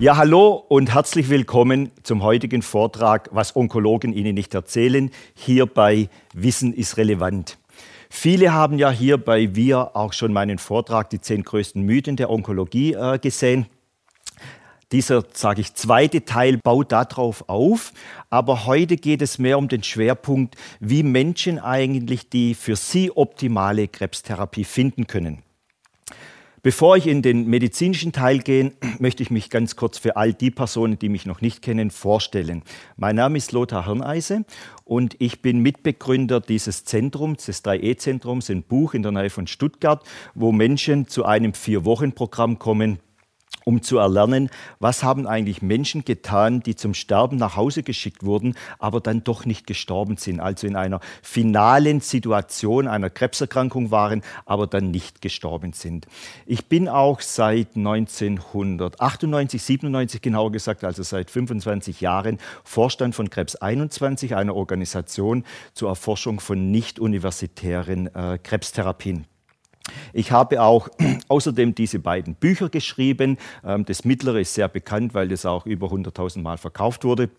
Ja, hallo und herzlich willkommen zum heutigen Vortrag, was Onkologen Ihnen nicht erzählen, hier bei Wissen ist relevant. Viele haben ja hier bei Wir auch schon meinen Vortrag, die zehn größten Mythen der Onkologie, äh, gesehen. Dieser, sage ich, zweite Teil baut darauf auf. Aber heute geht es mehr um den Schwerpunkt, wie Menschen eigentlich die für sie optimale Krebstherapie finden können. Bevor ich in den medizinischen Teil gehe, möchte ich mich ganz kurz für all die Personen, die mich noch nicht kennen, vorstellen. Mein Name ist Lothar Hirneise und ich bin Mitbegründer dieses Zentrums, des 3E-Zentrums, ein Buch in der Nähe von Stuttgart, wo Menschen zu einem Vier-Wochen-Programm kommen, um zu erlernen, was haben eigentlich Menschen getan, die zum Sterben nach Hause geschickt wurden, aber dann doch nicht gestorben sind, also in einer finalen Situation einer Krebserkrankung waren, aber dann nicht gestorben sind. Ich bin auch seit 1998, 97 genauer gesagt, also seit 25 Jahren Vorstand von Krebs 21, einer Organisation zur Erforschung von nicht universitären äh, Krebstherapien. Ich habe auch außerdem diese beiden Bücher geschrieben. Ähm, das mittlere ist sehr bekannt, weil das auch über 100.000 Mal verkauft wurde.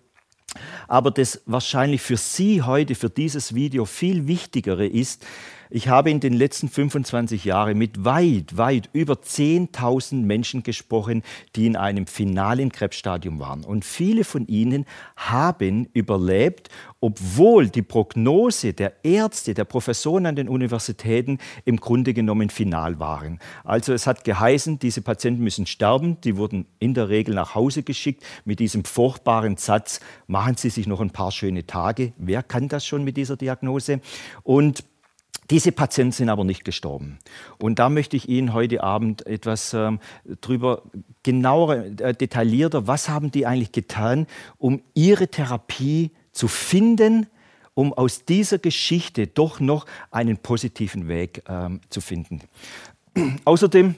Aber das wahrscheinlich für Sie heute, für dieses Video viel wichtigere ist, ich habe in den letzten 25 Jahren mit weit, weit über 10.000 Menschen gesprochen, die in einem finalen Krebsstadium waren. Und viele von ihnen haben überlebt, obwohl die Prognose der Ärzte, der Professoren an den Universitäten im Grunde genommen final waren. Also es hat geheißen, diese Patienten müssen sterben. Die wurden in der Regel nach Hause geschickt mit diesem furchtbaren Satz, machen Sie sich noch ein paar schöne Tage. Wer kann das schon mit dieser Diagnose? Und diese Patienten sind aber nicht gestorben. Und da möchte ich Ihnen heute Abend etwas ähm, drüber genauer, äh, detaillierter, was haben die eigentlich getan, um ihre Therapie zu finden, um aus dieser Geschichte doch noch einen positiven Weg ähm, zu finden. Außerdem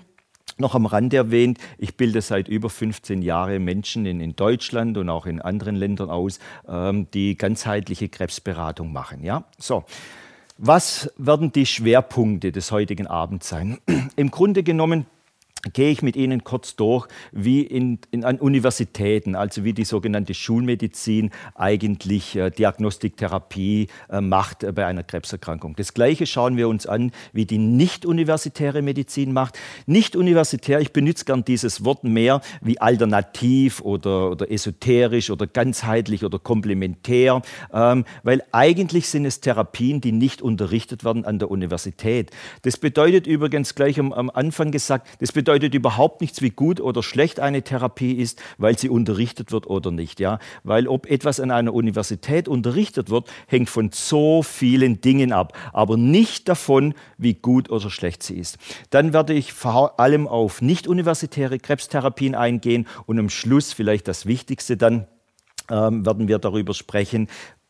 noch am Rand erwähnt, ich bilde seit über 15 Jahren Menschen in, in Deutschland und auch in anderen Ländern aus, ähm, die ganzheitliche Krebsberatung machen. Ja? So. Was werden die Schwerpunkte des heutigen Abends sein? Im Grunde genommen gehe ich mit Ihnen kurz durch, wie in, in, an Universitäten, also wie die sogenannte Schulmedizin eigentlich äh, Diagnostiktherapie äh, macht äh, bei einer Krebserkrankung. Das Gleiche schauen wir uns an, wie die nicht-universitäre Medizin macht. Nicht-universitär, ich benutze gern dieses Wort mehr wie alternativ oder, oder esoterisch oder ganzheitlich oder komplementär, ähm, weil eigentlich sind es Therapien, die nicht unterrichtet werden an der Universität. Das bedeutet übrigens gleich am, am Anfang gesagt, das bedeutet bedeutet überhaupt nichts, wie gut oder schlecht eine Therapie ist, weil sie unterrichtet wird oder nicht. Ja? Weil ob etwas an einer Universität unterrichtet wird, hängt von so vielen Dingen ab, aber nicht davon, wie gut oder schlecht sie ist. Dann werde ich vor allem auf nicht-universitäre Krebstherapien eingehen und am Schluss vielleicht das Wichtigste dann ähm, werden wir darüber sprechen,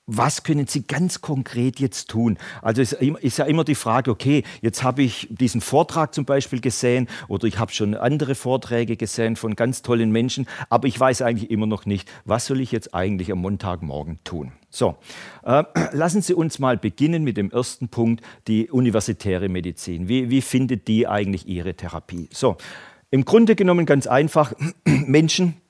was können Sie ganz konkret jetzt tun? Also es ist ja immer die Frage, okay, jetzt habe ich diesen Vortrag zum Beispiel gesehen oder ich habe schon andere Vorträge gesehen von ganz tollen Menschen, aber ich weiß eigentlich immer noch nicht, was soll ich jetzt eigentlich am Montagmorgen tun? So, äh, lassen Sie uns mal beginnen mit dem ersten Punkt, die universitäre Medizin. Wie, wie findet die eigentlich ihre Therapie? So, im Grunde genommen ganz einfach, Menschen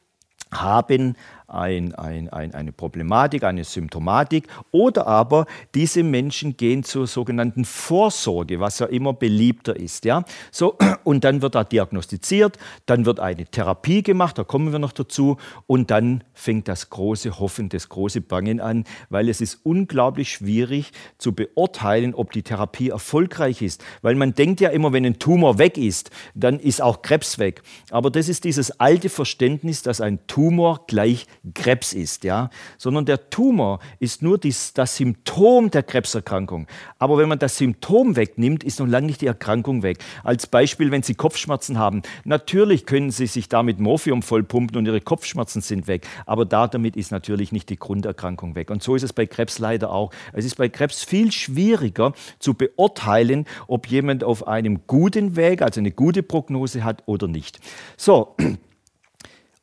haben ein, ein, ein, eine Problematik, eine Symptomatik oder aber diese Menschen gehen zur sogenannten Vorsorge, was ja immer beliebter ist. Ja? So, und dann wird da diagnostiziert, dann wird eine Therapie gemacht, da kommen wir noch dazu und dann fängt das große Hoffen, das große Bangen an, weil es ist unglaublich schwierig zu beurteilen, ob die Therapie erfolgreich ist, weil man denkt ja immer, wenn ein Tumor weg ist, dann ist auch Krebs weg. Aber das ist dieses alte Verständnis, dass ein Tumor gleich Krebs ist, ja, sondern der Tumor ist nur dies, das Symptom der Krebserkrankung. Aber wenn man das Symptom wegnimmt, ist noch lange nicht die Erkrankung weg. Als Beispiel, wenn Sie Kopfschmerzen haben, natürlich können Sie sich damit Morphium vollpumpen und Ihre Kopfschmerzen sind weg, aber da damit ist natürlich nicht die Grunderkrankung weg. Und so ist es bei Krebs leider auch. Es ist bei Krebs viel schwieriger zu beurteilen, ob jemand auf einem guten Weg, also eine gute Prognose hat oder nicht. So,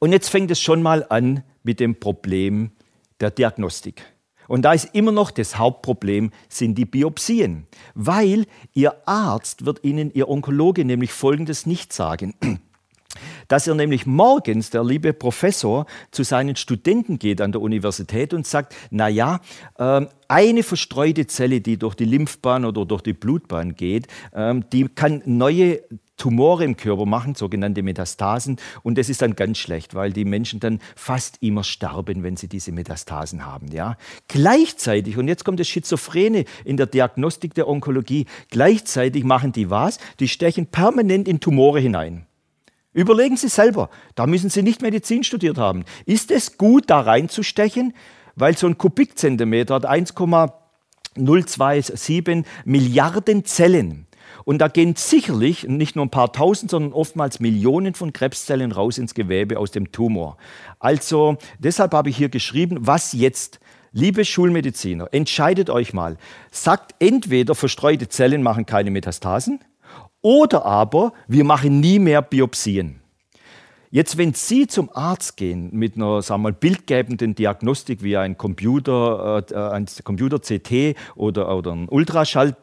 und jetzt fängt es schon mal an mit dem Problem der Diagnostik. Und da ist immer noch das Hauptproblem, sind die Biopsien. Weil Ihr Arzt wird Ihnen, Ihr Onkologe nämlich Folgendes nicht sagen. dass er nämlich morgens, der liebe Professor, zu seinen Studenten geht an der Universität und sagt, na ja, äh, eine verstreute Zelle, die durch die Lymphbahn oder durch die Blutbahn geht, äh, die kann neue Tumore im Körper machen, sogenannte Metastasen. Und das ist dann ganz schlecht, weil die Menschen dann fast immer sterben, wenn sie diese Metastasen haben. Ja? Gleichzeitig, und jetzt kommt das Schizophrene in der Diagnostik der Onkologie, gleichzeitig machen die was? Die stechen permanent in Tumore hinein. Überlegen Sie selber, da müssen Sie nicht Medizin studiert haben. Ist es gut, da reinzustechen? Weil so ein Kubikzentimeter hat 1,027 Milliarden Zellen. Und da gehen sicherlich nicht nur ein paar tausend, sondern oftmals Millionen von Krebszellen raus ins Gewebe aus dem Tumor. Also deshalb habe ich hier geschrieben, was jetzt? Liebe Schulmediziner, entscheidet euch mal. Sagt entweder verstreute Zellen machen keine Metastasen oder aber wir machen nie mehr Biopsien. Jetzt, wenn Sie zum Arzt gehen mit einer sagen wir mal, bildgebenden Diagnostik wie ein Computer, äh, ein Computer-CT oder, oder ein Ultraschall,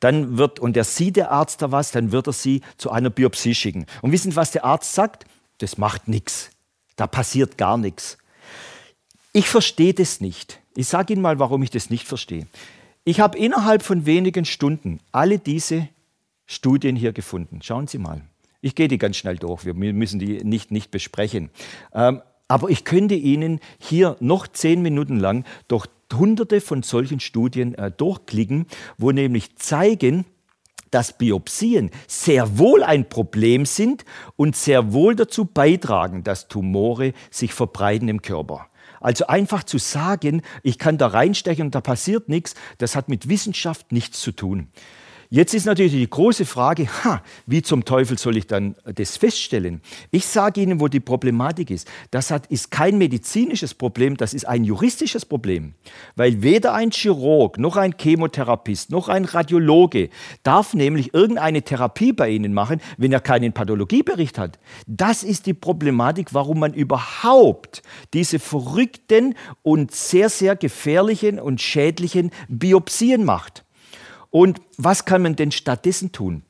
dann wird, und der sieht der Arzt da was, dann wird er Sie zu einer Biopsie schicken. Und wissen Sie, was der Arzt sagt? Das macht nichts. Da passiert gar nichts. Ich verstehe das nicht. Ich sage Ihnen mal, warum ich das nicht verstehe. Ich habe innerhalb von wenigen Stunden alle diese Studien hier gefunden. Schauen Sie mal. Ich gehe die ganz schnell durch. Wir müssen die nicht, nicht besprechen. Ähm, aber ich könnte Ihnen hier noch zehn Minuten lang durch hunderte von solchen Studien äh, durchklicken, wo nämlich zeigen, dass Biopsien sehr wohl ein Problem sind und sehr wohl dazu beitragen, dass Tumore sich verbreiten im Körper. Also einfach zu sagen, ich kann da reinstechen und da passiert nichts, das hat mit Wissenschaft nichts zu tun. Jetzt ist natürlich die große Frage, ha, wie zum Teufel soll ich dann das feststellen? Ich sage Ihnen, wo die Problematik ist. Das hat, ist kein medizinisches Problem, das ist ein juristisches Problem. Weil weder ein Chirurg, noch ein Chemotherapist, noch ein Radiologe darf nämlich irgendeine Therapie bei Ihnen machen, wenn er keinen Pathologiebericht hat. Das ist die Problematik, warum man überhaupt diese verrückten und sehr, sehr gefährlichen und schädlichen Biopsien macht. Und was kann man denn stattdessen tun?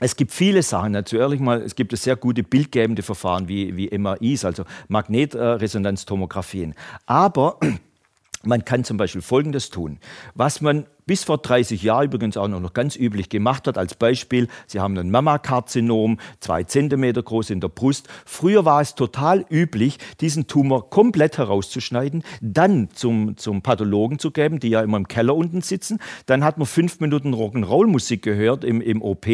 Es gibt viele Sachen. Also ehrlich mal, es gibt sehr gute bildgebende Verfahren wie, wie MRIs, also Magnetresonanztomographien. Aber man kann zum Beispiel Folgendes tun. Was man bis vor 30 Jahren übrigens auch noch ganz üblich gemacht hat. Als Beispiel, Sie haben ein Mammakarzinom, zwei Zentimeter groß in der Brust. Früher war es total üblich, diesen Tumor komplett herauszuschneiden, dann zum, zum Pathologen zu geben, die ja immer im Keller unten sitzen. Dann hat man fünf Minuten Rock'n'Roll-Musik gehört im, im OP,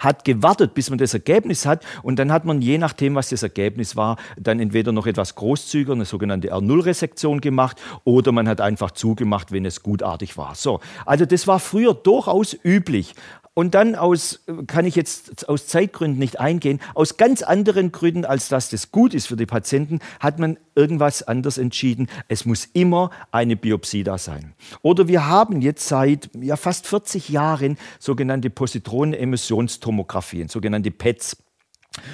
hat gewartet, bis man das Ergebnis hat und dann hat man, je nachdem, was das Ergebnis war, dann entweder noch etwas großzügiger, eine sogenannte R0-Resektion gemacht oder man hat einfach zugemacht, wenn es gutartig war. So, also das war früher durchaus üblich. Und dann aus, kann ich jetzt aus Zeitgründen nicht eingehen, aus ganz anderen Gründen, als dass das gut ist für die Patienten, hat man irgendwas anders entschieden. Es muss immer eine Biopsie da sein. Oder wir haben jetzt seit ja, fast 40 Jahren sogenannte Positronenemissionstomographien, sogenannte PETs.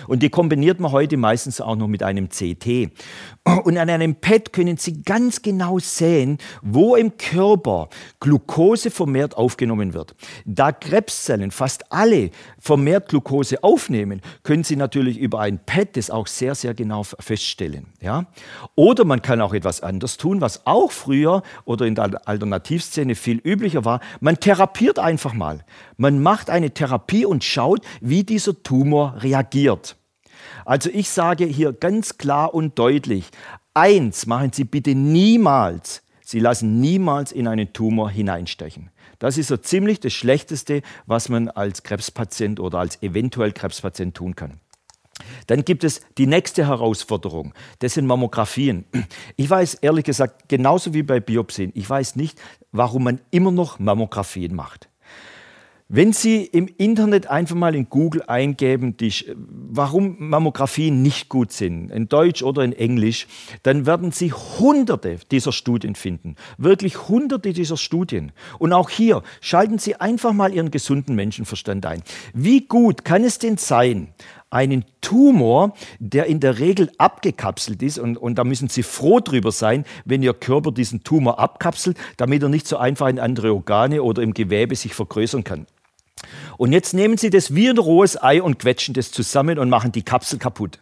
Und die kombiniert man heute meistens auch noch mit einem CT. Und an einem PET können Sie ganz genau sehen, wo im Körper Glucose vermehrt aufgenommen wird. Da Krebszellen fast alle vermehrt Glucose aufnehmen, können Sie natürlich über ein PET das auch sehr, sehr genau feststellen. Ja? Oder man kann auch etwas anderes tun, was auch früher oder in der Alternativszene viel üblicher war. Man therapiert einfach mal. Man macht eine Therapie und schaut, wie dieser Tumor reagiert. Also ich sage hier ganz klar und deutlich, eins machen Sie bitte niemals. Sie lassen niemals in einen Tumor hineinstechen. Das ist so ziemlich das Schlechteste, was man als Krebspatient oder als eventuell Krebspatient tun kann. Dann gibt es die nächste Herausforderung. Das sind Mammographien. Ich weiß ehrlich gesagt, genauso wie bei Biopsien, ich weiß nicht, warum man immer noch Mammographien macht. Wenn Sie im Internet einfach mal in Google eingeben, die, warum Mammografien nicht gut sind, in Deutsch oder in Englisch, dann werden Sie hunderte dieser Studien finden. Wirklich hunderte dieser Studien. Und auch hier schalten Sie einfach mal Ihren gesunden Menschenverstand ein. Wie gut kann es denn sein, einen Tumor, der in der Regel abgekapselt ist, und, und da müssen Sie froh drüber sein, wenn Ihr Körper diesen Tumor abkapselt, damit er nicht so einfach in andere Organe oder im Gewebe sich vergrößern kann. Und jetzt nehmen Sie das wie ein rohes Ei und quetschen das zusammen und machen die Kapsel kaputt.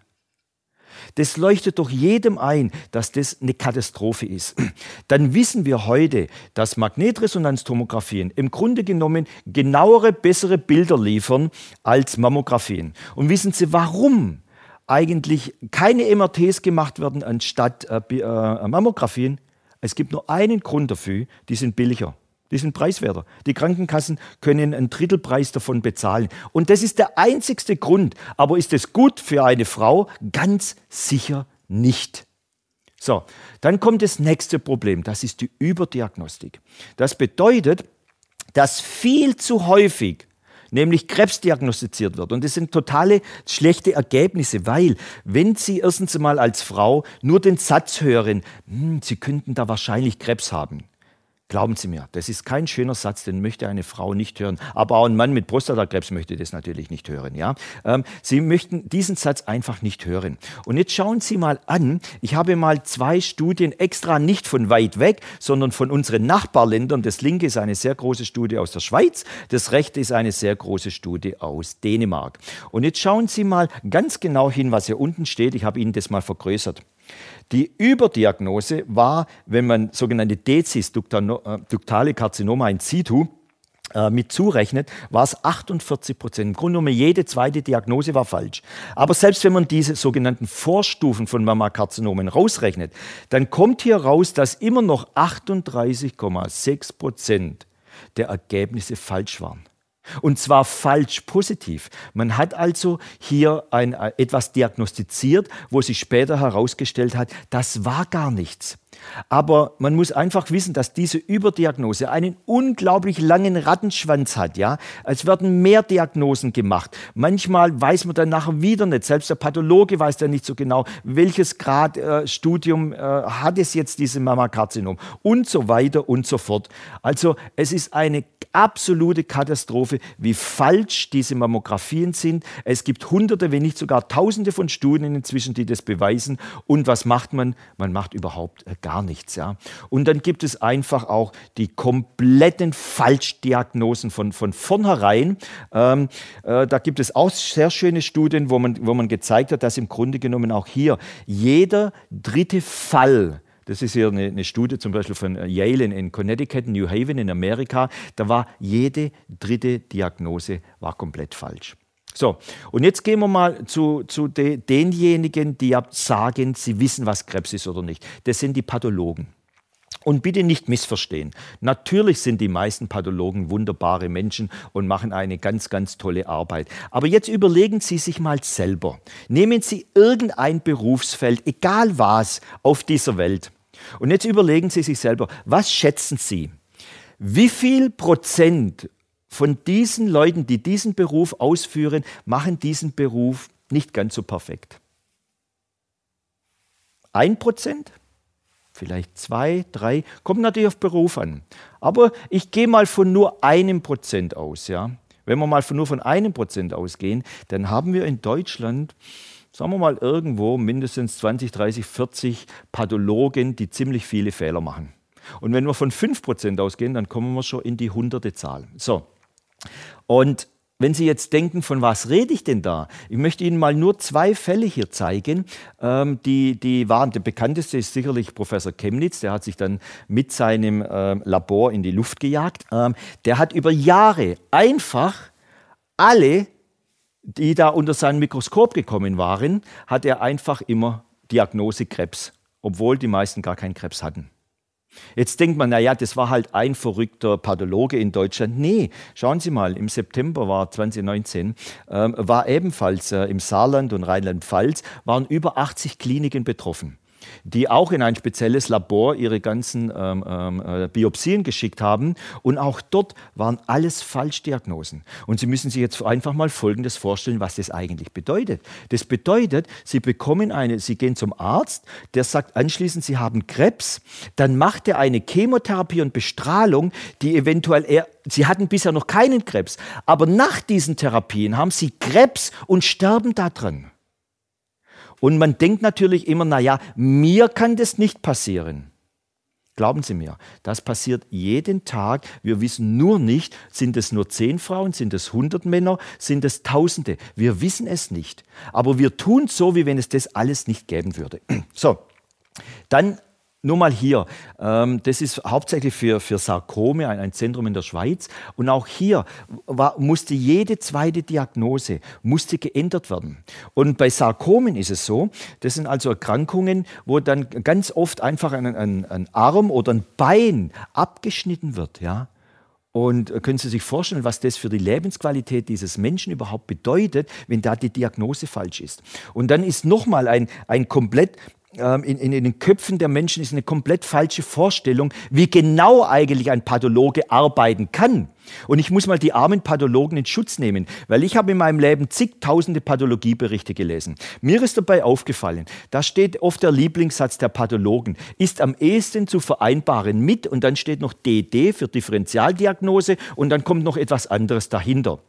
Das leuchtet doch jedem ein, dass das eine Katastrophe ist. Dann wissen wir heute, dass Magnetresonanztomographien im Grunde genommen genauere, bessere Bilder liefern als Mammographien. Und wissen Sie warum? eigentlich keine MRTs gemacht werden anstatt äh, äh, Mammographien. Es gibt nur einen Grund dafür, die sind billiger. Die sind preiswerter. Die Krankenkassen können einen Drittelpreis davon bezahlen. Und das ist der einzigste Grund. Aber ist es gut für eine Frau? Ganz sicher nicht. So, dann kommt das nächste Problem. Das ist die Überdiagnostik. Das bedeutet, dass viel zu häufig nämlich Krebs diagnostiziert wird. Und das sind totale schlechte Ergebnisse, weil wenn Sie erstens mal als Frau nur den Satz hören, hm, Sie könnten da wahrscheinlich Krebs haben, Glauben Sie mir, das ist kein schöner Satz, den möchte eine Frau nicht hören. Aber auch ein Mann mit Prostatakrebs möchte das natürlich nicht hören. Ja? Ähm, Sie möchten diesen Satz einfach nicht hören. Und jetzt schauen Sie mal an, ich habe mal zwei Studien extra nicht von weit weg, sondern von unseren Nachbarländern. Das linke ist eine sehr große Studie aus der Schweiz, das rechte ist eine sehr große Studie aus Dänemark. Und jetzt schauen Sie mal ganz genau hin, was hier unten steht. Ich habe Ihnen das mal vergrößert. Die Überdiagnose war, wenn man sogenannte Dezis, äh, duktale Karzinoma in situ, äh, mit zurechnet, war es 48 Prozent. Im Grunde genommen jede zweite Diagnose war falsch. Aber selbst wenn man diese sogenannten Vorstufen von Mammakarzinomen rausrechnet, dann kommt hier raus, dass immer noch 38,6 Prozent der Ergebnisse falsch waren. Und zwar falsch positiv. Man hat also hier ein, äh, etwas diagnostiziert, wo sich später herausgestellt hat, das war gar nichts. Aber man muss einfach wissen, dass diese Überdiagnose einen unglaublich langen Rattenschwanz hat. Ja? Es werden mehr Diagnosen gemacht. Manchmal weiß man dann nachher wieder nicht. Selbst der Pathologe weiß dann nicht so genau, welches Grad äh, Studium äh, hat es jetzt, diese Mammakarzinom und so weiter und so fort. Also es ist eine absolute Katastrophe, wie falsch diese Mammografien sind. Es gibt hunderte, wenn nicht sogar tausende von Studien inzwischen, die das beweisen. Und was macht man? Man macht überhaupt äh, gar nichts. Ja? Und dann gibt es einfach auch die kompletten Falschdiagnosen von, von vornherein. Ähm, äh, da gibt es auch sehr schöne Studien, wo man, wo man gezeigt hat, dass im Grunde genommen auch hier jeder dritte Fall, das ist hier eine, eine, Studie zum Beispiel von Yale in, in, Connecticut, New Haven in Amerika. Da war jede dritte Diagnose war komplett falsch. So, und jetzt gehen wir mal zu, zu de, denjenigen, die ja sagen, sie wissen, was Krebs ist oder nicht. Das sind die Pathologen. Und bitte nicht missverstehen. Natürlich sind die meisten Pathologen wunderbare Menschen und machen eine ganz, ganz tolle Arbeit. Aber jetzt überlegen Sie sich mal selber. Nehmen Sie irgendein Berufsfeld, egal was, auf dieser Welt. Und jetzt überlegen Sie sich selber, was schätzen Sie? Wie viel Prozent von diesen Leuten, die diesen Beruf ausführen, machen diesen Beruf nicht ganz so perfekt. Ein Prozent? Vielleicht zwei, drei, kommt natürlich auf Beruf an. Aber ich gehe mal von nur einem Prozent aus. Ja? Wenn wir mal von nur von einem Prozent ausgehen, dann haben wir in Deutschland, sagen wir mal irgendwo mindestens 20, 30, 40 Pathologen, die ziemlich viele Fehler machen. Und wenn wir von 5% ausgehen, dann kommen wir schon in die hunderte Zahl. So, und wenn Sie jetzt denken, von was rede ich denn da? Ich möchte Ihnen mal nur zwei Fälle hier zeigen. Ähm, die, die waren, der bekannteste ist sicherlich Professor Chemnitz, der hat sich dann mit seinem ähm, Labor in die Luft gejagt. Ähm, der hat über Jahre einfach alle, die da unter sein Mikroskop gekommen waren, hat er einfach immer Diagnose Krebs, obwohl die meisten gar keinen Krebs hatten. Jetzt denkt man, naja, das war halt ein verrückter Pathologe in Deutschland. Nee, schauen Sie mal, im September war 2019, äh, war ebenfalls äh, im Saarland und Rheinland-Pfalz, waren über 80 Kliniken betroffen die auch in ein spezielles Labor ihre ganzen ähm, ähm, äh, Biopsien geschickt haben. Und auch dort waren alles Falschdiagnosen. Und Sie müssen sich jetzt einfach mal Folgendes vorstellen, was das eigentlich bedeutet. Das bedeutet, Sie bekommen eine, Sie gehen zum Arzt, der sagt anschließend, Sie haben Krebs, dann macht er eine Chemotherapie und Bestrahlung, die eventuell er Sie hatten bisher noch keinen Krebs, aber nach diesen Therapien haben Sie Krebs und sterben daran. Und man denkt natürlich immer, naja, mir kann das nicht passieren. Glauben Sie mir, das passiert jeden Tag. Wir wissen nur nicht, sind es nur zehn Frauen, sind es hundert Männer, sind es Tausende. Wir wissen es nicht. Aber wir tun so, wie wenn es das alles nicht geben würde. So, dann nur mal hier, ähm, das ist hauptsächlich für, für Sarkome, ein, Zentrum in der Schweiz. Und auch hier war, musste jede zweite Diagnose musste geändert werden. Und bei Sarkomen ist es so, das sind also Erkrankungen, wo dann ganz oft einfach ein, ein, ein Arm oder ein Bein abgeschnitten wird. Ja? Und können Sie sich vorstellen, was das für die Lebensqualität dieses Menschen überhaupt bedeutet, wenn da die Diagnose falsch ist? Und dann ist nochmal ein, ein komplett in, in, in, den Köpfen der Menschen ist eine komplett falsche Vorstellung, wie genau eigentlich ein Pathologe arbeiten kann. Und ich muss mal die armen Pathologen in Schutz nehmen, weil ich habe in meinem Leben zigtausende Pathologieberichte gelesen. Mir ist dabei aufgefallen, da steht oft der Lieblingssatz der Pathologen, ist am ehesten zu vereinbaren mit und dann steht noch DD für Differentialdiagnose und dann kommt noch etwas anderes dahinter.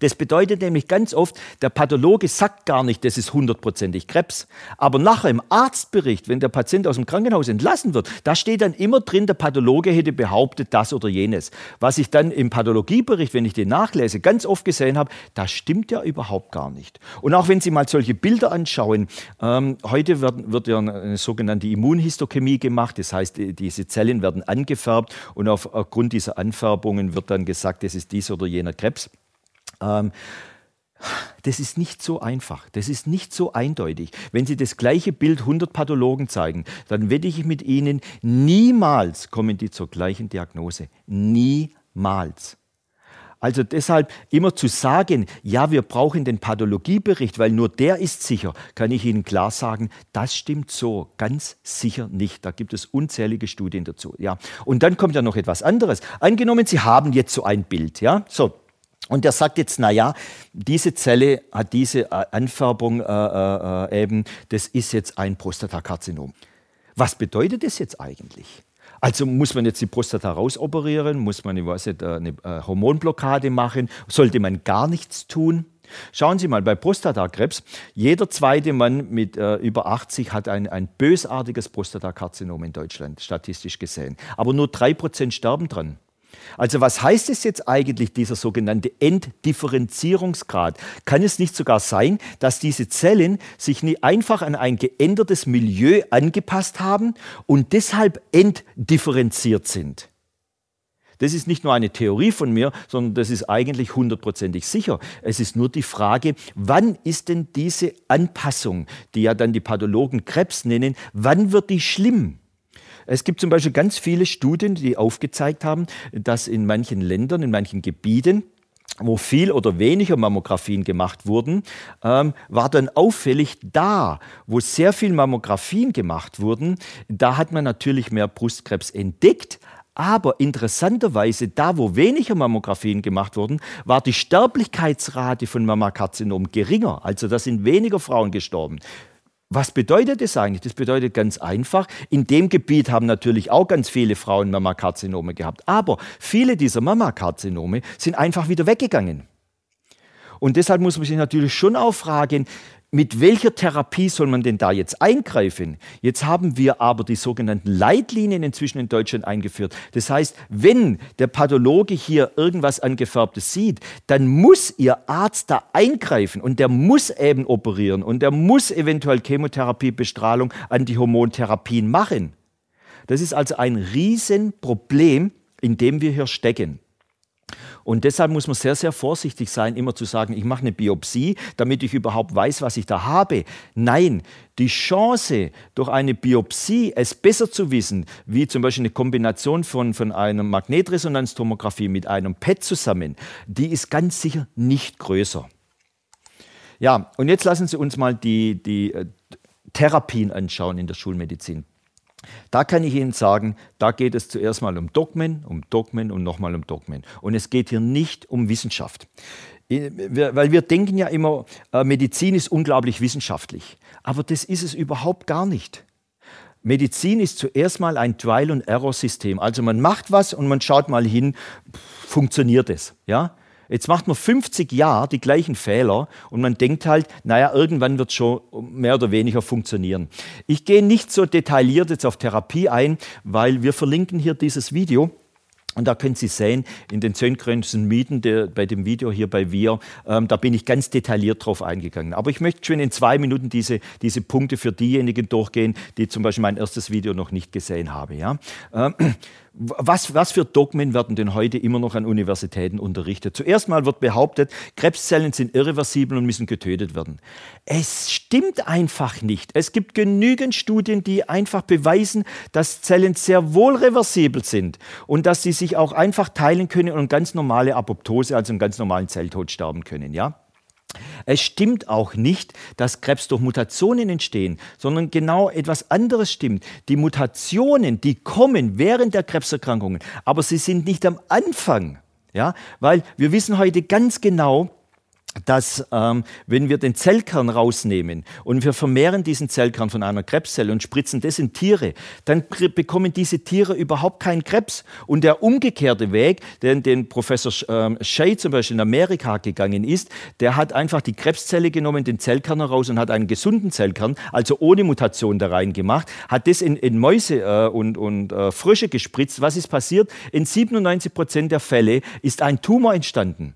Das bedeutet nämlich ganz oft, der Pathologe sagt gar nicht, das ist hundertprozentig Krebs. Aber nachher im Arztbericht, wenn der Patient aus dem Krankenhaus entlassen wird, da steht dann immer drin, der Pathologe hätte behauptet das oder jenes. Was ich dann im Pathologiebericht, wenn ich den nachlese, ganz oft gesehen habe, das stimmt ja überhaupt gar nicht. Und auch wenn Sie mal solche Bilder anschauen, ähm, heute wird, wird ja eine sogenannte Immunhistochemie gemacht, das heißt, diese Zellen werden angefärbt und aufgrund dieser Anfärbungen wird dann gesagt, das ist dies oder jener Krebs. Ähm, das ist nicht so einfach, das ist nicht so eindeutig. Wenn Sie das gleiche Bild 100 Pathologen zeigen, dann wette ich mit Ihnen, niemals kommen die zur gleichen Diagnose. Niemals. Also deshalb immer zu sagen, ja, wir brauchen den Pathologiebericht, weil nur der ist sicher, kann ich Ihnen klar sagen, das stimmt so ganz sicher nicht. Da gibt es unzählige Studien dazu. Ja. Und dann kommt ja noch etwas anderes. Angenommen, Sie haben jetzt so ein Bild, ja, so. Und der sagt jetzt, na ja, diese Zelle hat diese äh, Anfärbung äh, äh, äh, eben, das ist jetzt ein Prostatakarzinom. Was bedeutet das jetzt eigentlich? Also muss man jetzt die Prostata rausoperieren, muss man ich weiß nicht, äh, eine Hormonblockade machen, sollte man gar nichts tun? Schauen Sie mal, bei Prostatakrebs, jeder zweite Mann mit äh, über 80 hat ein, ein bösartiges Prostatakarzinom in Deutschland, statistisch gesehen. Aber nur drei Prozent sterben dran. Also was heißt es jetzt eigentlich, dieser sogenannte Entdifferenzierungsgrad? Kann es nicht sogar sein, dass diese Zellen sich nie einfach an ein geändertes Milieu angepasst haben und deshalb entdifferenziert sind? Das ist nicht nur eine Theorie von mir, sondern das ist eigentlich hundertprozentig sicher. Es ist nur die Frage, wann ist denn diese Anpassung, die ja dann die Pathologen Krebs nennen, wann wird die schlimm? Es gibt zum Beispiel ganz viele Studien, die aufgezeigt haben, dass in manchen Ländern, in manchen Gebieten, wo viel oder weniger Mammographien gemacht wurden, ähm, war dann auffällig da, wo sehr viel Mammographien gemacht wurden, da hat man natürlich mehr Brustkrebs entdeckt, aber interessanterweise, da wo weniger Mammographien gemacht wurden, war die Sterblichkeitsrate von Mammakarzinom geringer. Also da sind weniger Frauen gestorben. Was bedeutet das eigentlich? Das bedeutet ganz einfach, in dem Gebiet haben natürlich auch ganz viele Frauen Mammakarzinome gehabt, aber viele dieser Mammakarzinome sind einfach wieder weggegangen. Und deshalb muss man sich natürlich schon auch fragen, mit welcher Therapie soll man denn da jetzt eingreifen? Jetzt haben wir aber die sogenannten Leitlinien inzwischen in Deutschland eingeführt. Das heißt, wenn der Pathologe hier irgendwas angefärbtes sieht, dann muss Ihr Arzt da eingreifen und der muss eben operieren und der muss eventuell Chemotherapie, Bestrahlung, Antihormontherapien machen. Das ist also ein Riesenproblem, in dem wir hier stecken. Und deshalb muss man sehr, sehr vorsichtig sein, immer zu sagen, ich mache eine Biopsie, damit ich überhaupt weiß, was ich da habe. Nein, die Chance, durch eine Biopsie es besser zu wissen, wie zum Beispiel eine Kombination von, von einer Magnetresonanztomographie mit einem PET zusammen, die ist ganz sicher nicht größer. Ja, und jetzt lassen Sie uns mal die, die äh, Therapien anschauen in der Schulmedizin. Da kann ich Ihnen sagen, da geht es zuerst mal um Dogmen, um Dogmen und nochmal um Dogmen. Und es geht hier nicht um Wissenschaft. Weil wir denken ja immer, äh, Medizin ist unglaublich wissenschaftlich. Aber das ist es überhaupt gar nicht. Medizin ist zuerst mal ein Trial-and-Error-System. Also man macht was und man schaut mal hin, funktioniert es. Ja? Jetzt macht man 50 Jahre die gleichen Fehler und man denkt halt, naja, irgendwann wird es schon mehr oder weniger funktionieren. Ich gehe nicht so detailliert jetzt auf Therapie ein, weil wir verlinken hier dieses Video. Und da können Sie sehen, in den zehn größten Mieten der, bei dem Video hier bei Wir, ähm, da bin ich ganz detailliert drauf eingegangen. Aber ich möchte schon in zwei Minuten diese, diese Punkte für diejenigen durchgehen, die zum Beispiel mein erstes Video noch nicht gesehen haben. Ja? Ähm, was, was für Dogmen werden denn heute immer noch an Universitäten unterrichtet? Zuerst mal wird behauptet, Krebszellen sind irreversibel und müssen getötet werden. Es stimmt einfach nicht. Es gibt genügend Studien, die einfach beweisen, dass Zellen sehr wohl reversibel sind und dass sie sich auch einfach teilen können und ganz normale Apoptose, also einen ganz normalen Zelltod sterben können. Ja? Es stimmt auch nicht, dass Krebs durch Mutationen entstehen, sondern genau etwas anderes stimmt. Die Mutationen, die kommen während der Krebserkrankungen, aber sie sind nicht am Anfang. Ja, weil wir wissen heute ganz genau, dass ähm, wenn wir den Zellkern rausnehmen und wir vermehren diesen Zellkern von einer Krebszelle und spritzen das in Tiere, dann bekommen diese Tiere überhaupt keinen Krebs. Und der umgekehrte Weg, den, den Professor ähm, Shea zum Beispiel in Amerika gegangen ist, der hat einfach die Krebszelle genommen, den Zellkern heraus und hat einen gesunden Zellkern, also ohne Mutation da rein gemacht, hat das in, in Mäuse äh, und, und äh, Frösche gespritzt. Was ist passiert? In 97 Prozent der Fälle ist ein Tumor entstanden.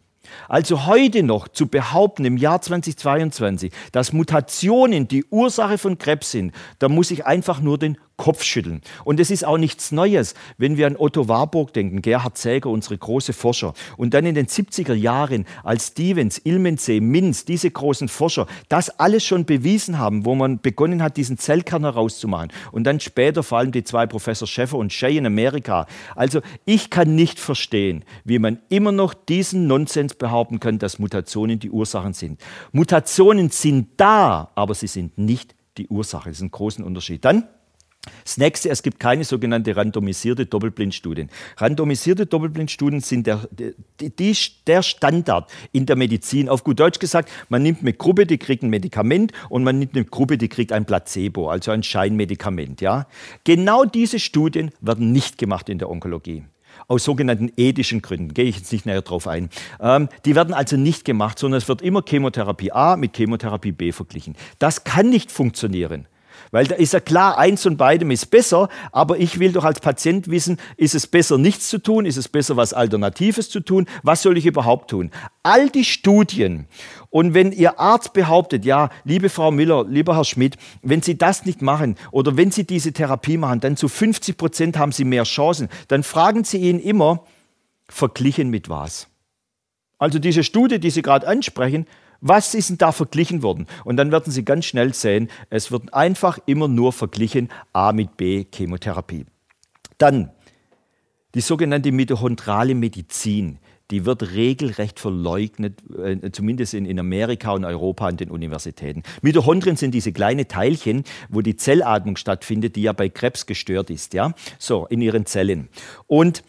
Also heute noch zu behaupten, im Jahr 2022, dass Mutationen die Ursache von Krebs sind, da muss ich einfach nur den Kopf schütteln. Und es ist auch nichts Neues, wenn wir an Otto Warburg denken, Gerhard Säger, unsere große Forscher. Und dann in den 70er Jahren, als Stevens, Ilmensee, Minz, diese großen Forscher, das alles schon bewiesen haben, wo man begonnen hat, diesen Zellkern herauszumachen. Und dann später vor allem die zwei Professor Schäfer und Shea in Amerika. Also ich kann nicht verstehen, wie man immer noch diesen Nonsens behaupten kann, dass Mutationen die Ursachen sind. Mutationen sind da, aber sie sind nicht die Ursache. Das ist ein großer Unterschied. Dann das nächste, es gibt keine sogenannte randomisierte Doppelblindstudien. Randomisierte Doppelblindstudien sind der, die, der Standard in der Medizin. Auf gut Deutsch gesagt, man nimmt eine Gruppe, die kriegt ein Medikament und man nimmt eine Gruppe, die kriegt ein Placebo, also ein Scheinmedikament. Ja? Genau diese Studien werden nicht gemacht in der Onkologie aus sogenannten ethischen Gründen, gehe ich jetzt nicht näher drauf ein. Ähm, die werden also nicht gemacht, sondern es wird immer Chemotherapie A mit Chemotherapie B verglichen. Das kann nicht funktionieren. Weil da ist ja klar, eins von beidem ist besser, aber ich will doch als Patient wissen, ist es besser, nichts zu tun? Ist es besser, was Alternatives zu tun? Was soll ich überhaupt tun? All die Studien und wenn Ihr Arzt behauptet, ja, liebe Frau Müller, lieber Herr Schmidt, wenn Sie das nicht machen oder wenn Sie diese Therapie machen, dann zu 50 Prozent haben Sie mehr Chancen, dann fragen Sie ihn immer, verglichen mit was? Also diese Studie, die Sie gerade ansprechen, was ist denn da verglichen worden? Und dann werden Sie ganz schnell sehen, es wird einfach immer nur verglichen A mit B Chemotherapie. Dann die sogenannte mitochondrale Medizin. Die wird regelrecht verleugnet, äh, zumindest in, in Amerika und Europa an den Universitäten. Mitochondrien sind diese kleinen Teilchen, wo die Zellatmung stattfindet, die ja bei Krebs gestört ist, ja, so in ihren Zellen. Und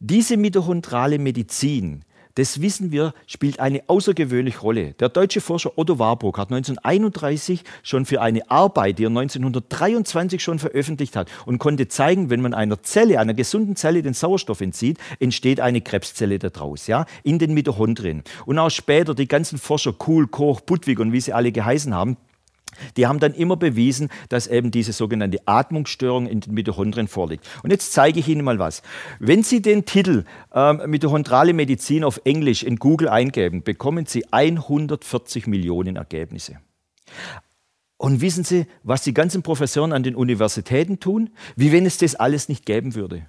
diese mitochondrale Medizin, das wissen wir, spielt eine außergewöhnliche Rolle. Der deutsche Forscher Otto Warburg hat 1931 schon für eine Arbeit, die er 1923 schon veröffentlicht hat, und konnte zeigen, wenn man einer Zelle, einer gesunden Zelle den Sauerstoff entzieht, entsteht eine Krebszelle daraus, ja, in den Mitochondrien. Und auch später die ganzen Forscher, Kuhl, Koch, Budwig und wie sie alle geheißen haben, die haben dann immer bewiesen, dass eben diese sogenannte Atmungsstörung in den Mitochondrien vorliegt. Und jetzt zeige ich Ihnen mal was. Wenn Sie den Titel ähm, Mitochondrale Medizin auf Englisch in Google eingeben, bekommen Sie 140 Millionen Ergebnisse. Und wissen Sie, was die ganzen Professoren an den Universitäten tun? Wie wenn es das alles nicht geben würde.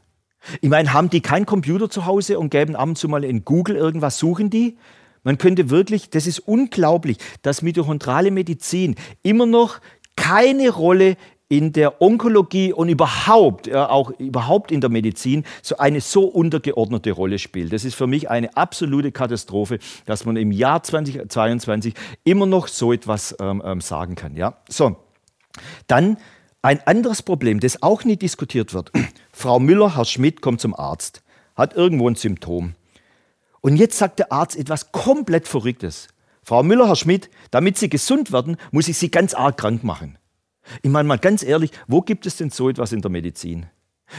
Ich meine, haben die keinen Computer zu Hause und geben ab und zu mal in Google irgendwas, suchen die? Man könnte wirklich, das ist unglaublich, dass mitochondrale Medizin immer noch keine Rolle in der Onkologie und überhaupt, ja, auch überhaupt in der Medizin so eine so untergeordnete Rolle spielt. Das ist für mich eine absolute Katastrophe, dass man im Jahr 2022 immer noch so etwas ähm, ähm, sagen kann. Ja? So, dann ein anderes Problem, das auch nie diskutiert wird. Frau Müller, Herr Schmidt kommt zum Arzt, hat irgendwo ein Symptom. Und jetzt sagt der Arzt etwas komplett Verrücktes. Frau Müller, Herr Schmidt, damit Sie gesund werden, muss ich Sie ganz arg krank machen. Ich meine mal ganz ehrlich, wo gibt es denn so etwas in der Medizin?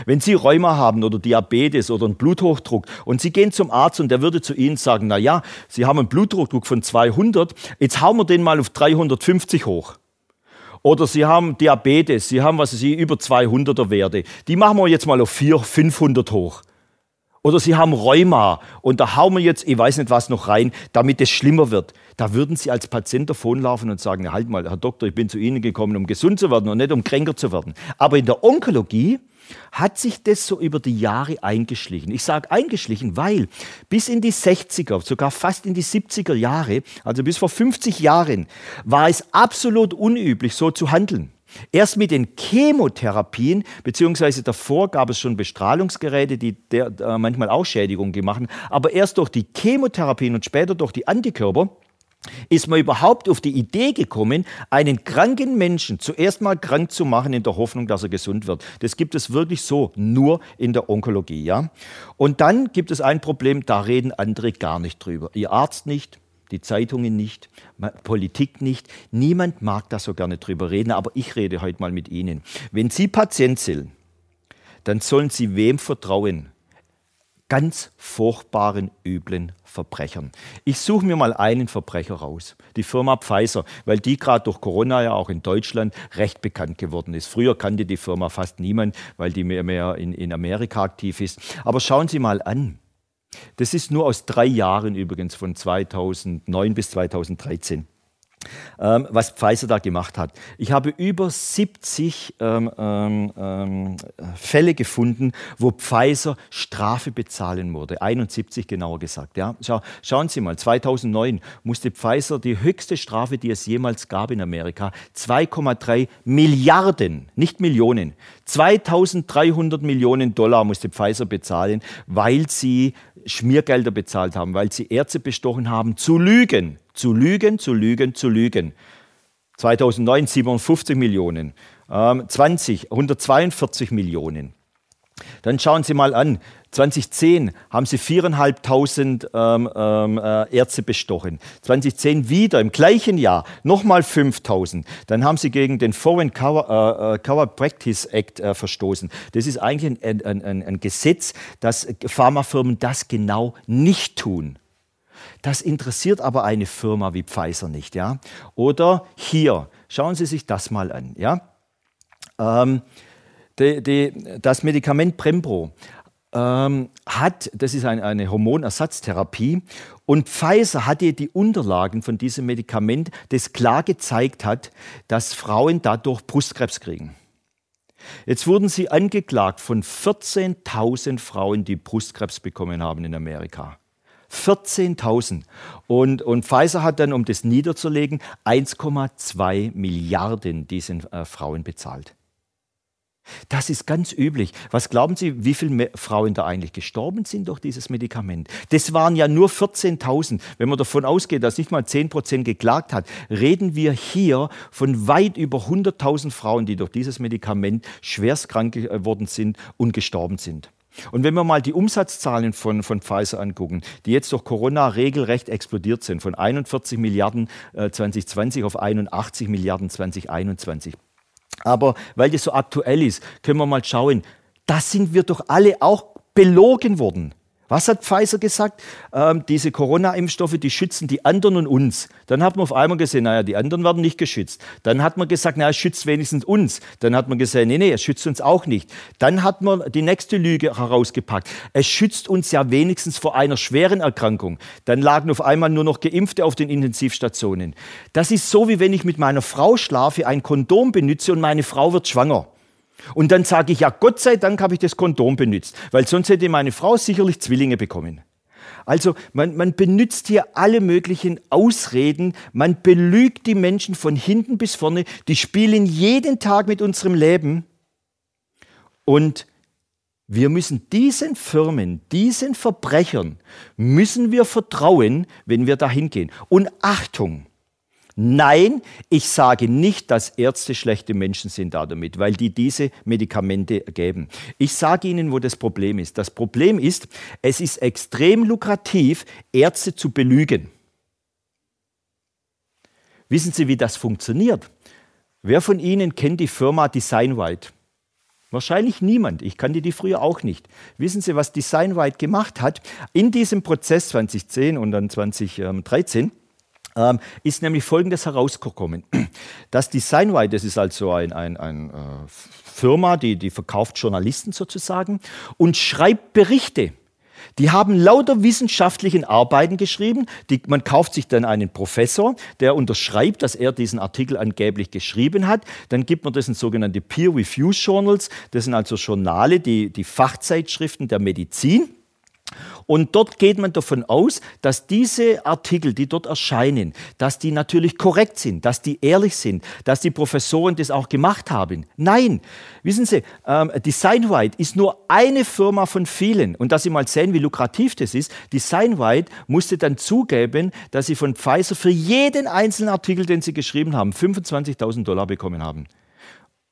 Wenn Sie Rheuma haben oder Diabetes oder einen Bluthochdruck und Sie gehen zum Arzt und der würde zu Ihnen sagen, na ja, Sie haben einen Blutdruck von 200, jetzt hauen wir den mal auf 350 hoch. Oder Sie haben Diabetes, Sie haben, was Sie, über 200er Werte. Die machen wir jetzt mal auf 400, 500 hoch. Oder Sie haben Rheuma und da hauen wir jetzt, ich weiß nicht was noch rein, damit es schlimmer wird. Da würden Sie als Patient davonlaufen und sagen, halt mal, Herr Doktor, ich bin zu Ihnen gekommen, um gesund zu werden und nicht um kränker zu werden. Aber in der Onkologie hat sich das so über die Jahre eingeschlichen. Ich sage eingeschlichen, weil bis in die 60er, sogar fast in die 70er Jahre, also bis vor 50 Jahren, war es absolut unüblich, so zu handeln. Erst mit den Chemotherapien, beziehungsweise davor gab es schon Bestrahlungsgeräte, die der, äh, manchmal auch Schädigungen gemacht haben, aber erst durch die Chemotherapien und später durch die Antikörper ist man überhaupt auf die Idee gekommen, einen kranken Menschen zuerst mal krank zu machen in der Hoffnung, dass er gesund wird. Das gibt es wirklich so nur in der Onkologie, ja. Und dann gibt es ein Problem, da reden andere gar nicht drüber. Ihr Arzt nicht, die Zeitungen nicht, Politik nicht. Niemand mag da so gerne drüber reden, aber ich rede heute mal mit Ihnen. Wenn Sie Patient sind, dann sollen Sie wem vertrauen? Ganz furchtbaren, üblen Verbrechern. Ich suche mir mal einen Verbrecher raus, die Firma Pfizer, weil die gerade durch Corona ja auch in Deutschland recht bekannt geworden ist. Früher kannte die Firma fast niemand, weil die mehr, mehr in, in Amerika aktiv ist. Aber schauen Sie mal an, das ist nur aus drei Jahren übrigens von 2009 bis 2013 ähm, was Pfizer da gemacht hat. Ich habe über 70 ähm, ähm, ähm, Fälle gefunden, wo Pfizer Strafe bezahlen musste. 71 genauer gesagt. Ja. Schau, schauen Sie mal, 2009 musste Pfizer die höchste Strafe, die es jemals gab in Amerika, 2,3 Milliarden, nicht Millionen, 2300 Millionen Dollar musste Pfizer bezahlen, weil sie Schmiergelder bezahlt haben, weil sie Ärzte bestochen haben, zu lügen, zu lügen, zu lügen, zu lügen. 2009 57 Millionen, ähm, 20 142 Millionen. Dann schauen Sie mal an, 2010 haben sie 4.500 ähm, ähm, äh, Ärzte bestochen. 2010 wieder im gleichen Jahr nochmal 5.000. Dann haben sie gegen den Foreign Cover, äh, äh, Practice Act äh, verstoßen. Das ist eigentlich ein, ein, ein, ein Gesetz, dass Pharmafirmen das genau nicht tun. Das interessiert aber eine Firma wie Pfizer nicht, ja? Oder hier, schauen Sie sich das mal an, ja? Ähm, die, die, das Medikament Prembro ähm, hat, das ist ein, eine Hormonersatztherapie, und Pfizer hatte die Unterlagen von diesem Medikament, das klar gezeigt hat, dass Frauen dadurch Brustkrebs kriegen. Jetzt wurden sie angeklagt von 14.000 Frauen, die Brustkrebs bekommen haben in Amerika. 14.000. Und, und Pfizer hat dann, um das niederzulegen, 1,2 Milliarden diesen äh, Frauen bezahlt. Das ist ganz üblich. Was glauben Sie, wie viele Frauen da eigentlich gestorben sind durch dieses Medikament? Das waren ja nur 14.000. Wenn man davon ausgeht, dass nicht mal 10 Prozent geklagt hat, reden wir hier von weit über 100.000 Frauen, die durch dieses Medikament schwerst krank geworden sind und gestorben sind. Und wenn wir mal die Umsatzzahlen von, von Pfizer angucken, die jetzt durch Corona regelrecht explodiert sind, von 41 Milliarden äh, 2020 auf 81 Milliarden 2021. Aber weil das so aktuell ist, können wir mal schauen, da sind wir doch alle auch belogen worden. Was hat Pfizer gesagt? Ähm, diese Corona-Impfstoffe, die schützen die anderen und uns. Dann hat man auf einmal gesehen, naja, die anderen werden nicht geschützt. Dann hat man gesagt, naja, es schützt wenigstens uns. Dann hat man gesagt, nee, nee, es schützt uns auch nicht. Dann hat man die nächste Lüge herausgepackt. Es schützt uns ja wenigstens vor einer schweren Erkrankung. Dann lagen auf einmal nur noch Geimpfte auf den Intensivstationen. Das ist so, wie wenn ich mit meiner Frau schlafe, ein Kondom benütze und meine Frau wird schwanger. Und dann sage ich, ja, Gott sei Dank habe ich das Kondom benutzt, weil sonst hätte meine Frau sicherlich Zwillinge bekommen. Also man, man benutzt hier alle möglichen Ausreden, man belügt die Menschen von hinten bis vorne, die spielen jeden Tag mit unserem Leben. Und wir müssen diesen Firmen, diesen Verbrechern, müssen wir vertrauen, wenn wir dahin gehen. Und Achtung, Nein, ich sage nicht, dass Ärzte schlechte Menschen sind damit, weil die diese Medikamente geben. Ich sage Ihnen, wo das Problem ist. Das Problem ist, es ist extrem lukrativ, Ärzte zu belügen. Wissen Sie, wie das funktioniert? Wer von Ihnen kennt die Firma Design White? Wahrscheinlich niemand. Ich kannte die früher auch nicht. Wissen Sie, was Designwide gemacht hat? In diesem Prozess 2010 und dann 2013 ähm, ist nämlich Folgendes herausgekommen. Das Designwide, das ist also eine ein, ein, äh, Firma, die, die verkauft Journalisten sozusagen und schreibt Berichte. Die haben lauter wissenschaftlichen Arbeiten geschrieben. Die, man kauft sich dann einen Professor, der unterschreibt, dass er diesen Artikel angeblich geschrieben hat. Dann gibt man das in sogenannte Peer-Review-Journals. Das sind also Journale, die, die Fachzeitschriften der Medizin. Und dort geht man davon aus, dass diese Artikel, die dort erscheinen, dass die natürlich korrekt sind, dass die ehrlich sind, dass die Professoren das auch gemacht haben. Nein, wissen Sie, ähm, Designwide ist nur eine Firma von vielen. Und dass Sie mal sehen, wie lukrativ das ist, Designwide musste dann zugeben, dass sie von Pfizer für jeden einzelnen Artikel, den sie geschrieben haben, 25.000 Dollar bekommen haben.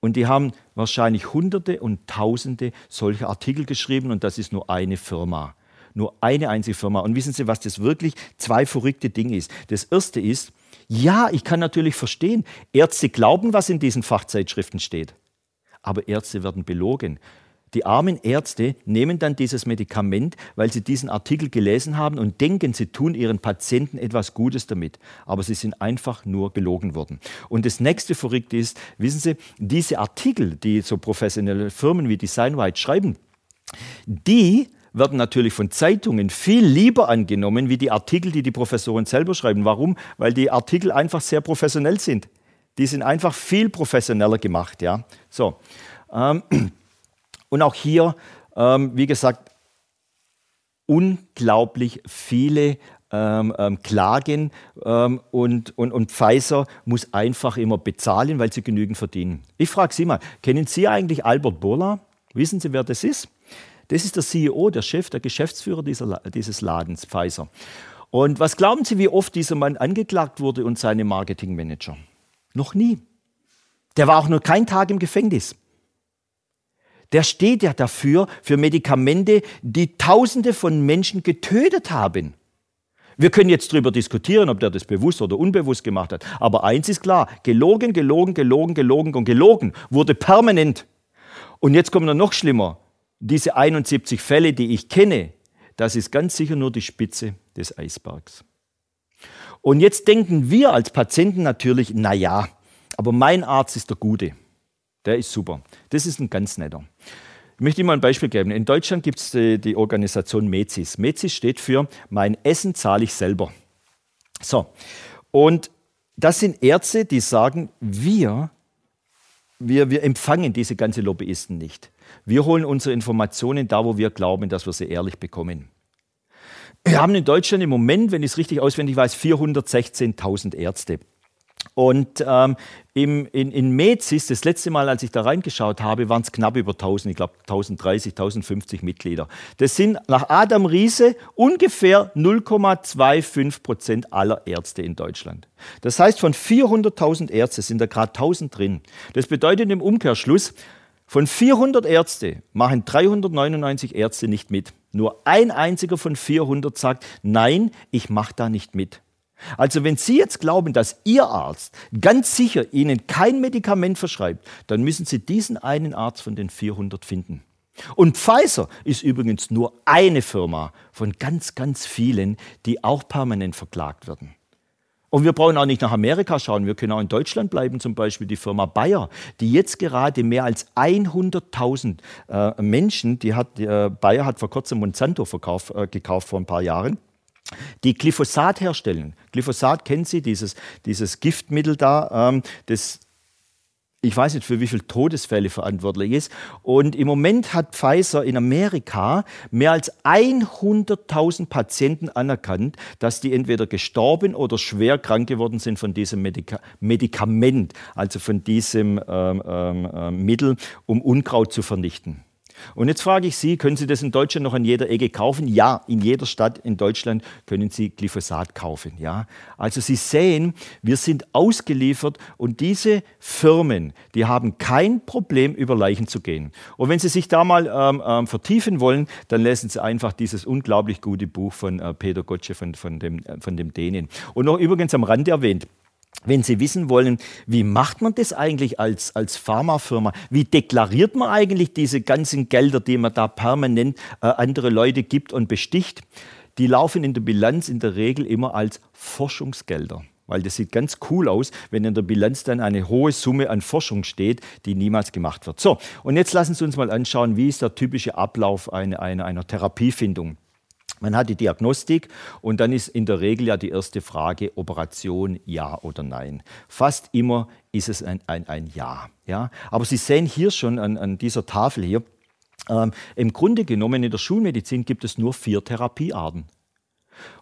Und die haben wahrscheinlich Hunderte und Tausende solcher Artikel geschrieben und das ist nur eine Firma. Nur eine einzige Firma. Und wissen Sie, was das wirklich zwei verrückte Dinge ist? Das erste ist, ja, ich kann natürlich verstehen, Ärzte glauben, was in diesen Fachzeitschriften steht. Aber Ärzte werden belogen. Die armen Ärzte nehmen dann dieses Medikament, weil sie diesen Artikel gelesen haben und denken, sie tun ihren Patienten etwas Gutes damit. Aber sie sind einfach nur belogen worden. Und das nächste Verrückte ist, wissen Sie, diese Artikel, die so professionelle Firmen wie Designwide schreiben, die werden natürlich von Zeitungen viel lieber angenommen wie die Artikel, die die Professoren selber schreiben. Warum? Weil die Artikel einfach sehr professionell sind. Die sind einfach viel professioneller gemacht. Ja? So. Ähm, und auch hier, ähm, wie gesagt, unglaublich viele ähm, Klagen und, und, und Pfizer muss einfach immer bezahlen, weil sie genügend verdienen. Ich frage Sie mal, kennen Sie eigentlich Albert Bola? Wissen Sie, wer das ist? Das ist der CEO, der Chef, der Geschäftsführer dieser, dieses Ladens, Pfizer. Und was glauben Sie, wie oft dieser Mann angeklagt wurde und seine Marketingmanager? Noch nie. Der war auch nur keinen Tag im Gefängnis. Der steht ja dafür, für Medikamente, die Tausende von Menschen getötet haben. Wir können jetzt darüber diskutieren, ob der das bewusst oder unbewusst gemacht hat. Aber eins ist klar, gelogen, gelogen, gelogen, gelogen und gelogen wurde permanent. Und jetzt kommt noch schlimmer diese 71 Fälle, die ich kenne, das ist ganz sicher nur die Spitze des Eisbergs. Und jetzt denken wir als Patienten natürlich, na ja, aber mein Arzt ist der Gute. Der ist super. Das ist ein ganz netter. Ich möchte Ihnen mal ein Beispiel geben. In Deutschland gibt es die, die, Organisation MEZIS. MEZIS steht für Mein Essen zahle ich selber. So, und das sind Ärzte, die sagen, wir, wir, wir empfangen diese ganzen Lobbyisten nicht. Wir holen unsere Informationen da, wo wir glauben, dass wir sie ehrlich bekommen. Wir haben in Deutschland im Moment, wenn ich es richtig auswendig weiß, 416.000 Ärzte. Und ähm, im, in, in Mezis, das letzte Mal, als ich da reingeschaut habe, waren es knapp über 1000, ich glaube 1030, 1050 Mitglieder. Das sind nach Adam Riese ungefähr 0,25 Prozent aller Ärzte in Deutschland. Das heißt, von 400.000 Ärzten sind da gerade 1000 drin. Das bedeutet im Umkehrschluss, von 400 Ärzte machen 399 Ärzte nicht mit. Nur ein einziger von 400 sagt, nein, ich mache da nicht mit. Also wenn Sie jetzt glauben, dass Ihr Arzt ganz sicher Ihnen kein Medikament verschreibt, dann müssen Sie diesen einen Arzt von den 400 finden. Und Pfizer ist übrigens nur eine Firma von ganz, ganz vielen, die auch permanent verklagt werden. Und wir brauchen auch nicht nach Amerika schauen, wir können auch in Deutschland bleiben, zum Beispiel die Firma Bayer, die jetzt gerade mehr als 100.000 äh, Menschen, die hat, äh, Bayer hat vor kurzem Monsanto verkauf, äh, gekauft vor ein paar Jahren, die Glyphosat herstellen. Glyphosat kennen Sie, dieses, dieses Giftmittel da, ähm, das ich weiß nicht, für wie viele Todesfälle verantwortlich ist. Und im Moment hat Pfizer in Amerika mehr als 100.000 Patienten anerkannt, dass die entweder gestorben oder schwer krank geworden sind von diesem Medika Medikament, also von diesem ähm, ähm, äh, Mittel, um Unkraut zu vernichten. Und jetzt frage ich Sie, können Sie das in Deutschland noch an jeder Ecke kaufen? Ja, in jeder Stadt in Deutschland können Sie Glyphosat kaufen. Ja? Also Sie sehen, wir sind ausgeliefert und diese Firmen, die haben kein Problem, über Leichen zu gehen. Und wenn Sie sich da mal ähm, ähm, vertiefen wollen, dann lesen Sie einfach dieses unglaublich gute Buch von äh, Peter Gottsche von, von, dem, äh, von dem Dänen. Und noch übrigens am Rande erwähnt, wenn Sie wissen wollen, wie macht man das eigentlich als, als Pharmafirma? Wie deklariert man eigentlich diese ganzen Gelder, die man da permanent äh, andere Leute gibt und besticht? Die laufen in der Bilanz in der Regel immer als Forschungsgelder. Weil das sieht ganz cool aus, wenn in der Bilanz dann eine hohe Summe an Forschung steht, die niemals gemacht wird. So, und jetzt lassen Sie uns mal anschauen, wie ist der typische Ablauf einer, einer, einer Therapiefindung. Man hat die Diagnostik und dann ist in der Regel ja die erste Frage Operation ja oder nein. Fast immer ist es ein, ein, ein Ja, ja. Aber Sie sehen hier schon an, an dieser Tafel hier, ähm, im Grunde genommen in der Schulmedizin gibt es nur vier Therapiearten.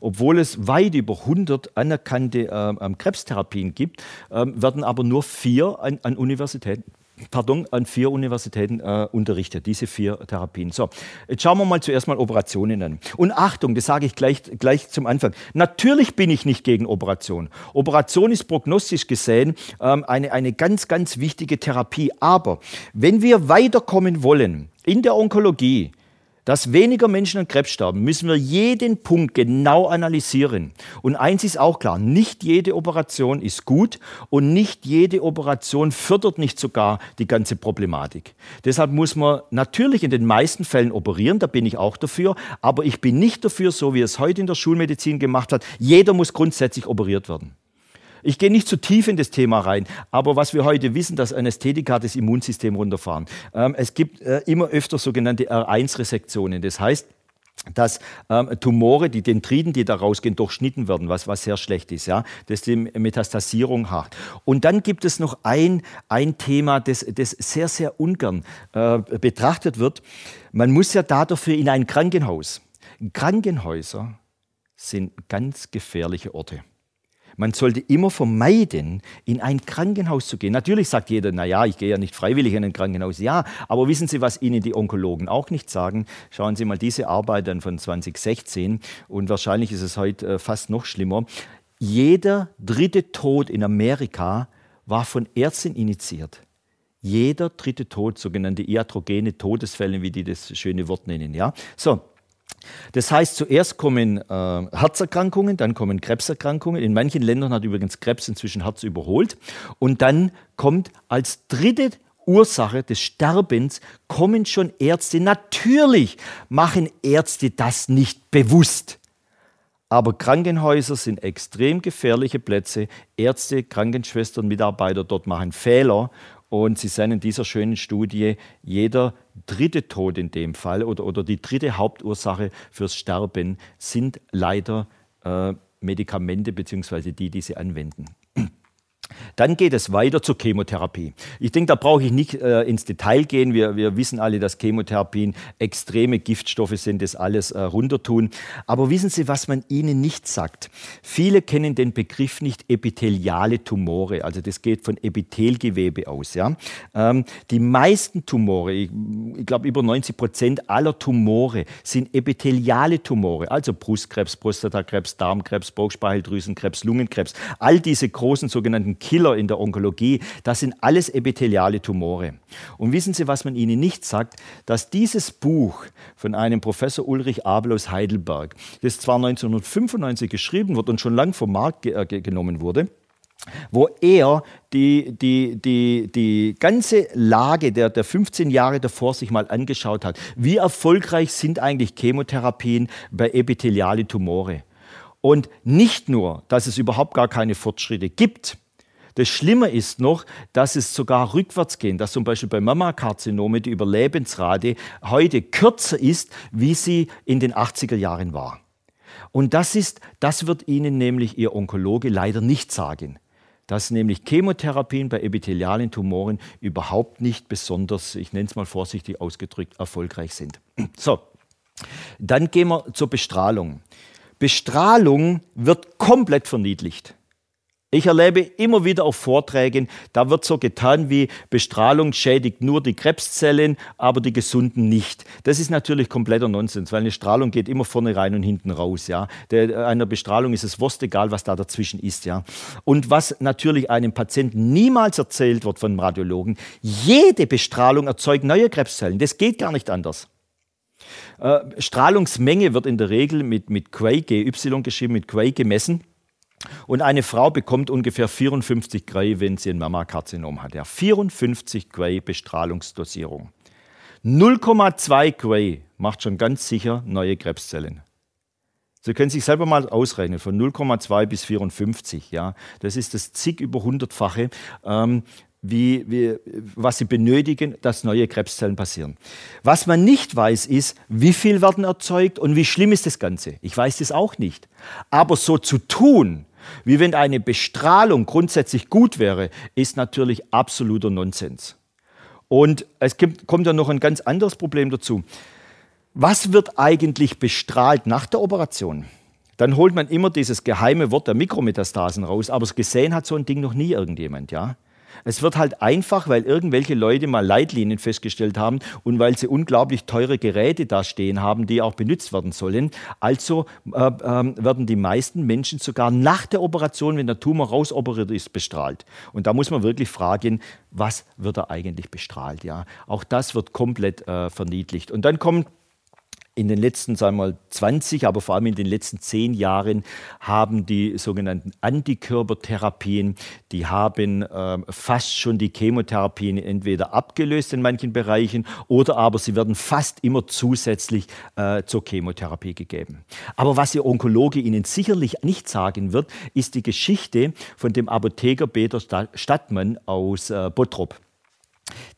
Obwohl es weit über 100 anerkannte äh, Krebstherapien gibt, äh, werden aber nur vier an, an Universitäten pardon, an vier Universitäten äh, unterrichtet, diese vier Therapien. So, jetzt schauen wir mal zuerst mal Operationen an. Und Achtung, das sage ich gleich, gleich zum Anfang. Natürlich bin ich nicht gegen Operation. Operation ist prognostisch gesehen ähm, eine, eine ganz, ganz wichtige Therapie. Aber wenn wir weiterkommen wollen in der Onkologie, dass weniger Menschen an Krebs sterben, müssen wir jeden Punkt genau analysieren. Und eins ist auch klar, nicht jede Operation ist gut und nicht jede Operation fördert nicht sogar die ganze Problematik. Deshalb muss man natürlich in den meisten Fällen operieren, da bin ich auch dafür, aber ich bin nicht dafür, so wie es heute in der Schulmedizin gemacht hat, jeder muss grundsätzlich operiert werden. Ich gehe nicht zu tief in das Thema rein, aber was wir heute wissen, dass Anästhetika das Immunsystem runterfahren. Ähm, es gibt äh, immer öfter sogenannte R1-Resektionen. Das heißt, dass ähm, Tumore, die Dendriten, die da rausgehen, durchschnitten werden, was, was sehr schlecht ist, ja, dass die Metastasierung hat. Und dann gibt es noch ein, ein Thema, das, das sehr, sehr ungern äh, betrachtet wird. Man muss ja da dafür in ein Krankenhaus. Krankenhäuser sind ganz gefährliche Orte. Man sollte immer vermeiden, in ein Krankenhaus zu gehen. Natürlich sagt jeder, na ja, ich gehe ja nicht freiwillig in ein Krankenhaus. Ja, aber wissen Sie, was Ihnen die Onkologen auch nicht sagen? Schauen Sie mal diese Arbeit dann von 2016 und wahrscheinlich ist es heute äh, fast noch schlimmer. Jeder dritte Tod in Amerika war von Ärzten initiiert. Jeder dritte Tod, sogenannte iatrogene Todesfälle, wie die das schöne Wort nennen. Ja? So, das heißt, zuerst kommen äh, Herzerkrankungen, dann kommen Krebserkrankungen. In manchen Ländern hat übrigens Krebs inzwischen Herz überholt. Und dann kommt als dritte Ursache des Sterbens kommen schon Ärzte. Natürlich machen Ärzte das nicht bewusst. Aber Krankenhäuser sind extrem gefährliche Plätze. Ärzte, Krankenschwestern, Mitarbeiter dort machen Fehler und Sie sehen in dieser schönen Studie, jeder dritte Tod in dem Fall oder, oder die dritte Hauptursache fürs Sterben sind leider äh, Medikamente bzw. die, die sie anwenden. Dann geht es weiter zur Chemotherapie. Ich denke, da brauche ich nicht äh, ins Detail gehen. Wir, wir, wissen alle, dass Chemotherapien extreme Giftstoffe sind, das alles äh, runtertun. Aber wissen Sie, was man Ihnen nicht sagt? Viele kennen den Begriff nicht epitheliale Tumore. Also das geht von Epithelgewebe aus. Ja? Ähm, die meisten Tumore, ich, ich glaube über 90 Prozent aller Tumore sind epitheliale Tumore. Also Brustkrebs, Prostatakrebs, Darmkrebs, Bauchspeicheldrüsenkrebs, Lungenkrebs. All diese großen sogenannten Killer in der Onkologie, das sind alles epitheliale Tumore. Und wissen Sie, was man Ihnen nicht sagt? Dass dieses Buch von einem Professor Ulrich Abel aus Heidelberg, das zwar 1995 geschrieben wurde und schon lang vom Markt ge äh, genommen wurde, wo er die, die, die, die ganze Lage der, der 15 Jahre davor sich mal angeschaut hat. Wie erfolgreich sind eigentlich Chemotherapien bei epitheliale Tumore? Und nicht nur, dass es überhaupt gar keine Fortschritte gibt, das Schlimme ist noch, dass es sogar rückwärts geht, dass zum Beispiel bei Mammakarzinome die Überlebensrate heute kürzer ist, wie sie in den 80er Jahren war. Und das ist, das wird Ihnen nämlich Ihr Onkologe leider nicht sagen dass nämlich Chemotherapien bei epithelialen Tumoren überhaupt nicht besonders, ich nenne es mal vorsichtig ausgedrückt, erfolgreich sind. So, dann gehen wir zur Bestrahlung. Bestrahlung wird komplett verniedlicht. Ich erlebe immer wieder auf Vorträgen, da wird so getan wie Bestrahlung schädigt nur die Krebszellen, aber die gesunden nicht. Das ist natürlich kompletter Nonsens, weil eine Strahlung geht immer vorne rein und hinten raus. Ja. Der, einer Bestrahlung ist es wurscht egal, was da dazwischen ist. Ja. Und was natürlich einem Patienten niemals erzählt wird von Radiologen, jede Bestrahlung erzeugt neue Krebszellen. Das geht gar nicht anders. Äh, Strahlungsmenge wird in der Regel mit, mit Quay, GY geschrieben, mit Quay gemessen. Und eine Frau bekommt ungefähr 54 Gray, wenn sie ein Mammakarzinom hat. Ja, 54 Gray Bestrahlungsdosierung. 0,2 Gray macht schon ganz sicher neue Krebszellen. Sie können sich selber mal ausrechnen, von 0,2 bis 54. Ja, das ist das zig über hundertfache, ähm, wie, wie, was Sie benötigen, dass neue Krebszellen passieren. Was man nicht weiß, ist, wie viel werden erzeugt und wie schlimm ist das Ganze. Ich weiß das auch nicht. Aber so zu tun, wie wenn eine Bestrahlung grundsätzlich gut wäre, ist natürlich absoluter Nonsens. Und es kommt ja noch ein ganz anderes Problem dazu. Was wird eigentlich bestrahlt nach der Operation? Dann holt man immer dieses geheime Wort der Mikrometastasen raus, aber gesehen hat so ein Ding noch nie irgendjemand, ja? Es wird halt einfach, weil irgendwelche Leute mal Leitlinien festgestellt haben und weil sie unglaublich teure Geräte da stehen haben, die auch benutzt werden sollen. Also äh, äh, werden die meisten Menschen sogar nach der Operation, wenn der Tumor rausoperiert ist, bestrahlt. Und da muss man wirklich fragen, was wird da eigentlich bestrahlt? Ja, auch das wird komplett äh, verniedlicht. Und dann kommt in den letzten, sagen wir mal, 20, aber vor allem in den letzten 10 Jahren haben die sogenannten Antikörpertherapien, die haben äh, fast schon die Chemotherapien entweder abgelöst in manchen Bereichen oder aber sie werden fast immer zusätzlich äh, zur Chemotherapie gegeben. Aber was Ihr Onkologe Ihnen sicherlich nicht sagen wird, ist die Geschichte von dem Apotheker Peter Stadtmann aus äh, Bottrop.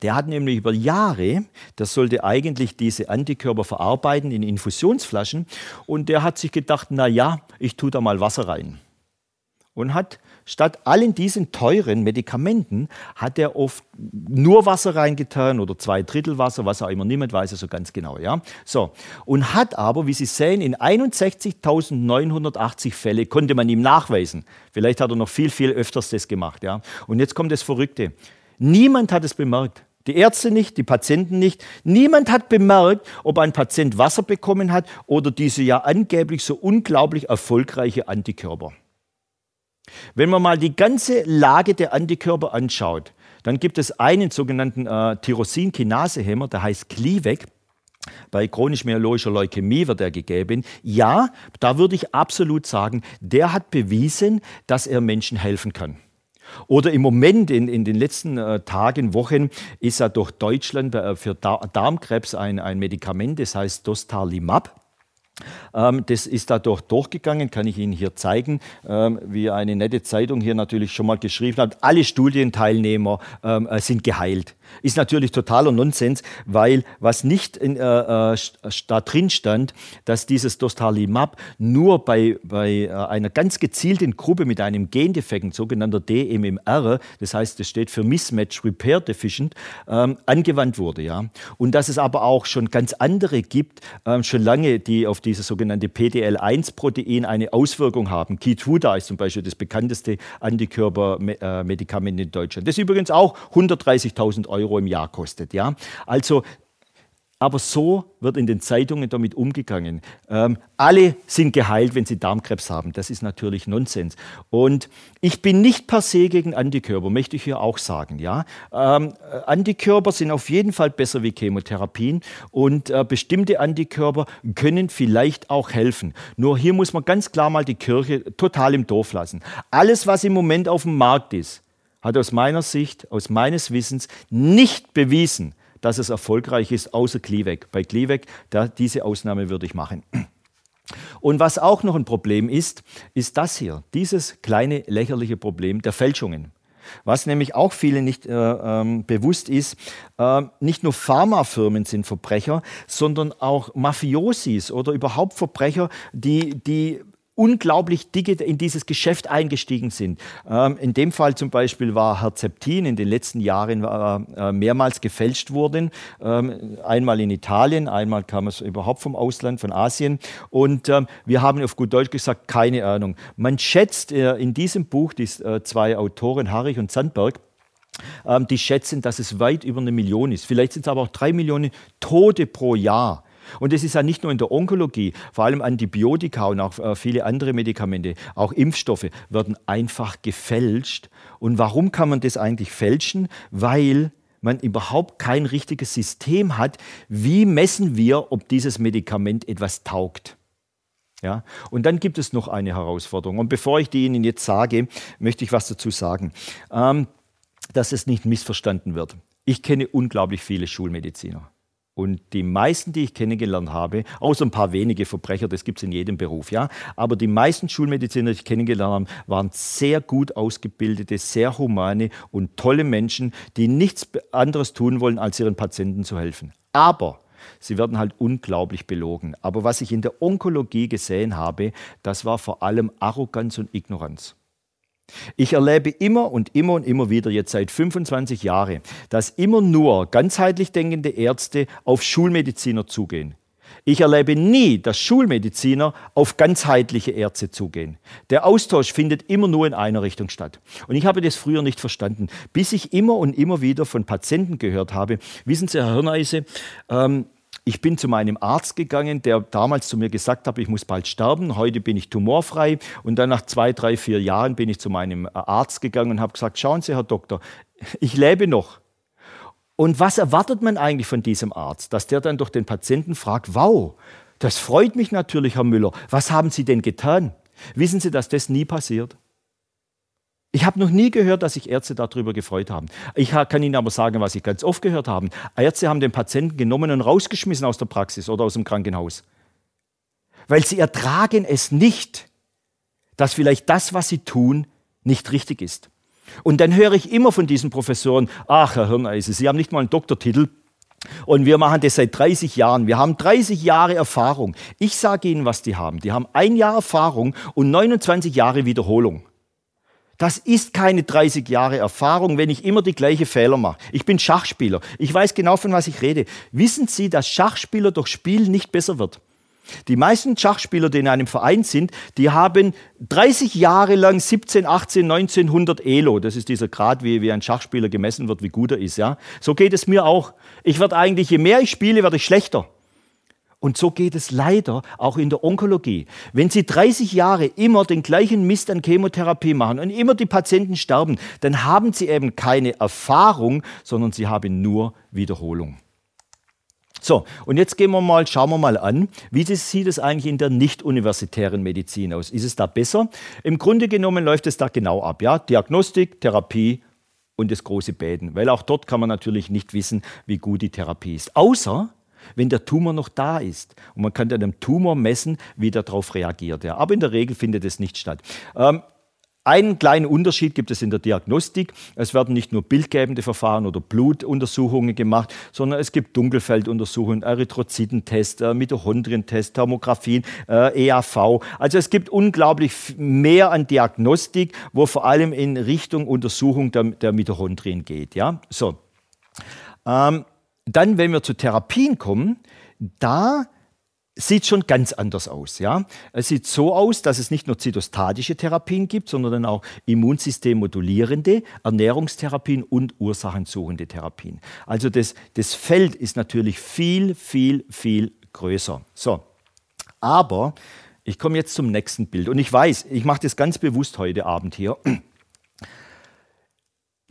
Der hat nämlich über Jahre, das sollte eigentlich diese Antikörper verarbeiten in Infusionsflaschen und der hat sich gedacht, na ja, ich tue da mal Wasser rein. Und hat statt allen diesen teuren Medikamenten hat er oft nur Wasser reingetan oder zwei Drittel Wasser, was auch immer, niemand weiß es so ganz genau, ja. So. Und hat aber, wie Sie sehen, in 61.980 Fälle konnte man ihm nachweisen. Vielleicht hat er noch viel, viel öfters das gemacht, ja. Und jetzt kommt das Verrückte. Niemand hat es bemerkt. Die Ärzte nicht, die Patienten nicht. Niemand hat bemerkt, ob ein Patient Wasser bekommen hat oder diese ja angeblich so unglaublich erfolgreiche Antikörper. Wenn man mal die ganze Lage der Antikörper anschaut, dann gibt es einen sogenannten äh, Tyrosinkinasehemmer, der heißt Clivec. Bei chronisch-myeloischer Leukämie wird er gegeben. Ja, da würde ich absolut sagen, der hat bewiesen, dass er Menschen helfen kann. Oder im Moment, in, in den letzten äh, Tagen, Wochen, ist ja durch Deutschland äh, für Darmkrebs ein, ein Medikament, das heißt Dostarlimab. Ähm, das ist dadurch durchgegangen, kann ich Ihnen hier zeigen, ähm, wie eine nette Zeitung hier natürlich schon mal geschrieben hat. Alle Studienteilnehmer ähm, äh, sind geheilt. Ist natürlich totaler Nonsens, weil was nicht in, äh, äh da drin stand, dass dieses Dostarlimab nur bei, bei äh, einer ganz gezielten Gruppe mit einem Gendefekt, sogenannter DMMR, das heißt, das steht für Mismatch Repair Deficient, ähm, angewandt wurde. Ja? Und dass es aber auch schon ganz andere gibt, ähm, schon lange, die auf dieses sogenannte PDL1-Protein eine Auswirkung haben. Keytruda ist zum Beispiel das bekannteste Antikörpermedikament in Deutschland. Das übrigens auch 130.000 Euro im Jahr kostet. Ja? Also, aber so wird in den Zeitungen damit umgegangen. Ähm, alle sind geheilt, wenn sie Darmkrebs haben. Das ist natürlich Nonsens. Und ich bin nicht per se gegen Antikörper, möchte ich hier auch sagen. Ja? Ähm, Antikörper sind auf jeden Fall besser wie Chemotherapien und äh, bestimmte Antikörper können vielleicht auch helfen. Nur hier muss man ganz klar mal die Kirche total im Dorf lassen. Alles, was im Moment auf dem Markt ist, hat aus meiner Sicht, aus meines Wissens nicht bewiesen, dass es erfolgreich ist, außer Kliwek. Bei Kliwek, da, diese Ausnahme würde ich machen. Und was auch noch ein Problem ist, ist das hier, dieses kleine lächerliche Problem der Fälschungen. Was nämlich auch vielen nicht äh, ähm, bewusst ist, äh, nicht nur Pharmafirmen sind Verbrecher, sondern auch Mafiosis oder überhaupt Verbrecher, die, die unglaublich dicke in dieses Geschäft eingestiegen sind. Ähm, in dem Fall zum Beispiel war Herzeptin in den letzten Jahren äh, mehrmals gefälscht worden. Ähm, einmal in Italien, einmal kam es überhaupt vom Ausland, von Asien. Und ähm, wir haben auf gut Deutsch gesagt, keine Ahnung. Man schätzt äh, in diesem Buch, die äh, zwei Autoren, Harrich und Sandberg, die schätzen, dass es weit über eine Million ist. Vielleicht sind es aber auch drei Millionen Tote pro Jahr und das ist ja nicht nur in der Onkologie, vor allem Antibiotika und auch äh, viele andere Medikamente, auch Impfstoffe werden einfach gefälscht. Und warum kann man das eigentlich fälschen? Weil man überhaupt kein richtiges System hat, wie messen wir, ob dieses Medikament etwas taugt. Ja? Und dann gibt es noch eine Herausforderung. Und bevor ich die Ihnen jetzt sage, möchte ich was dazu sagen, ähm, dass es nicht missverstanden wird. Ich kenne unglaublich viele Schulmediziner. Und die meisten, die ich kennengelernt habe, außer ein paar wenige Verbrecher, das gibt es in jedem Beruf, ja, aber die meisten Schulmediziner, die ich kennengelernt habe, waren sehr gut ausgebildete, sehr humane und tolle Menschen, die nichts anderes tun wollen, als ihren Patienten zu helfen. Aber sie werden halt unglaublich belogen. Aber was ich in der Onkologie gesehen habe, das war vor allem Arroganz und Ignoranz. Ich erlebe immer und immer und immer wieder jetzt seit 25 Jahren, dass immer nur ganzheitlich denkende Ärzte auf Schulmediziner zugehen. Ich erlebe nie, dass Schulmediziner auf ganzheitliche Ärzte zugehen. Der Austausch findet immer nur in einer Richtung statt. Und ich habe das früher nicht verstanden, bis ich immer und immer wieder von Patienten gehört habe, wissen Sie, Herr Hirneise, ähm, ich bin zu meinem Arzt gegangen, der damals zu mir gesagt hat, ich muss bald sterben. Heute bin ich tumorfrei. Und dann nach zwei, drei, vier Jahren bin ich zu meinem Arzt gegangen und habe gesagt, schauen Sie, Herr Doktor, ich lebe noch. Und was erwartet man eigentlich von diesem Arzt? Dass der dann durch den Patienten fragt, wow, das freut mich natürlich, Herr Müller. Was haben Sie denn getan? Wissen Sie, dass das nie passiert? Ich habe noch nie gehört, dass sich Ärzte darüber gefreut haben. Ich kann Ihnen aber sagen, was ich ganz oft gehört habe. Ärzte haben den Patienten genommen und rausgeschmissen aus der Praxis oder aus dem Krankenhaus. Weil sie ertragen es nicht, dass vielleicht das, was sie tun, nicht richtig ist. Und dann höre ich immer von diesen Professoren, ach Herr Hirneise, Sie haben nicht mal einen Doktortitel, und wir machen das seit 30 Jahren. Wir haben 30 Jahre Erfahrung. Ich sage Ihnen, was die haben. Die haben ein Jahr Erfahrung und 29 Jahre Wiederholung. Das ist keine 30 Jahre Erfahrung, wenn ich immer die gleichen Fehler mache. Ich bin Schachspieler. Ich weiß genau, von was ich rede. Wissen Sie, dass Schachspieler durch Spiel nicht besser wird? Die meisten Schachspieler, die in einem Verein sind, die haben 30 Jahre lang 17, 18, 1900 Elo. Das ist dieser Grad, wie, wie ein Schachspieler gemessen wird, wie gut er ist. Ja? So geht es mir auch. Ich werde eigentlich, je mehr ich spiele, werde ich schlechter. Und so geht es leider auch in der Onkologie. Wenn Sie 30 Jahre immer den gleichen Mist an Chemotherapie machen und immer die Patienten sterben, dann haben Sie eben keine Erfahrung, sondern Sie haben nur Wiederholung. So, und jetzt gehen wir mal, schauen wir mal an, wie sieht es eigentlich in der nicht-universitären Medizin aus? Ist es da besser? Im Grunde genommen läuft es da genau ab, ja? Diagnostik, Therapie und das große Bäden, weil auch dort kann man natürlich nicht wissen, wie gut die Therapie ist. Außer wenn der Tumor noch da ist. Und man kann dann dem Tumor messen, wie der darauf reagiert. Ja. Aber in der Regel findet es nicht statt. Ähm, einen kleinen Unterschied gibt es in der Diagnostik. Es werden nicht nur bildgebende Verfahren oder Blutuntersuchungen gemacht, sondern es gibt Dunkelfelduntersuchungen, Erythrozytentest, äh, Mitochondrientest, Thermografien, äh, EAV. Also es gibt unglaublich mehr an Diagnostik, wo vor allem in Richtung Untersuchung der, der Mitochondrien geht. Ja? So. Ähm, dann, wenn wir zu Therapien kommen, da sieht schon ganz anders aus. Ja? Es sieht so aus, dass es nicht nur zytostatische Therapien gibt, sondern dann auch immunsystemmodulierende, Ernährungstherapien und ursachensuchende Therapien. Also das, das Feld ist natürlich viel, viel, viel größer. So, aber ich komme jetzt zum nächsten Bild und ich weiß, ich mache das ganz bewusst heute Abend hier.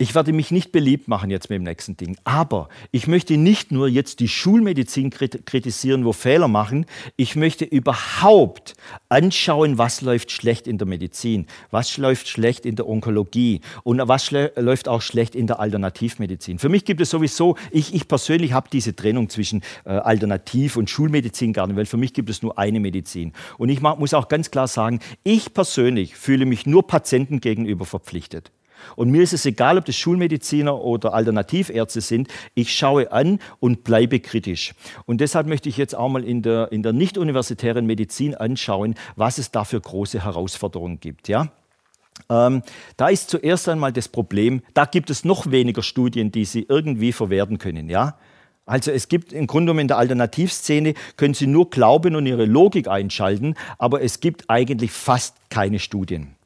Ich werde mich nicht beliebt machen jetzt mit dem nächsten Ding. Aber ich möchte nicht nur jetzt die Schulmedizin kritisieren, wo Fehler machen. Ich möchte überhaupt anschauen, was läuft schlecht in der Medizin, was läuft schlecht in der Onkologie und was läuft auch schlecht in der Alternativmedizin. Für mich gibt es sowieso, ich, ich persönlich habe diese Trennung zwischen äh, Alternativ- und Schulmedizin gar nicht, weil für mich gibt es nur eine Medizin. Und ich muss auch ganz klar sagen, ich persönlich fühle mich nur Patienten gegenüber verpflichtet. Und mir ist es egal, ob das Schulmediziner oder Alternativärzte sind. Ich schaue an und bleibe kritisch. Und deshalb möchte ich jetzt auch mal in der, in der nicht-universitären Medizin anschauen, was es da für große Herausforderungen gibt. Ja? Ähm, da ist zuerst einmal das Problem, da gibt es noch weniger Studien, die Sie irgendwie verwerten können. Ja? Also es gibt im Grunde genommen in der Alternativszene, können Sie nur glauben und Ihre Logik einschalten, aber es gibt eigentlich fast keine Studien.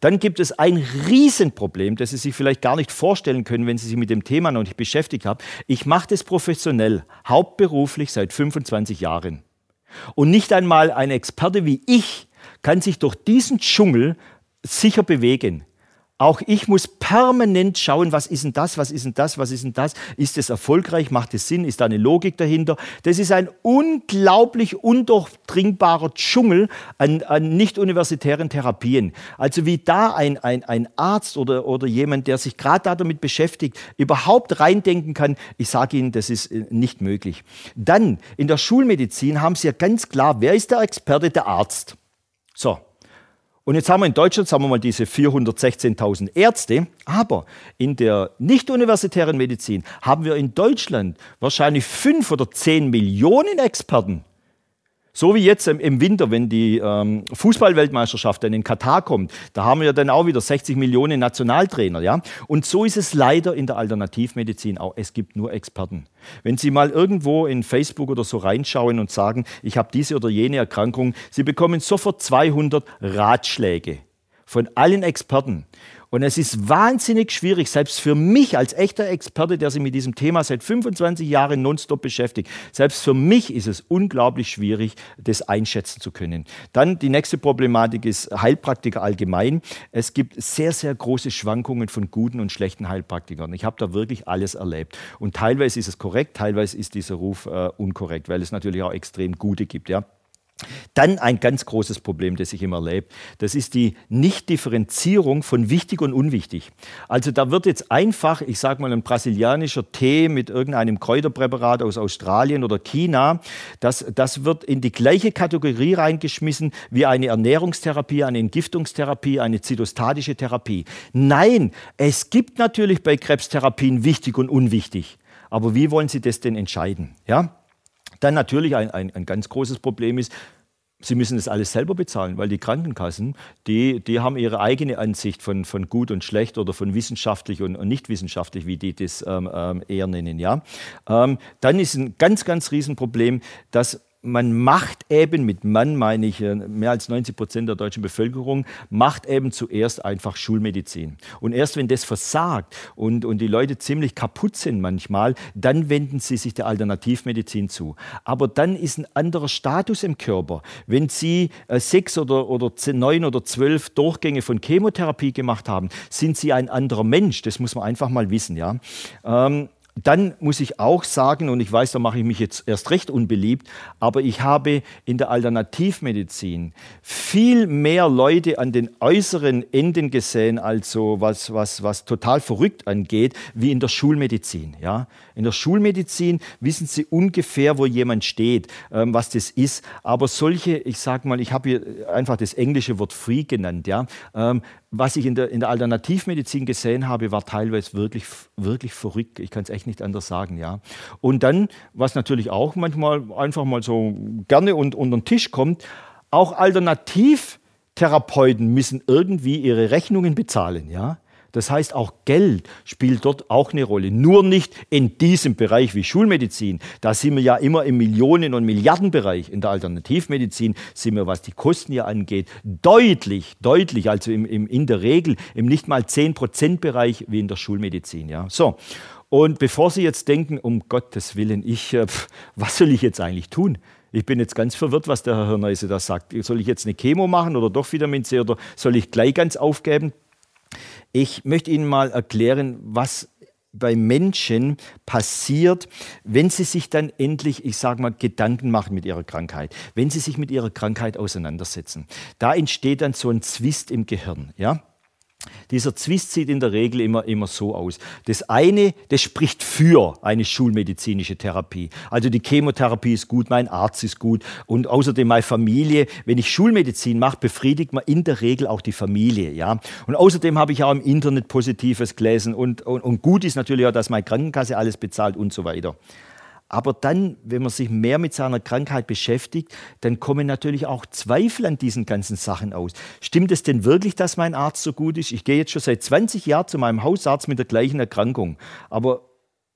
Dann gibt es ein Riesenproblem, das Sie sich vielleicht gar nicht vorstellen können, wenn Sie sich mit dem Thema noch nicht beschäftigt haben. Ich mache das professionell, hauptberuflich seit 25 Jahren. Und nicht einmal ein Experte wie ich kann sich durch diesen Dschungel sicher bewegen. Auch ich muss permanent schauen, was ist denn das, was ist denn das, was ist denn das? Ist es erfolgreich? Macht es Sinn? Ist da eine Logik dahinter? Das ist ein unglaublich undurchdringbarer Dschungel an, an nicht-universitären Therapien. Also wie da ein, ein, ein Arzt oder, oder jemand, der sich gerade damit beschäftigt, überhaupt reindenken kann, ich sage Ihnen, das ist äh, nicht möglich. Dann in der Schulmedizin haben Sie ja ganz klar, wer ist der Experte? Der Arzt. So, und jetzt haben wir in Deutschland, sagen wir mal, diese 416.000 Ärzte, aber in der nicht-universitären Medizin haben wir in Deutschland wahrscheinlich fünf oder zehn Millionen Experten. So wie jetzt im Winter, wenn die ähm, Fußballweltmeisterschaft dann in Katar kommt, da haben wir dann auch wieder 60 Millionen Nationaltrainer, ja. Und so ist es leider in der Alternativmedizin auch. Es gibt nur Experten. Wenn Sie mal irgendwo in Facebook oder so reinschauen und sagen, ich habe diese oder jene Erkrankung, Sie bekommen sofort 200 Ratschläge von allen Experten. Und es ist wahnsinnig schwierig, selbst für mich als echter Experte, der sich mit diesem Thema seit 25 Jahren nonstop beschäftigt, selbst für mich ist es unglaublich schwierig, das einschätzen zu können. Dann die nächste Problematik ist Heilpraktiker allgemein. Es gibt sehr, sehr große Schwankungen von guten und schlechten Heilpraktikern. Ich habe da wirklich alles erlebt. Und teilweise ist es korrekt, teilweise ist dieser Ruf äh, unkorrekt, weil es natürlich auch extrem gute gibt. Ja. Dann ein ganz großes Problem, das ich immer erlebe, das ist die Nichtdifferenzierung von wichtig und unwichtig. Also da wird jetzt einfach, ich sage mal, ein brasilianischer Tee mit irgendeinem Kräuterpräparat aus Australien oder China, das, das wird in die gleiche Kategorie reingeschmissen wie eine Ernährungstherapie, eine Entgiftungstherapie, eine zytostatische Therapie. Nein, es gibt natürlich bei Krebstherapien wichtig und unwichtig. Aber wie wollen Sie das denn entscheiden? Ja? Dann natürlich ein, ein, ein ganz großes Problem ist, Sie müssen das alles selber bezahlen, weil die Krankenkassen, die, die haben ihre eigene Ansicht von, von gut und schlecht oder von wissenschaftlich und, und nicht wissenschaftlich, wie die das ähm, ähm eher nennen. Ja? Ähm, dann ist ein ganz, ganz Riesenproblem, dass man macht eben, mit Mann meine ich äh, mehr als 90 Prozent der deutschen Bevölkerung, macht eben zuerst einfach Schulmedizin. Und erst wenn das versagt und, und die Leute ziemlich kaputt sind manchmal, dann wenden sie sich der Alternativmedizin zu. Aber dann ist ein anderer Status im Körper. Wenn Sie äh, sechs oder, oder neun oder zwölf Durchgänge von Chemotherapie gemacht haben, sind Sie ein anderer Mensch. Das muss man einfach mal wissen. Ja? Ähm, dann muss ich auch sagen, und ich weiß, da mache ich mich jetzt erst recht unbeliebt, aber ich habe in der Alternativmedizin viel mehr Leute an den äußeren Enden gesehen, also was, was, was total verrückt angeht, wie in der Schulmedizin. Ja? In der Schulmedizin wissen Sie ungefähr, wo jemand steht, ähm, was das ist. Aber solche, ich sage mal, ich habe hier einfach das englische Wort Free genannt. Ja? Ähm, was ich in der, in der Alternativmedizin gesehen habe, war teilweise wirklich, wirklich verrückt. Ich kann es echt nicht anders sagen. Ja? Und dann, was natürlich auch manchmal einfach mal so gerne und, unter den Tisch kommt, auch Alternativtherapeuten müssen irgendwie ihre Rechnungen bezahlen. Ja? Das heißt, auch Geld spielt dort auch eine Rolle. Nur nicht in diesem Bereich wie Schulmedizin. Da sind wir ja immer im Millionen- und Milliardenbereich. In der Alternativmedizin sind wir, was die Kosten hier angeht, deutlich, deutlich, also im, im, in der Regel im nicht mal 10%-Bereich wie in der Schulmedizin. Ja. So. Und bevor Sie jetzt denken, um Gottes Willen, ich, äh, was soll ich jetzt eigentlich tun? Ich bin jetzt ganz verwirrt, was der Herr Neuse da sagt. Soll ich jetzt eine Chemo machen oder doch Vitamin C oder soll ich gleich ganz aufgeben? Ich möchte Ihnen mal erklären, was bei Menschen passiert, wenn sie sich dann endlich, ich sage mal, Gedanken machen mit ihrer Krankheit, wenn sie sich mit ihrer Krankheit auseinandersetzen. Da entsteht dann so ein Zwist im Gehirn. Ja? Dieser Zwist sieht in der Regel immer, immer so aus. Das eine, das spricht für eine schulmedizinische Therapie. Also die Chemotherapie ist gut, mein Arzt ist gut und außerdem meine Familie. Wenn ich Schulmedizin mache, befriedigt man in der Regel auch die Familie. Ja? Und außerdem habe ich auch im Internet Positives gelesen und, und, und gut ist natürlich auch, dass meine Krankenkasse alles bezahlt und so weiter. Aber dann, wenn man sich mehr mit seiner Krankheit beschäftigt, dann kommen natürlich auch Zweifel an diesen ganzen Sachen aus. Stimmt es denn wirklich, dass mein Arzt so gut ist? Ich gehe jetzt schon seit 20 Jahren zu meinem Hausarzt mit der gleichen Erkrankung. Aber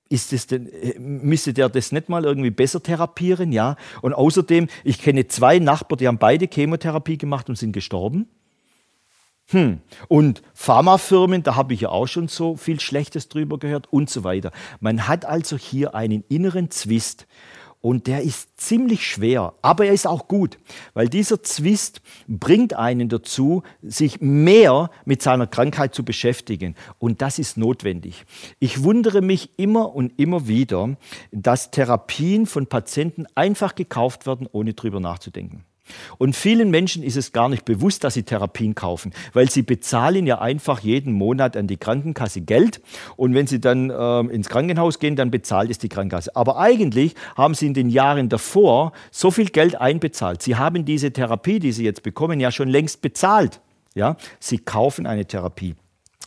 ist es denn, äh, müsste der das nicht mal irgendwie besser therapieren? Ja. Und außerdem, ich kenne zwei Nachbarn, die haben beide Chemotherapie gemacht und sind gestorben. Hm. Und Pharmafirmen, da habe ich ja auch schon so viel Schlechtes drüber gehört und so weiter. Man hat also hier einen inneren Zwist. Und der ist ziemlich schwer, aber er ist auch gut, weil dieser Zwist bringt einen dazu, sich mehr mit seiner Krankheit zu beschäftigen. Und das ist notwendig. Ich wundere mich immer und immer wieder, dass Therapien von Patienten einfach gekauft werden, ohne drüber nachzudenken. Und vielen Menschen ist es gar nicht bewusst, dass sie Therapien kaufen, weil sie bezahlen ja einfach jeden Monat an die Krankenkasse Geld und wenn sie dann äh, ins Krankenhaus gehen, dann bezahlt es die Krankenkasse. Aber eigentlich haben sie in den Jahren davor so viel Geld einbezahlt. Sie haben diese Therapie, die sie jetzt bekommen, ja schon längst bezahlt. Ja? Sie kaufen eine Therapie.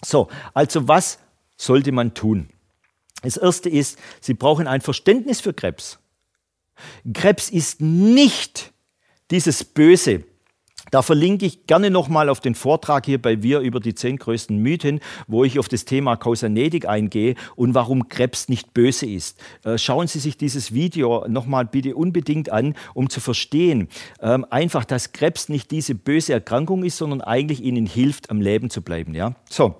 So, also was sollte man tun? Das Erste ist, Sie brauchen ein Verständnis für Krebs. Krebs ist nicht dieses Böse. Da verlinke ich gerne nochmal auf den Vortrag hier bei Wir über die zehn größten Mythen, wo ich auf das Thema Kausanetik eingehe und warum Krebs nicht böse ist. Äh, schauen Sie sich dieses Video nochmal bitte unbedingt an, um zu verstehen, ähm, einfach, dass Krebs nicht diese böse Erkrankung ist, sondern eigentlich Ihnen hilft, am Leben zu bleiben. Ja? So.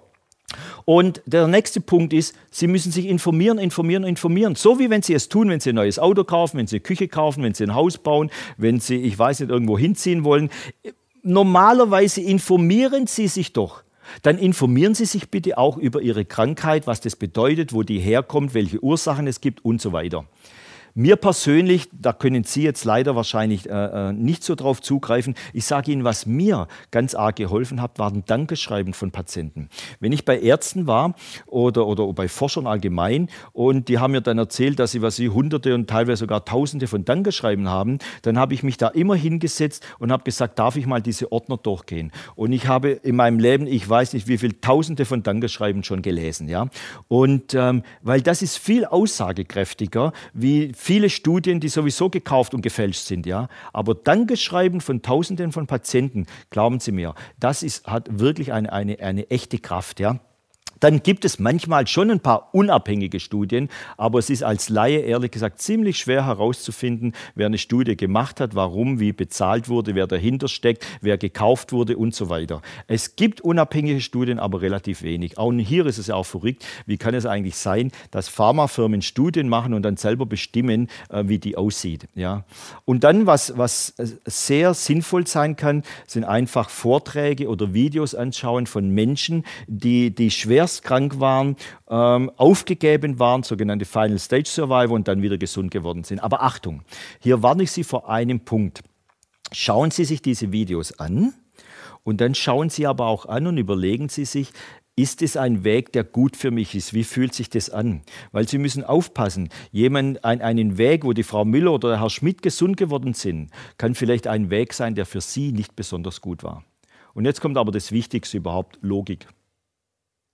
Und der nächste Punkt ist, Sie müssen sich informieren, informieren, informieren. So wie wenn Sie es tun, wenn Sie ein neues Auto kaufen, wenn Sie eine Küche kaufen, wenn Sie ein Haus bauen, wenn Sie, ich weiß nicht, irgendwo hinziehen wollen. Normalerweise informieren Sie sich doch. Dann informieren Sie sich bitte auch über Ihre Krankheit, was das bedeutet, wo die herkommt, welche Ursachen es gibt und so weiter. Mir persönlich, da können Sie jetzt leider wahrscheinlich äh, äh, nicht so drauf zugreifen. Ich sage Ihnen, was mir ganz arg geholfen hat, waren Dankeschreiben von Patienten. Wenn ich bei Ärzten war oder, oder bei Forschern allgemein und die haben mir dann erzählt, dass sie, was sie hunderte und teilweise sogar tausende von Dankeschreiben haben, dann habe ich mich da immer hingesetzt und habe gesagt, darf ich mal diese Ordner durchgehen? Und ich habe in meinem Leben, ich weiß nicht, wie viele tausende von Dankeschreiben schon gelesen. Ja? Und ähm, weil das ist viel aussagekräftiger, wie viele Studien, die sowieso gekauft und gefälscht sind, ja. Aber Dankeschreiben von Tausenden von Patienten, glauben Sie mir, das ist, hat wirklich eine, eine, eine echte Kraft, ja. Dann gibt es manchmal schon ein paar unabhängige Studien, aber es ist als Laie ehrlich gesagt ziemlich schwer herauszufinden, wer eine Studie gemacht hat, warum, wie bezahlt wurde, wer dahinter steckt, wer gekauft wurde und so weiter. Es gibt unabhängige Studien, aber relativ wenig. Auch hier ist es ja auch verrückt. Wie kann es eigentlich sein, dass Pharmafirmen Studien machen und dann selber bestimmen, äh, wie die aussieht? Ja? Und dann, was, was sehr sinnvoll sein kann, sind einfach Vorträge oder Videos anschauen von Menschen, die, die schwer schwerst krank waren, ähm, aufgegeben waren, sogenannte Final Stage Survivor und dann wieder gesund geworden sind. Aber Achtung, hier warne ich Sie vor einem Punkt. Schauen Sie sich diese Videos an und dann schauen Sie aber auch an und überlegen Sie sich, ist es ein Weg, der gut für mich ist? Wie fühlt sich das an? Weil Sie müssen aufpassen. Jemand, ein, einen Weg, wo die Frau Müller oder Herr Schmidt gesund geworden sind, kann vielleicht ein Weg sein, der für Sie nicht besonders gut war. Und jetzt kommt aber das Wichtigste überhaupt, Logik.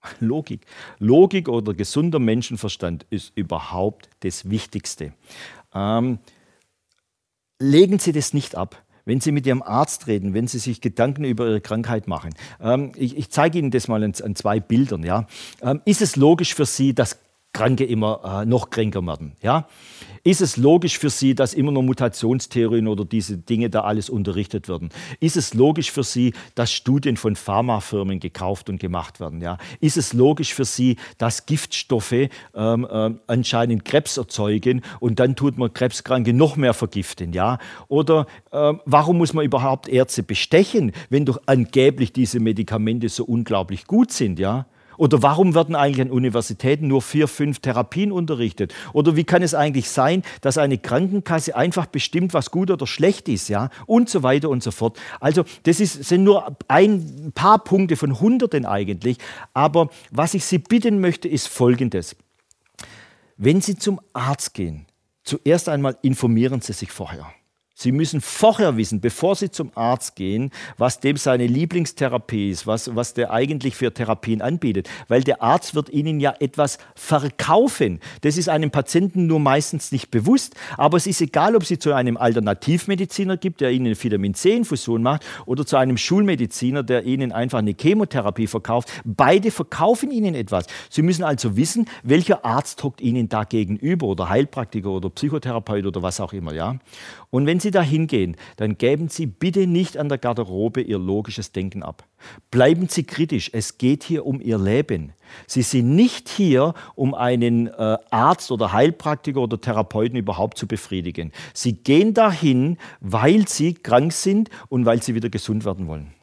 Logik. Logik oder gesunder Menschenverstand ist überhaupt das Wichtigste. Ähm, legen Sie das nicht ab. Wenn Sie mit Ihrem Arzt reden, wenn Sie sich Gedanken über Ihre Krankheit machen. Ähm, ich, ich zeige Ihnen das mal an, zwei Bildern. Ja? Ähm, ist es logisch für Sie, dass Kranke immer äh, noch kränker werden? Ja? Ist es logisch für Sie, dass immer noch Mutationstheorien oder diese Dinge da alles unterrichtet werden? Ist es logisch für Sie, dass Studien von Pharmafirmen gekauft und gemacht werden? Ja? Ist es logisch für Sie, dass Giftstoffe ähm, äh, anscheinend Krebs erzeugen und dann tut man Krebskranke noch mehr vergiften? Ja? Oder äh, warum muss man überhaupt Ärzte bestechen, wenn doch angeblich diese Medikamente so unglaublich gut sind? Ja? Oder warum werden eigentlich an Universitäten nur vier, fünf Therapien unterrichtet? Oder wie kann es eigentlich sein, dass eine Krankenkasse einfach bestimmt, was gut oder schlecht ist, ja? Und so weiter und so fort. Also, das ist, sind nur ein paar Punkte von Hunderten eigentlich. Aber was ich Sie bitten möchte, ist Folgendes. Wenn Sie zum Arzt gehen, zuerst einmal informieren Sie sich vorher. Sie müssen vorher wissen, bevor Sie zum Arzt gehen, was dem seine Lieblingstherapie ist, was, was der eigentlich für Therapien anbietet. Weil der Arzt wird Ihnen ja etwas verkaufen. Das ist einem Patienten nur meistens nicht bewusst. Aber es ist egal, ob Sie zu einem Alternativmediziner gibt, der Ihnen Vitamin C-Infusion macht, oder zu einem Schulmediziner, der Ihnen einfach eine Chemotherapie verkauft. Beide verkaufen Ihnen etwas. Sie müssen also wissen, welcher Arzt hockt Ihnen da gegenüber oder Heilpraktiker oder Psychotherapeut oder was auch immer. Ja? Und wenn Sie da hingehen, dann geben Sie bitte nicht an der Garderobe Ihr logisches Denken ab. Bleiben Sie kritisch, es geht hier um Ihr Leben. Sie sind nicht hier, um einen äh, Arzt oder Heilpraktiker oder Therapeuten überhaupt zu befriedigen. Sie gehen dahin, weil Sie krank sind und weil Sie wieder gesund werden wollen.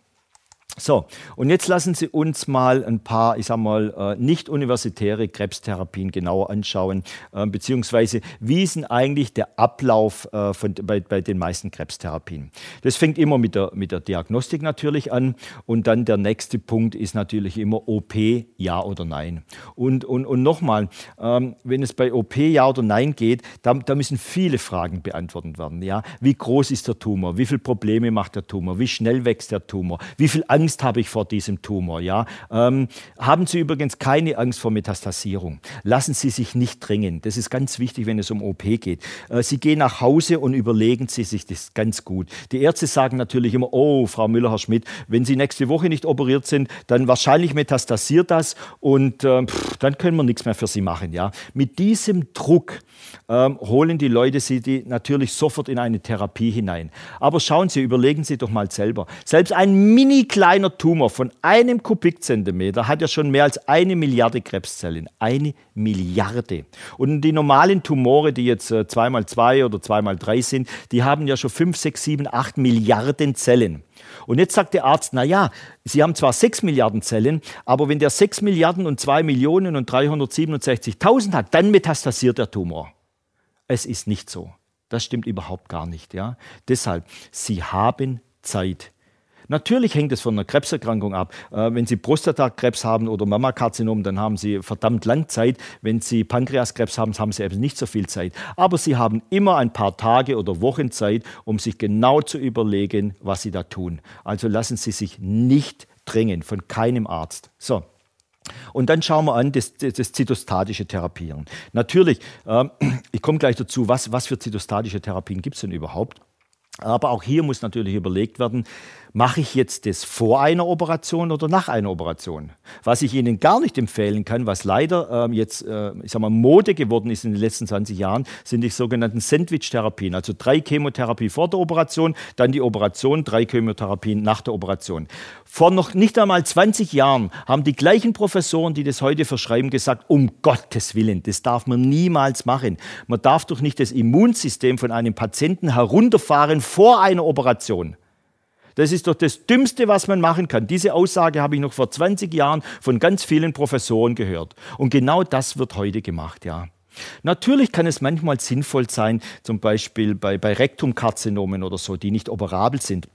So, und jetzt lassen Sie uns mal ein paar, ich sage mal, äh, nicht universitäre Krebstherapien genauer anschauen, äh, beziehungsweise wie ist denn eigentlich der Ablauf äh, von, bei, bei den meisten Krebstherapien? Das fängt immer mit der, mit der Diagnostik natürlich an und dann der nächste Punkt ist natürlich immer OP, ja oder nein. Und, und, und nochmal, ähm, wenn es bei OP ja oder nein geht, da, da müssen viele Fragen beantwortet werden. Ja? Wie groß ist der Tumor? Wie viele Probleme macht der Tumor? Wie schnell wächst der Tumor? Wie viel Angst Angst habe ich vor diesem Tumor. Ja? Ähm, haben Sie übrigens keine Angst vor Metastasierung. Lassen Sie sich nicht drängen. Das ist ganz wichtig, wenn es um OP geht. Äh, Sie gehen nach Hause und überlegen Sie sich das ganz gut. Die Ärzte sagen natürlich immer, oh, Frau Müller, Herr Schmidt, wenn Sie nächste Woche nicht operiert sind, dann wahrscheinlich metastasiert das und äh, pff, dann können wir nichts mehr für Sie machen. Ja? Mit diesem Druck ähm, holen die Leute Sie die natürlich sofort in eine Therapie hinein. Aber schauen Sie, überlegen Sie doch mal selber. Selbst ein mini kleiner kleiner Tumor von einem Kubikzentimeter hat ja schon mehr als eine Milliarde Krebszellen. Eine Milliarde. Und die normalen Tumore, die jetzt äh, zweimal zwei oder zweimal drei sind, die haben ja schon fünf, sechs, sieben, acht Milliarden Zellen. Und jetzt sagt der Arzt, na ja, Sie haben zwar 6 Milliarden Zellen, aber wenn der 6 Milliarden und 2 Millionen und 367.000 hat, dann metastasiert der Tumor. Es ist nicht so. Das stimmt überhaupt gar nicht. Ja? Deshalb, Sie haben Zeit. Natürlich hängt es von einer Krebserkrankung ab. Äh, wenn Sie Prostatakrebs haben oder Mammakarzinom, dann haben Sie verdammt lang Zeit. Wenn Sie Pankreaskrebs haben, haben Sie eben nicht so viel Zeit. Aber Sie haben immer ein paar Tage oder Wochen Zeit, um sich genau zu überlegen, was Sie da tun. Also lassen Sie sich nicht drängen von keinem Arzt. So. Und dann schauen wir an das, das, zytostatische Therapieren. Natürlich, äh, ich komme gleich dazu, was, was für zytostatische Therapien gibt es denn überhaupt? Aber auch hier muss natürlich überlegt werden, mache ich jetzt das vor einer Operation oder nach einer Operation? Was ich Ihnen gar nicht empfehlen kann, was leider äh, jetzt äh, ich sag mal, Mode geworden ist in den letzten 20 Jahren, sind die sogenannten Sandwich-Therapien. Also drei Chemotherapie vor der Operation, dann die Operation, drei Chemotherapien nach der Operation. Vor noch nicht einmal 20 Jahren haben die gleichen Professoren, die das heute verschreiben, gesagt, um Gottes Willen, das darf man niemals machen. Man darf doch nicht das Immunsystem von einem Patienten herunterfahren vor einer Operation. Das ist doch das Dümmste, was man machen kann. Diese Aussage habe ich noch vor 20 Jahren von ganz vielen Professoren gehört. Und genau das wird heute gemacht, ja. Natürlich kann es manchmal sinnvoll sein, zum Beispiel bei, bei Rektumkarzinomen oder so, die nicht operabel sind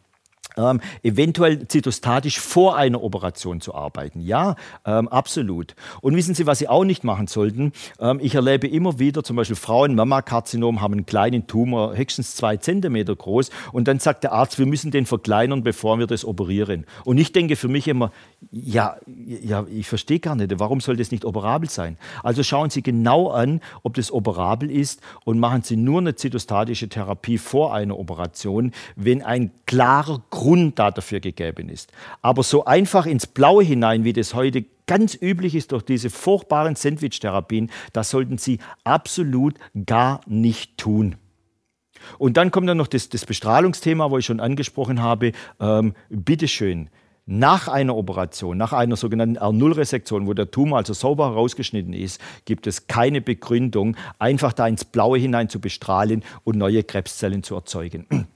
ähm, eventuell zytostatisch vor einer Operation zu arbeiten. Ja, ähm, absolut. Und wissen Sie, was Sie auch nicht machen sollten? Ähm, ich erlebe immer wieder, zum Beispiel Frauen, Mammakarzinom haben einen kleinen Tumor, höchstens zwei Zentimeter groß. Und dann sagt der Arzt, wir müssen den verkleinern, bevor wir das operieren. Und ich denke für mich immer, ja, ja ich verstehe gar nicht, warum soll das nicht operabel sein? Also schauen Sie genau an, ob das operabel ist und machen Sie nur eine zytostatische Therapie vor einer Operation, wenn ein klarer Grund Grund dafür gegeben ist. Aber so einfach ins Blaue hinein, wie das heute ganz üblich ist durch diese furchtbaren Sandwich-Therapien, das sollten Sie absolut gar nicht tun. Und dann kommt dann noch das, das Bestrahlungsthema, wo ich schon angesprochen habe. Ähm, bitteschön, nach einer Operation, nach einer sogenannten R0-Resektion, wo der Tumor also sauber herausgeschnitten ist, gibt es keine Begründung, einfach da ins Blaue hinein zu bestrahlen und neue Krebszellen zu erzeugen.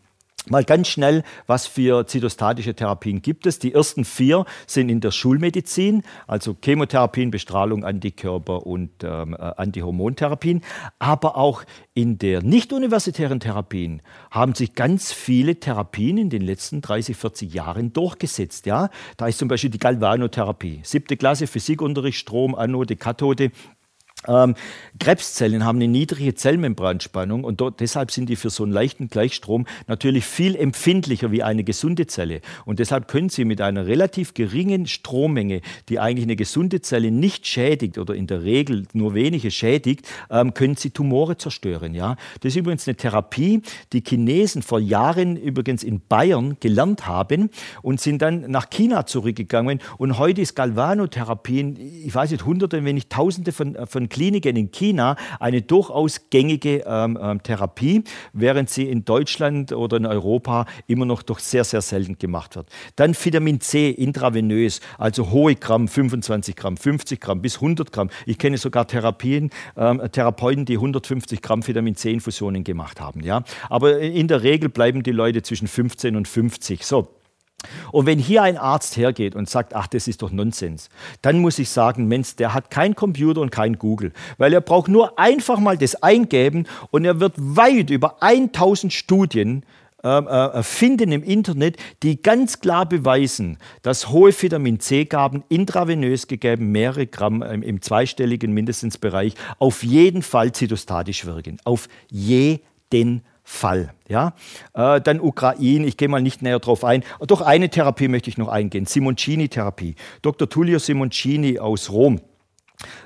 Mal ganz schnell, was für zytostatische Therapien gibt es? Die ersten vier sind in der Schulmedizin, also Chemotherapien, Bestrahlung, Antikörper und ähm, äh, Antihormontherapien. Aber auch in der nicht-universitären Therapien haben sich ganz viele Therapien in den letzten 30, 40 Jahren durchgesetzt. Ja? Da ist zum Beispiel die Galvanotherapie, siebte Klasse Physikunterricht, Strom, Anode, Kathode. Ähm, Krebszellen haben eine niedrige Zellmembranspannung und dort, deshalb sind die für so einen leichten Gleichstrom natürlich viel empfindlicher wie eine gesunde Zelle. Und deshalb können sie mit einer relativ geringen Strommenge, die eigentlich eine gesunde Zelle nicht schädigt oder in der Regel nur wenige schädigt, ähm, können sie Tumore zerstören. Ja? Das ist übrigens eine Therapie, die Chinesen vor Jahren übrigens in Bayern gelernt haben und sind dann nach China zurückgegangen. Und heute ist Galvanotherapie, ich weiß nicht, hunderte, wenn nicht tausende von, von in Kliniken in China eine durchaus gängige ähm, ähm, Therapie, während sie in Deutschland oder in Europa immer noch doch sehr, sehr selten gemacht wird. Dann Vitamin C intravenös, also hohe Gramm, 25 Gramm, 50 Gramm bis 100 Gramm. Ich kenne sogar Therapien, ähm, Therapeuten, die 150 Gramm Vitamin C-Infusionen gemacht haben. Ja? Aber in der Regel bleiben die Leute zwischen 15 und 50. So. Und wenn hier ein Arzt hergeht und sagt, ach, das ist doch Nonsens, dann muss ich sagen, Mensch, der hat kein Computer und kein Google, weil er braucht nur einfach mal das eingeben und er wird weit über 1000 Studien ähm, äh, finden im Internet, die ganz klar beweisen, dass hohe Vitamin C-Gaben intravenös gegeben, mehrere Gramm im, im zweistelligen mindestens Bereich, auf jeden Fall zytostatisch wirken. Auf jeden Fall. Ja? Äh, dann Ukraine, ich gehe mal nicht näher drauf ein. Doch eine Therapie möchte ich noch eingehen, Simoncini-Therapie. Dr. Tullio Simoncini aus Rom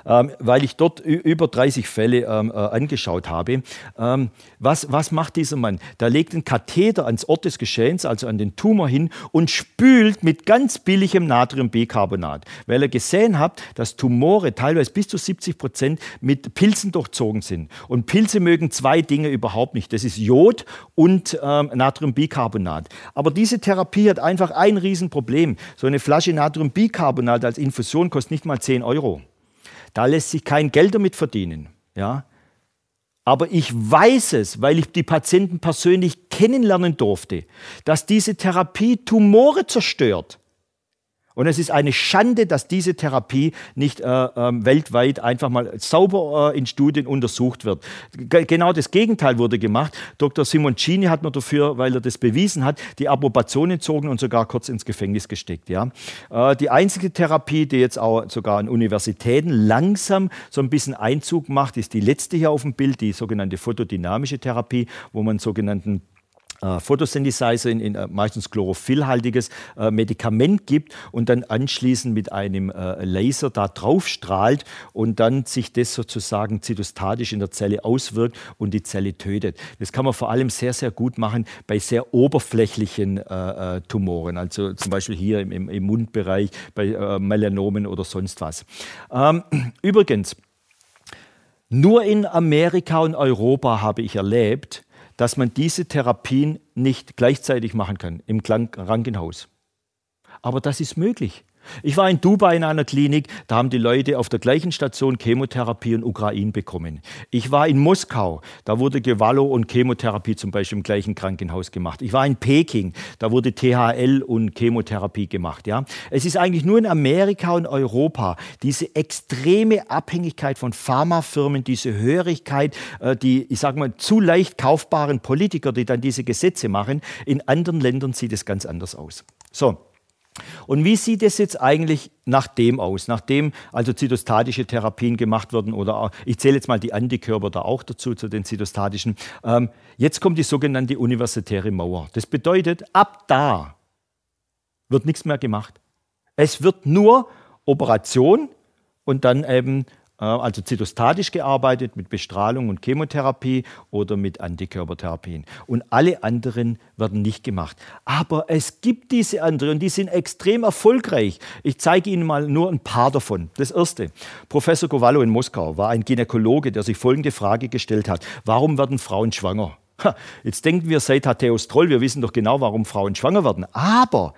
ähm, weil ich dort über 30 Fälle ähm, äh, angeschaut habe. Ähm, was, was macht dieser Mann? Der legt einen Katheter ans Ort des Geschehens, also an den Tumor hin und spült mit ganz billigem Natriumbicarbonat, weil er gesehen hat, dass Tumore teilweise bis zu 70 Prozent mit Pilzen durchzogen sind. Und Pilze mögen zwei Dinge überhaupt nicht. Das ist Jod und ähm, Natriumbicarbonat. Aber diese Therapie hat einfach ein Riesenproblem. So eine Flasche Natriumbicarbonat als Infusion kostet nicht mal 10 Euro. Da lässt sich kein Geld damit verdienen. Ja? Aber ich weiß es, weil ich die Patienten persönlich kennenlernen durfte, dass diese Therapie Tumore zerstört. Und es ist eine Schande, dass diese Therapie nicht äh, äh, weltweit einfach mal sauber äh, in Studien untersucht wird. G genau das Gegenteil wurde gemacht. Dr. Simoncini hat mir dafür, weil er das bewiesen hat, die Approbation entzogen und sogar kurz ins Gefängnis gesteckt. Ja? Äh, die einzige Therapie, die jetzt auch sogar an Universitäten langsam so ein bisschen Einzug macht, ist die letzte hier auf dem Bild, die sogenannte photodynamische Therapie, wo man sogenannten äh, Photosynthesizer in, in äh, meistens chlorophyllhaltiges äh, Medikament gibt und dann anschließend mit einem äh, Laser da drauf strahlt und dann sich das sozusagen zytostatisch in der Zelle auswirkt und die Zelle tötet. Das kann man vor allem sehr, sehr gut machen bei sehr oberflächlichen äh, Tumoren, also zum Beispiel hier im, im, im Mundbereich, bei Melanomen oder sonst was. Ähm, übrigens, nur in Amerika und Europa habe ich erlebt, dass man diese Therapien nicht gleichzeitig machen kann im Krankenhaus. Aber das ist möglich. Ich war in Dubai in einer Klinik, da haben die Leute auf der gleichen Station Chemotherapie und Ukraine bekommen. Ich war in Moskau, da wurde Gewallo und Chemotherapie zum Beispiel im gleichen Krankenhaus gemacht. Ich war in Peking, da wurde THL und Chemotherapie gemacht. Ja? Es ist eigentlich nur in Amerika und Europa diese extreme Abhängigkeit von Pharmafirmen, diese Hörigkeit, äh, die, ich sage mal, zu leicht kaufbaren Politiker, die dann diese Gesetze machen. In anderen Ländern sieht es ganz anders aus. So, und wie sieht es jetzt eigentlich nach dem aus, nachdem also zytostatische Therapien gemacht wurden oder ich zähle jetzt mal die Antikörper da auch dazu, zu den zytostatischen. Ähm, jetzt kommt die sogenannte universitäre Mauer. Das bedeutet, ab da wird nichts mehr gemacht. Es wird nur Operation und dann eben also zytostatisch gearbeitet mit Bestrahlung und Chemotherapie oder mit Antikörpertherapien. Und alle anderen werden nicht gemacht. Aber es gibt diese anderen und die sind extrem erfolgreich. Ich zeige Ihnen mal nur ein paar davon. Das erste, Professor Kowalow in Moskau war ein Gynäkologe, der sich folgende Frage gestellt hat. Warum werden Frauen schwanger? Jetzt denken wir seit Hatheus Troll, wir wissen doch genau, warum Frauen schwanger werden. Aber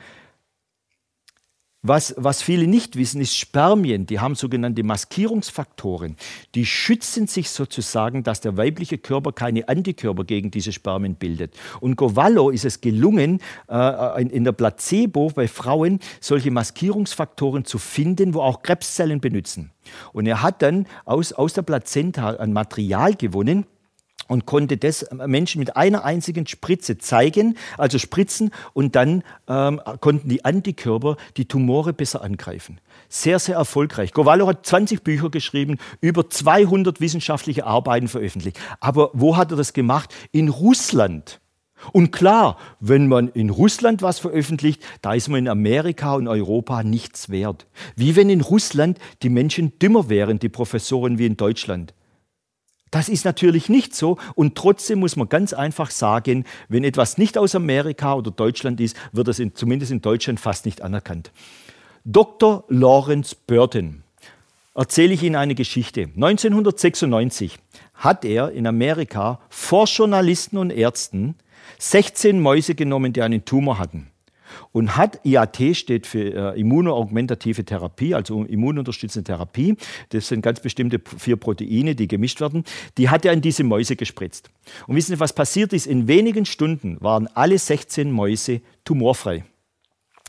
was, was viele nicht wissen, ist Spermien, die haben sogenannte Maskierungsfaktoren. Die schützen sich sozusagen, dass der weibliche Körper keine Antikörper gegen diese Spermien bildet. Und Govallo ist es gelungen, äh, in, in der Placebo bei Frauen solche Maskierungsfaktoren zu finden, wo auch Krebszellen benutzen. Und er hat dann aus, aus der Plazenta ein Material gewonnen, und konnte das Menschen mit einer einzigen Spritze zeigen, also spritzen, und dann ähm, konnten die Antikörper die Tumore besser angreifen. Sehr, sehr erfolgreich. Govallo hat 20 Bücher geschrieben, über 200 wissenschaftliche Arbeiten veröffentlicht. Aber wo hat er das gemacht? In Russland. Und klar, wenn man in Russland was veröffentlicht, da ist man in Amerika und Europa nichts wert. Wie wenn in Russland die Menschen dümmer wären, die Professoren wie in Deutschland. Das ist natürlich nicht so und trotzdem muss man ganz einfach sagen, wenn etwas nicht aus Amerika oder Deutschland ist, wird es in, zumindest in Deutschland fast nicht anerkannt. Dr. Lawrence Burton, erzähle ich Ihnen eine Geschichte. 1996 hat er in Amerika vor Journalisten und Ärzten 16 Mäuse genommen, die einen Tumor hatten. Und hat IAT steht für äh, immunoaugmentative Therapie, also immununterstützende Therapie. Das sind ganz bestimmte vier Proteine, die gemischt werden. Die hat er in diese Mäuse gespritzt. Und wissen Sie, was passiert ist? In wenigen Stunden waren alle 16 Mäuse tumorfrei.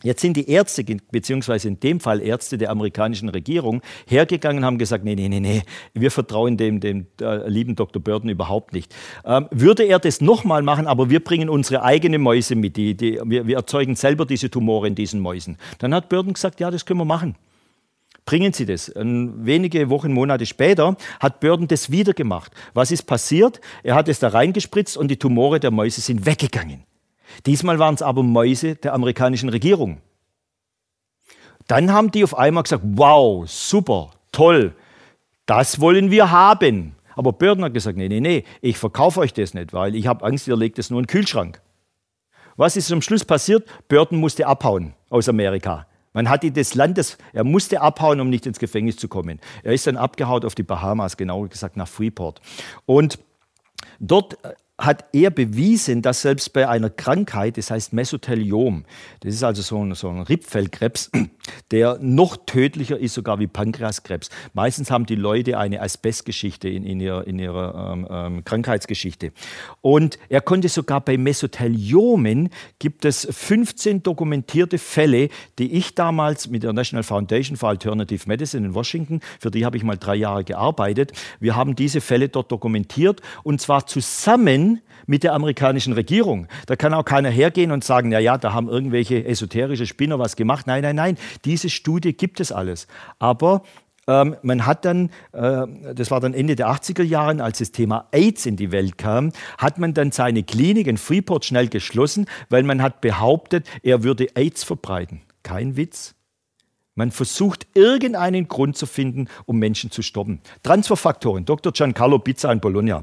Jetzt sind die Ärzte, beziehungsweise in dem Fall Ärzte der amerikanischen Regierung, hergegangen und haben gesagt, nee, nee, nee, nee, wir vertrauen dem, dem äh, lieben Dr. Burton überhaupt nicht. Ähm, würde er das nochmal machen, aber wir bringen unsere eigenen Mäuse mit, die, die, wir, wir erzeugen selber diese Tumore in diesen Mäusen. Dann hat Burton gesagt, ja, das können wir machen. Bringen Sie das. Und wenige Wochen, Monate später hat Burton das wieder gemacht. Was ist passiert? Er hat es da reingespritzt und die Tumore der Mäuse sind weggegangen. Diesmal waren es aber Mäuse der amerikanischen Regierung. Dann haben die auf einmal gesagt, wow, super, toll, das wollen wir haben. Aber Burton hat gesagt, nee, nee, nee, ich verkaufe euch das nicht, weil ich habe Angst, ihr legt es nur in den Kühlschrank. Was ist zum Schluss passiert? Burton musste abhauen aus Amerika. Man hat ihn des Landes, er musste abhauen, um nicht ins Gefängnis zu kommen. Er ist dann abgehaut auf die Bahamas, genauer gesagt nach Freeport. Und dort hat er bewiesen, dass selbst bei einer Krankheit, das heißt Mesotheliom, das ist also so ein, so ein Rippfellkrebs, der noch tödlicher ist sogar wie Pankreaskrebs. Meistens haben die Leute eine Asbestgeschichte in, in, ihrer, in ihrer ähm, ähm, Krankheitsgeschichte. Und er konnte sogar bei Mesotheliomen, gibt es 15 dokumentierte Fälle, die ich damals mit der National Foundation for Alternative Medicine in Washington, für die habe ich mal drei Jahre gearbeitet, wir haben diese Fälle dort dokumentiert und zwar zusammen mit der amerikanischen Regierung. Da kann auch keiner hergehen und sagen, ja, ja, da haben irgendwelche esoterische Spinner was gemacht. Nein, nein, nein, diese Studie gibt es alles. Aber ähm, man hat dann, äh, das war dann Ende der 80er Jahre, als das Thema AIDS in die Welt kam, hat man dann seine Klinik in Freeport schnell geschlossen, weil man hat behauptet, er würde AIDS verbreiten. Kein Witz. Man versucht irgendeinen Grund zu finden, um Menschen zu stoppen. Transferfaktoren, Dr. Giancarlo Pizza in Bologna.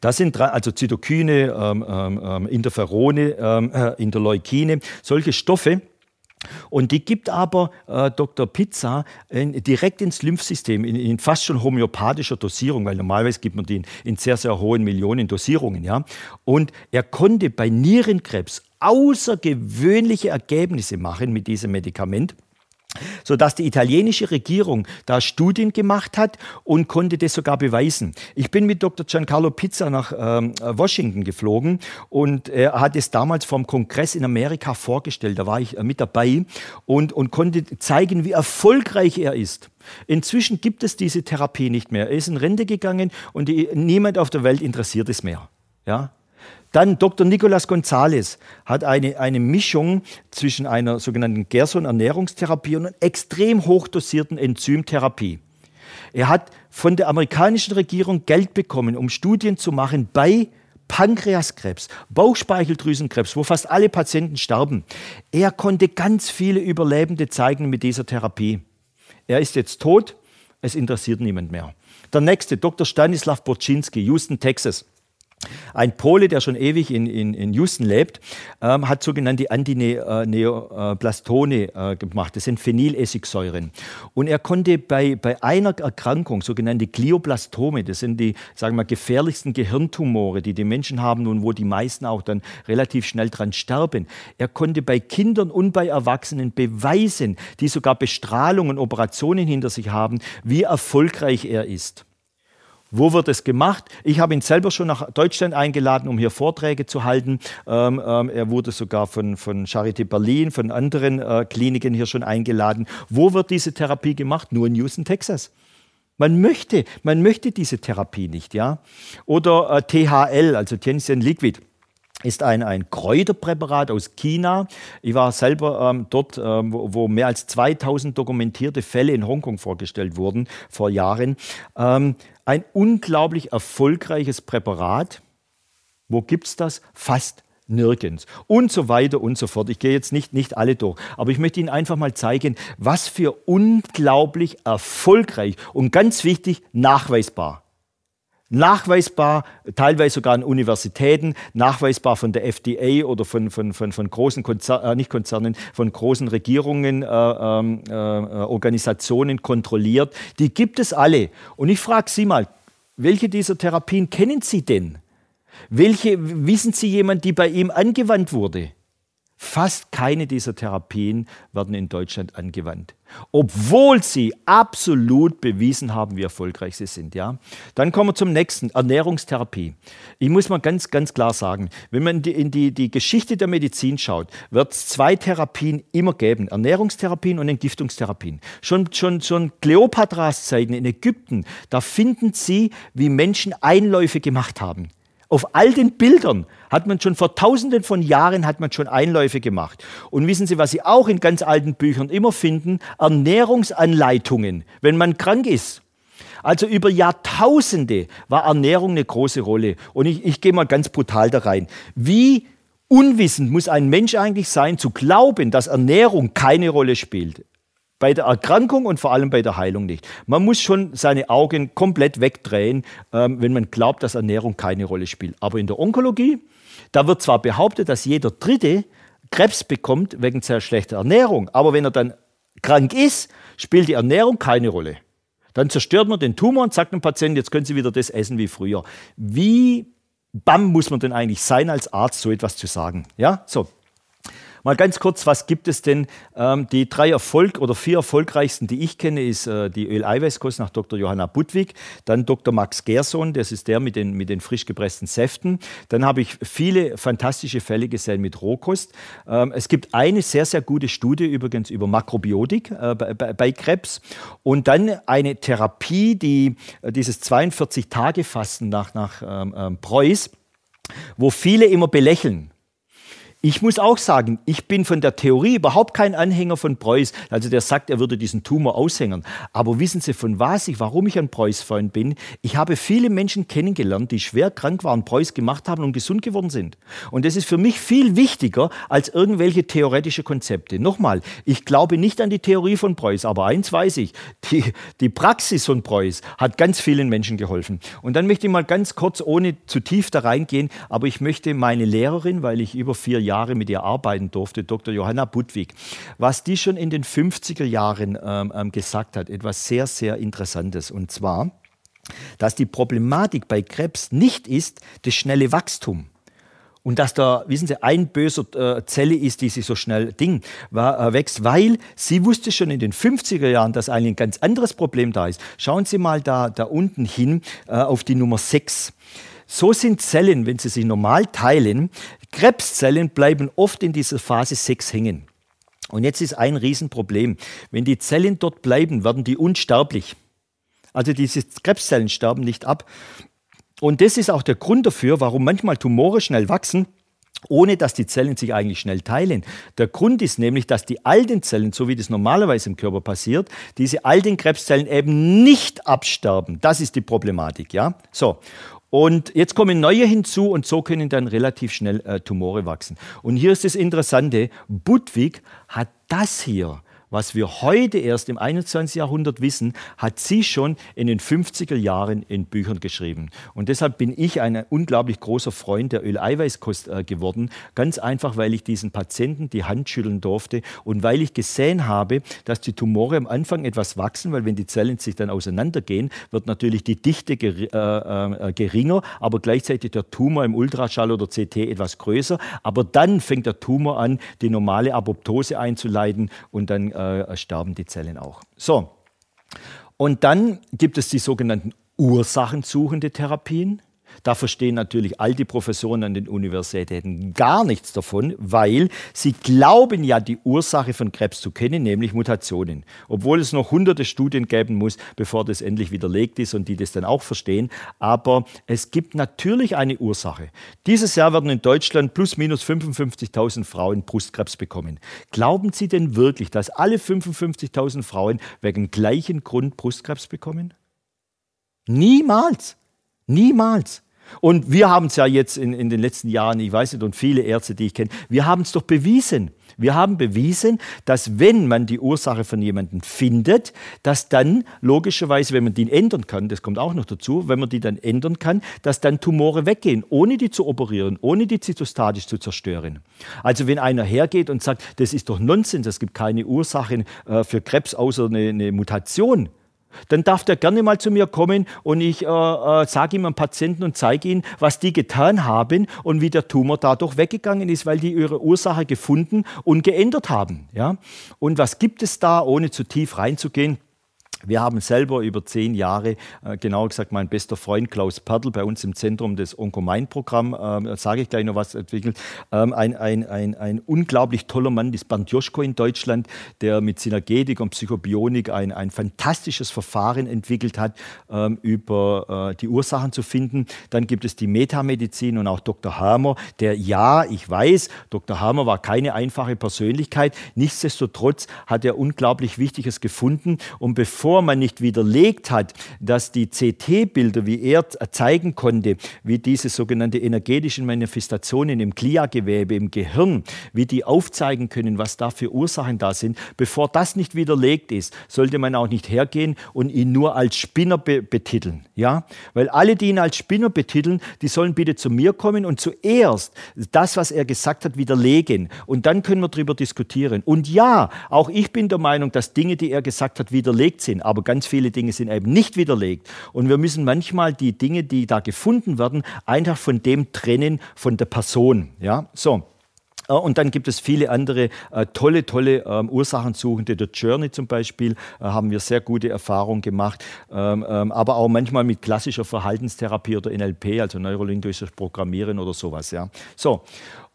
Das sind also Zytokine, ähm, ähm, ähm, Interferone, ähm, äh, Interleukine, solche Stoffe. Und die gibt aber äh, Dr. Pizza äh, direkt ins Lymphsystem, in, in, fast schon homöopathischer Dosierung, weil normalerweise gibt man die in, in sehr, sehr hohen Millionen Dosierungen. Ja? Und er konnte bei Nierenkrebs außergewöhnliche Ergebnisse machen mit diesem Medikament sodass die italienische Regierung da Studien gemacht hat und konnte das sogar beweisen. Ich bin mit Dr. Giancarlo Pizza nach ähm, Washington geflogen und er hat es damals vom Kongress in Amerika vorgestellt. Da war ich äh, mit dabei und, und konnte zeigen, wie erfolgreich er ist. Inzwischen gibt es diese Therapie nicht mehr. Er ist in Rente gegangen und die, niemand auf der Welt interessiert es mehr. Ja, dann Dr. Nicolas Gonzalez hat eine, eine Mischung zwischen einer sogenannten Gerson-Ernährungstherapie und einer extrem hochdosierten Enzymtherapie. Er hat von der amerikanischen Regierung Geld bekommen, um Studien zu machen bei Pankreaskrebs, Bauchspeicheldrüsenkrebs, wo fast alle Patienten sterben. Er konnte ganz viele Überlebende zeigen mit dieser Therapie. Er ist jetzt tot, es interessiert niemand mehr. Der nächste, Dr. Stanislav Boczynski, Houston, Texas. Ein Pole, der schon ewig in, in, in Houston lebt, ähm, hat sogenannte Antineoplastone äh, gemacht. Das sind Phenylessigsäuren. Und er konnte bei, bei einer Erkrankung, sogenannte Glioblastome, das sind die sagen wir, gefährlichsten Gehirntumore, die die Menschen haben und wo die meisten auch dann relativ schnell dran sterben, er konnte bei Kindern und bei Erwachsenen beweisen, die sogar Bestrahlung und Operationen hinter sich haben, wie erfolgreich er ist. Wo wird es gemacht? Ich habe ihn selber schon nach Deutschland eingeladen, um hier Vorträge zu halten. Ähm, ähm, er wurde sogar von, von Charité Berlin, von anderen äh, Kliniken hier schon eingeladen. Wo wird diese Therapie gemacht? Nur in Houston, Texas. Man möchte, man möchte diese Therapie nicht, ja. Oder äh, THL, also Tianxian Liquid ist ein, ein Kräuterpräparat aus China. Ich war selber ähm, dort, ähm, wo, wo, mehr als 2000 dokumentierte Fälle in Hongkong vorgestellt wurden vor Jahren. Ähm, ein unglaublich erfolgreiches Präparat. Wo gibt es das? Fast nirgends. Und so weiter und so fort. Ich gehe jetzt nicht, nicht alle durch. Aber ich möchte Ihnen einfach mal zeigen, was für unglaublich erfolgreich und ganz wichtig nachweisbar Nachweisbar, teilweise sogar an Universitäten, nachweisbar von der FDA oder von, von, von, von großen Konzernen, äh, nicht Konzernen, von großen Regierungen, äh, ähm, äh, Organisationen kontrolliert. Die gibt es alle. Und ich frage Sie mal, welche dieser Therapien kennen Sie denn? Welche wissen Sie jemand, die bei ihm angewandt wurde? Fast keine dieser Therapien werden in Deutschland angewandt, obwohl sie absolut bewiesen haben, wie erfolgreich sie sind. Ja? Dann kommen wir zum nächsten, Ernährungstherapie. Ich muss mal ganz, ganz klar sagen, wenn man in die, in die, die Geschichte der Medizin schaut, wird es zwei Therapien immer geben, Ernährungstherapien und Entgiftungstherapien. Schon, schon, schon Kleopatras Zeiten in Ägypten, da finden Sie, wie Menschen Einläufe gemacht haben. Auf all den Bildern hat man schon vor tausenden von Jahren hat man schon Einläufe gemacht. Und wissen Sie, was Sie auch in ganz alten Büchern immer finden? Ernährungsanleitungen, wenn man krank ist. Also über Jahrtausende war Ernährung eine große Rolle. Und ich, ich gehe mal ganz brutal da rein. Wie unwissend muss ein Mensch eigentlich sein, zu glauben, dass Ernährung keine Rolle spielt? Bei der Erkrankung und vor allem bei der Heilung nicht. Man muss schon seine Augen komplett wegdrehen, ähm, wenn man glaubt, dass Ernährung keine Rolle spielt. Aber in der Onkologie, da wird zwar behauptet, dass jeder Dritte Krebs bekommt wegen sehr schlechter Ernährung, aber wenn er dann krank ist, spielt die Ernährung keine Rolle. Dann zerstört man den Tumor und sagt dem Patienten, jetzt können Sie wieder das essen wie früher. Wie bam muss man denn eigentlich sein als Arzt, so etwas zu sagen? Ja, so. Mal ganz kurz, was gibt es denn? Ähm, die drei Erfolg oder vier erfolgreichsten, die ich kenne, ist äh, die Öleiweißkost nach Dr. Johanna Budwig, dann Dr. Max Gerson, das ist der mit den, mit den frisch gepressten Säften. Dann habe ich viele fantastische Fälle gesehen mit Rohkost. Ähm, es gibt eine sehr, sehr gute Studie übrigens über Makrobiotik äh, bei, bei, Krebs und dann eine Therapie, die äh, dieses 42-Tage-Fasten nach, nach ähm, ähm, Preuß, wo viele immer belächeln. Ich muss auch sagen, ich bin von der Theorie überhaupt kein Anhänger von Preuß, also der sagt, er würde diesen Tumor aushängen. Aber wissen Sie, von was ich, warum ich ein Preuß-Freund bin? Ich habe viele Menschen kennengelernt, die schwer krank waren, Preuß gemacht haben und gesund geworden sind. Und das ist für mich viel wichtiger als irgendwelche theoretische Konzepte. Nochmal, ich glaube nicht an die Theorie von Preuß, aber eins weiß ich, die, die Praxis von Preuß hat ganz vielen Menschen geholfen. Und dann möchte ich mal ganz kurz, ohne zu tief da reingehen, aber ich möchte meine Lehrerin, weil ich über vier Jahre mit ihr arbeiten durfte, Dr. Johanna Budwig, was die schon in den 50er Jahren ähm, ähm, gesagt hat, etwas sehr, sehr Interessantes. Und zwar, dass die Problematik bei Krebs nicht ist das schnelle Wachstum. Und dass da, wissen Sie, ein böser äh, Zelle ist, die sich so schnell Ding war, äh, wächst, weil sie wusste schon in den 50er Jahren, dass eigentlich ein ganz anderes Problem da ist. Schauen Sie mal da, da unten hin äh, auf die Nummer 6. So sind Zellen, wenn sie sich normal teilen, Krebszellen bleiben oft in dieser Phase 6 hängen. Und jetzt ist ein Riesenproblem. Wenn die Zellen dort bleiben, werden die unsterblich. Also diese Krebszellen sterben nicht ab. Und das ist auch der Grund dafür, warum manchmal Tumore schnell wachsen, ohne dass die Zellen sich eigentlich schnell teilen. Der Grund ist nämlich, dass die alten Zellen, so wie das normalerweise im Körper passiert, diese alten Krebszellen eben nicht absterben. Das ist die Problematik, ja? So. Und jetzt kommen neue hinzu und so können dann relativ schnell äh, Tumore wachsen. Und hier ist das Interessante, Budwig hat das hier was wir heute erst im 21. Jahrhundert wissen, hat sie schon in den 50er Jahren in Büchern geschrieben. Und deshalb bin ich ein unglaublich großer Freund der Öleiweißkost äh, geworden. Ganz einfach, weil ich diesen Patienten die Hand schütteln durfte und weil ich gesehen habe, dass die Tumore am Anfang etwas wachsen, weil wenn die Zellen sich dann auseinandergehen, wird natürlich die Dichte äh, äh, geringer, aber gleichzeitig der Tumor im Ultraschall oder CT etwas größer. Aber dann fängt der Tumor an, die normale Apoptose einzuleiten und dann äh, sterben die Zellen auch. So, und dann gibt es die sogenannten ursachensuchende Therapien. Da verstehen natürlich all die Professoren an den Universitäten gar nichts davon, weil sie glauben ja, die Ursache von Krebs zu kennen, nämlich Mutationen. Obwohl es noch hunderte Studien geben muss, bevor das endlich widerlegt ist und die das dann auch verstehen. Aber es gibt natürlich eine Ursache. Dieses Jahr werden in Deutschland plus minus 55.000 Frauen Brustkrebs bekommen. Glauben Sie denn wirklich, dass alle 55.000 Frauen wegen gleichen Grund Brustkrebs bekommen? Niemals. Niemals. Und wir haben es ja jetzt in, in den letzten Jahren, ich weiß nicht, und viele Ärzte, die ich kenne, wir haben es doch bewiesen. Wir haben bewiesen, dass wenn man die Ursache von jemandem findet, dass dann logischerweise, wenn man die ändern kann, das kommt auch noch dazu, wenn man die dann ändern kann, dass dann Tumore weggehen, ohne die zu operieren, ohne die zytostatisch zu zerstören. Also wenn einer hergeht und sagt, das ist doch Nonsens, es gibt keine Ursachen äh, für Krebs außer eine, eine Mutation, dann darf der gerne mal zu mir kommen und ich äh, äh, sage ihm am Patienten und zeige ihm, was die getan haben und wie der Tumor dadurch weggegangen ist, weil die ihre Ursache gefunden und geändert haben. Ja? Und was gibt es da, ohne zu tief reinzugehen? Wir haben selber über zehn Jahre, äh, genauer gesagt mein bester Freund Klaus Pertl bei uns im Zentrum des Onkomain-Programm, äh, sage ich gleich noch was entwickelt, ähm, ein, ein, ein, ein unglaublich toller Mann, das Bernd Joschko in Deutschland, der mit Synergetik und Psychobionik ein, ein fantastisches Verfahren entwickelt hat, ähm, über äh, die Ursachen zu finden. Dann gibt es die Metamedizin und auch Dr. Hammer, der ja, ich weiß, Dr. Hammer war keine einfache Persönlichkeit, nichtsdestotrotz hat er unglaublich Wichtiges gefunden und bevor man nicht widerlegt hat, dass die CT-Bilder, wie er zeigen konnte, wie diese sogenannten energetischen Manifestationen im Gliagewebe, im Gehirn, wie die aufzeigen können, was da für Ursachen da sind, bevor das nicht widerlegt ist, sollte man auch nicht hergehen und ihn nur als Spinner be betiteln. Ja? Weil alle, die ihn als Spinner betiteln, die sollen bitte zu mir kommen und zuerst das, was er gesagt hat, widerlegen. Und dann können wir darüber diskutieren. Und ja, auch ich bin der Meinung, dass Dinge, die er gesagt hat, widerlegt sind aber ganz viele Dinge sind eben nicht widerlegt. Und wir müssen manchmal die Dinge, die da gefunden werden, einfach von dem trennen, von der Person. Ja, so. Äh, und dann gibt es viele andere äh, tolle, tolle ähm, Ursachensuchende. Der Journey zum Beispiel äh, haben wir sehr gute Erfahrungen gemacht, ähm, ähm, aber auch manchmal mit klassischer Verhaltenstherapie oder NLP, also neurolinguistisches Programmieren oder sowas. Ja. So.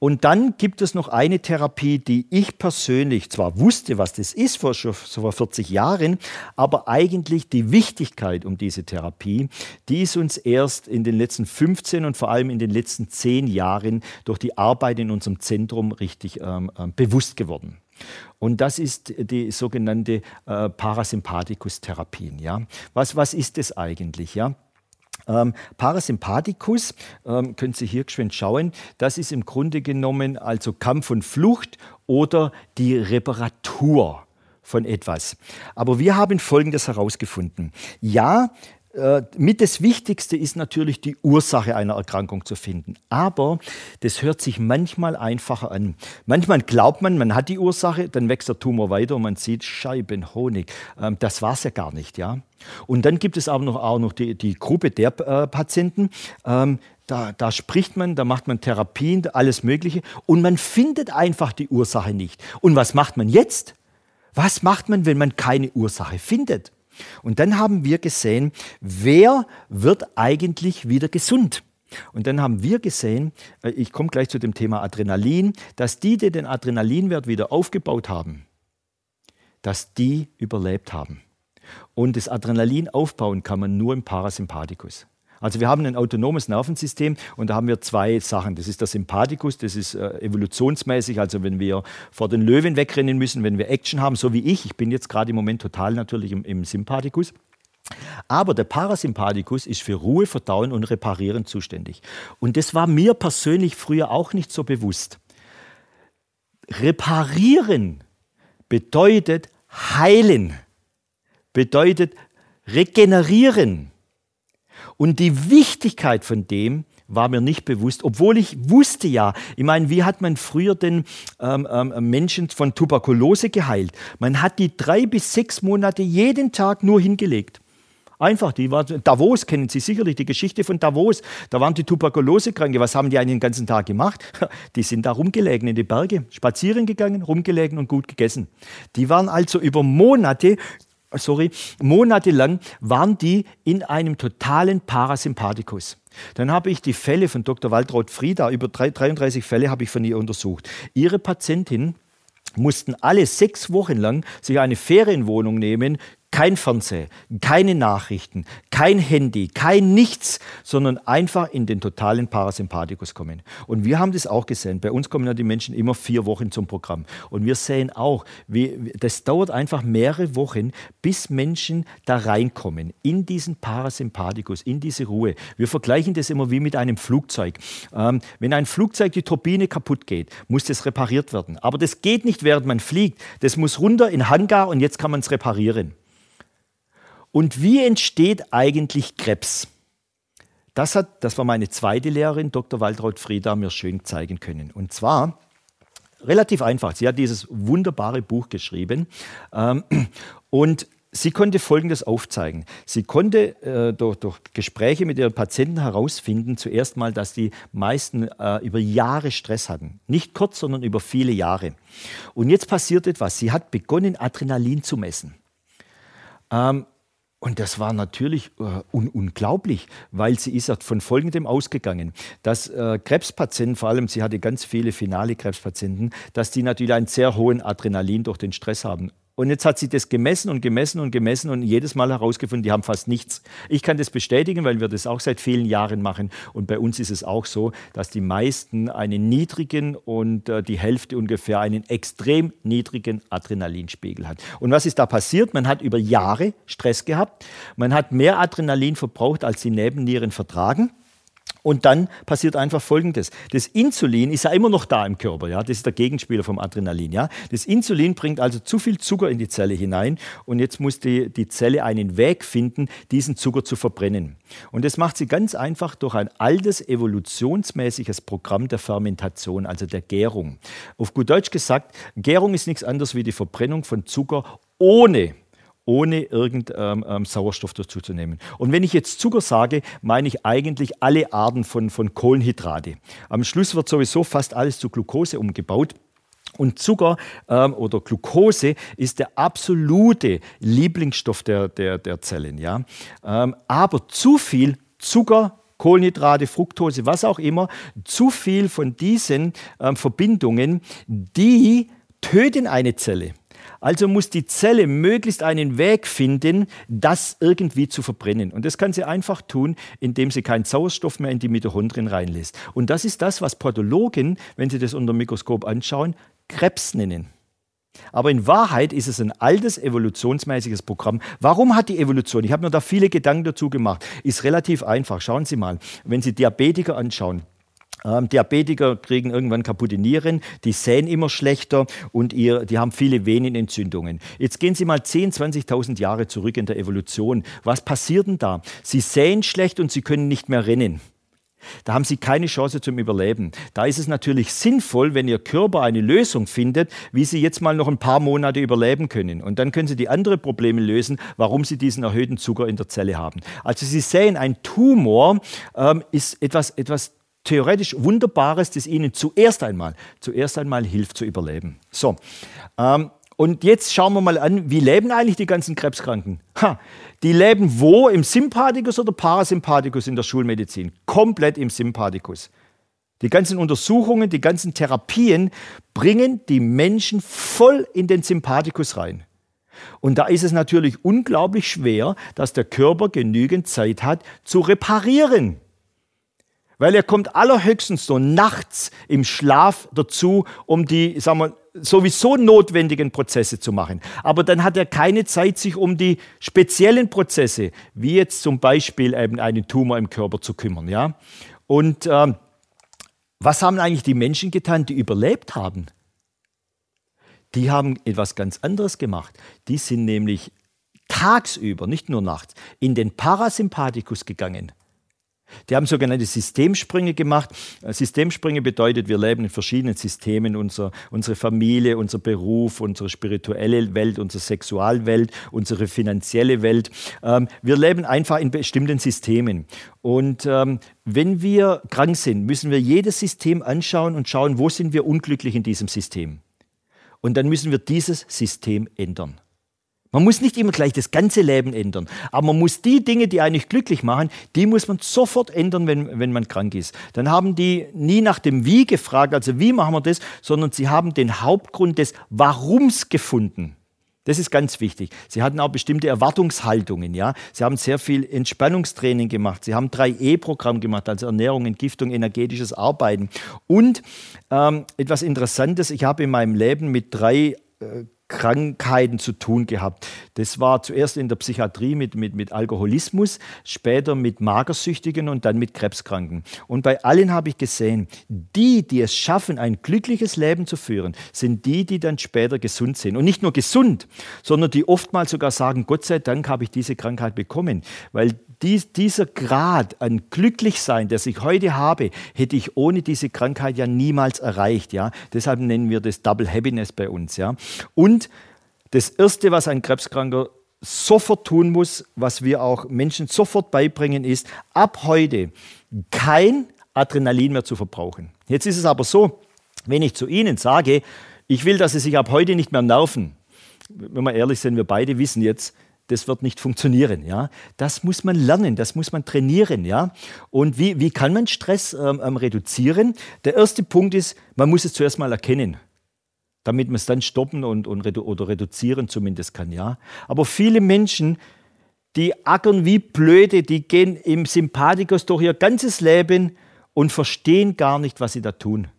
Und dann gibt es noch eine Therapie, die ich persönlich zwar wusste, was das ist vor, vor 40 Jahren, aber eigentlich die Wichtigkeit um diese Therapie, die ist uns erst in den letzten 15 und vor allem in den letzten 10 Jahren durch die Arbeit in unserem Zentrum richtig ähm, äh, bewusst geworden. Und das ist die sogenannte äh, Parasympathikus-Therapien. Ja? Was, was ist das eigentlich? Ja? Ähm, Parasympathikus, ähm, können Sie hier geschwind schauen, das ist im Grunde genommen also Kampf und Flucht oder die Reparatur von etwas. Aber wir haben Folgendes herausgefunden. Ja, äh, mit das Wichtigste ist natürlich die Ursache einer Erkrankung zu finden. Aber das hört sich manchmal einfacher an. Manchmal glaubt man, man hat die Ursache, dann wächst der Tumor weiter und man sieht Scheiben Honig. Ähm, das war es ja gar nicht, ja. Und dann gibt es aber noch, auch noch die, die Gruppe der äh, Patienten. Ähm, da, da, spricht man, da macht man Therapien, alles Mögliche und man findet einfach die Ursache nicht. Und was macht man jetzt? Was macht man, wenn man keine Ursache findet? Und dann haben wir gesehen, wer wird eigentlich wieder gesund? Und dann haben wir gesehen, äh, ich komme gleich zu dem Thema Adrenalin, dass die, die den Adrenalinwert wieder aufgebaut haben, dass die überlebt haben. Und das Adrenalin aufbauen kann man nur im Parasympathikus. Also wir haben ein autonomes Nervensystem und da haben wir zwei Sachen. Das ist der Sympathikus, das ist äh, evolutionsmäßig, also wenn wir vor den Löwen wegrennen müssen, wenn wir Action haben, so wie ich. Ich bin jetzt gerade im Moment total natürlich im, im Sympathikus. Aber der Parasympathikus ist für Ruhe, Verdauen und Reparieren zuständig. Und das war mir persönlich früher auch nicht so bewusst. Reparieren bedeutet heilen, bedeutet regenerieren. Und die Wichtigkeit von dem war mir nicht bewusst, obwohl ich wusste ja, ich meine, wie hat man früher den ähm, ähm, Menschen von Tuberkulose geheilt? Man hat die drei bis sechs Monate jeden Tag nur hingelegt. Einfach, die war, Davos kennen Sie sicherlich, die Geschichte von Davos. Da waren die Tuberkulosekranke. Was haben die einen ganzen Tag gemacht? Die sind da rumgelegen in die Berge, spazieren gegangen, rumgelegen und gut gegessen. Die waren also über Monate sorry, monatelang waren die in einem totalen Parasympathikus. Dann habe ich die Fälle von Dr. Waltraud Frieda, über 33 Fälle habe ich von ihr untersucht. Ihre Patientin mussten alle sechs Wochen lang sich eine Ferienwohnung nehmen, kein Fernseher, keine Nachrichten, kein Handy, kein nichts, sondern einfach in den totalen Parasympathikus kommen. Und wir haben das auch gesehen. Bei uns kommen ja die Menschen immer vier Wochen zum Programm. Und wir sehen auch, wie, das dauert einfach mehrere Wochen, bis Menschen da reinkommen, in diesen Parasympathikus, in diese Ruhe. Wir vergleichen das immer wie mit einem Flugzeug. Ähm, wenn ein Flugzeug die Turbine kaputt geht, muss das repariert werden. Aber das geht nicht, während man fliegt. Das muss runter in Hangar und jetzt kann man es reparieren. Und wie entsteht eigentlich Krebs? Das, hat, das war meine zweite Lehrerin, Dr. Waltraud Frieda, mir schön zeigen können. Und zwar relativ einfach. Sie hat dieses wunderbare Buch geschrieben ähm, und sie konnte Folgendes aufzeigen. Sie konnte äh, durch, durch, Gespräche mit ihren Patienten herausfinden, zuerst mal, dass die meisten äh, über Jahre Stress hatten. Nicht kurz, sondern über viele Jahre. Und jetzt passiert etwas. Sie hat begonnen, Adrenalin zu messen. Ähm, und das war natürlich äh, un unglaublich, weil sie ist von Folgendem ausgegangen, dass äh, Krebspatienten, vor allem sie hatte ganz viele finale Krebspatienten, dass die natürlich einen sehr hohen Adrenalin durch den Stress haben. Und jetzt hat sie das gemessen und gemessen und gemessen und jedes Mal herausgefunden, die haben fast nichts. Ich kann das bestätigen, weil wir das auch seit vielen Jahren machen. Und bei uns ist es auch so, dass die meisten einen niedrigen und äh, die Hälfte ungefähr einen extrem niedrigen Adrenalinspiegel hat. Und was ist da passiert? Man hat über Jahre Stress gehabt. Man hat mehr Adrenalin verbraucht, als die Nebennieren vertragen. Und dann passiert einfach Folgendes. Das Insulin ist ja immer noch da im Körper. Ja? Das ist der Gegenspieler vom Adrenalin. Ja? Das Insulin bringt also zu viel Zucker in die Zelle hinein und jetzt muss die, die Zelle einen Weg finden, diesen Zucker zu verbrennen. Und das macht sie ganz einfach durch ein altes evolutionsmäßiges Programm der Fermentation, also der Gärung. Auf gut Deutsch gesagt, Gärung ist nichts anderes wie die Verbrennung von Zucker ohne ohne irgendeinen ähm, ähm, Sauerstoff dazuzunehmen. Und wenn ich jetzt Zucker sage, meine ich eigentlich alle Arten von, von Kohlenhydrate. Am Schluss wird sowieso fast alles zu Glucose umgebaut. Und Zucker ähm, oder Glucose ist der absolute Lieblingsstoff der, der, der Zellen. Ja? Ähm, aber zu viel Zucker, Kohlenhydrate, Fructose, was auch immer, zu viel von diesen ähm, Verbindungen, die töten eine Zelle. Also muss die Zelle möglichst einen Weg finden, das irgendwie zu verbrennen. Und das kann sie einfach tun, indem sie keinen Sauerstoff mehr in die Mitochondrien reinlässt. Und das ist das, was Pathologen, wenn sie das unter dem Mikroskop anschauen, Krebs nennen. Aber in Wahrheit ist es ein altes evolutionsmäßiges Programm. Warum hat die Evolution, ich habe mir da viele Gedanken dazu gemacht, ist relativ einfach. Schauen Sie mal, wenn Sie Diabetiker anschauen, ähm, Diabetiker kriegen irgendwann kaputte Nieren, die sehen immer schlechter und ihr, die haben viele Venenentzündungen. Jetzt gehen Sie mal 10, 20.000 Jahre zurück in der Evolution. Was passiert denn da? Sie sehen schlecht und sie können nicht mehr rennen. Da haben Sie keine Chance zum Überleben. Da ist es natürlich sinnvoll, wenn Ihr Körper eine Lösung findet, wie Sie jetzt mal noch ein paar Monate überleben können. Und dann können Sie die anderen Probleme lösen, warum Sie diesen erhöhten Zucker in der Zelle haben. Also Sie sehen, ein Tumor ähm, ist etwas, etwas theoretisch Wunderbares, das ihnen zuerst einmal, zuerst einmal hilft zu überleben. So, ähm, und jetzt schauen wir mal an, wie leben eigentlich die ganzen Krebskranken? Ha, die leben wo? Im Sympathikus oder Parasympathikus in der Schulmedizin? Komplett im Sympathikus. Die ganzen Untersuchungen, die ganzen Therapien bringen die Menschen voll in den Sympathikus rein. Und da ist es natürlich unglaublich schwer, dass der Körper genügend Zeit hat zu reparieren weil er kommt allerhöchstens so nachts im Schlaf dazu, um die, sagen wir, sowieso notwendigen Prozesse zu machen. Aber dann hat er keine Zeit, sich um die speziellen Prozesse, wie jetzt zum Beispiel eben einen Tumor im Körper zu kümmern. Ja? Und ähm, was haben eigentlich die Menschen getan, die überlebt haben? Die haben etwas ganz anderes gemacht. Die sind nämlich tagsüber, nicht nur nachts, in den Parasympathikus gegangen. Die haben sogenannte Systemsprünge gemacht. Äh, Systemsprünge bedeutet, wir leben in verschiedenen Systemen, unser, unsere Familie, unser Beruf, unsere spirituelle Welt, unsere Sexualwelt, unsere finanzielle Welt. Ähm, wir leben einfach in bestimmten Systemen. Und ähm, wenn wir krank sind, müssen wir jedes System anschauen und schauen, wo sind wir unglücklich in diesem System. Und dann müssen wir dieses System ändern. Man muss nicht immer gleich das ganze Leben ändern, aber man muss die Dinge, die eigentlich glücklich machen, die muss man sofort ändern, wenn, wenn man krank ist. Dann haben die nie nach dem Wie gefragt, also wie machen wir das, sondern sie haben den Hauptgrund des Warums gefunden. Das ist ganz wichtig. Sie hatten auch bestimmte Erwartungshaltungen. Ja? Sie haben sehr viel Entspannungstraining gemacht. Sie haben 3E-Programm gemacht, also Ernährung, Entgiftung, energetisches Arbeiten. Und ähm, etwas Interessantes, ich habe in meinem Leben mit drei äh, Krankheiten zu tun gehabt. Das war zuerst in der Psychiatrie mit, mit, mit Alkoholismus, später mit Magersüchtigen und dann mit Krebskranken. Und bei allen habe ich gesehen, die, die es schaffen, ein glückliches Leben zu führen, sind die, die dann später gesund sind. Und nicht nur gesund, sondern die oftmals sogar sagen, Gott sei Dank habe ich diese Krankheit bekommen, weil dies, dieser Grad an Glücklichsein, das ich heute habe, hätte ich ohne diese Krankheit ja niemals erreicht. Ja? Deshalb nennen wir das Double Happiness bei uns. Ja? Und das Erste, was ein Krebskranker sofort tun muss, was wir auch Menschen sofort beibringen, ist, ab heute kein Adrenalin mehr zu verbrauchen. Jetzt ist es aber so, wenn ich zu Ihnen sage, ich will, dass Sie sich ab heute nicht mehr nerven, wenn wir ehrlich sind, wir beide wissen jetzt, das wird nicht funktionieren. Ja? Das muss man lernen, das muss man trainieren. Ja? Und wie, wie kann man Stress ähm, ähm, reduzieren? Der erste Punkt ist, man muss es zuerst mal erkennen damit man es dann stoppen und, und redu oder reduzieren zumindest kann. Ja? Aber viele Menschen, die ackern wie blöde, die gehen im Sympathikus durch ihr ganzes Leben und verstehen gar nicht, was sie da tun.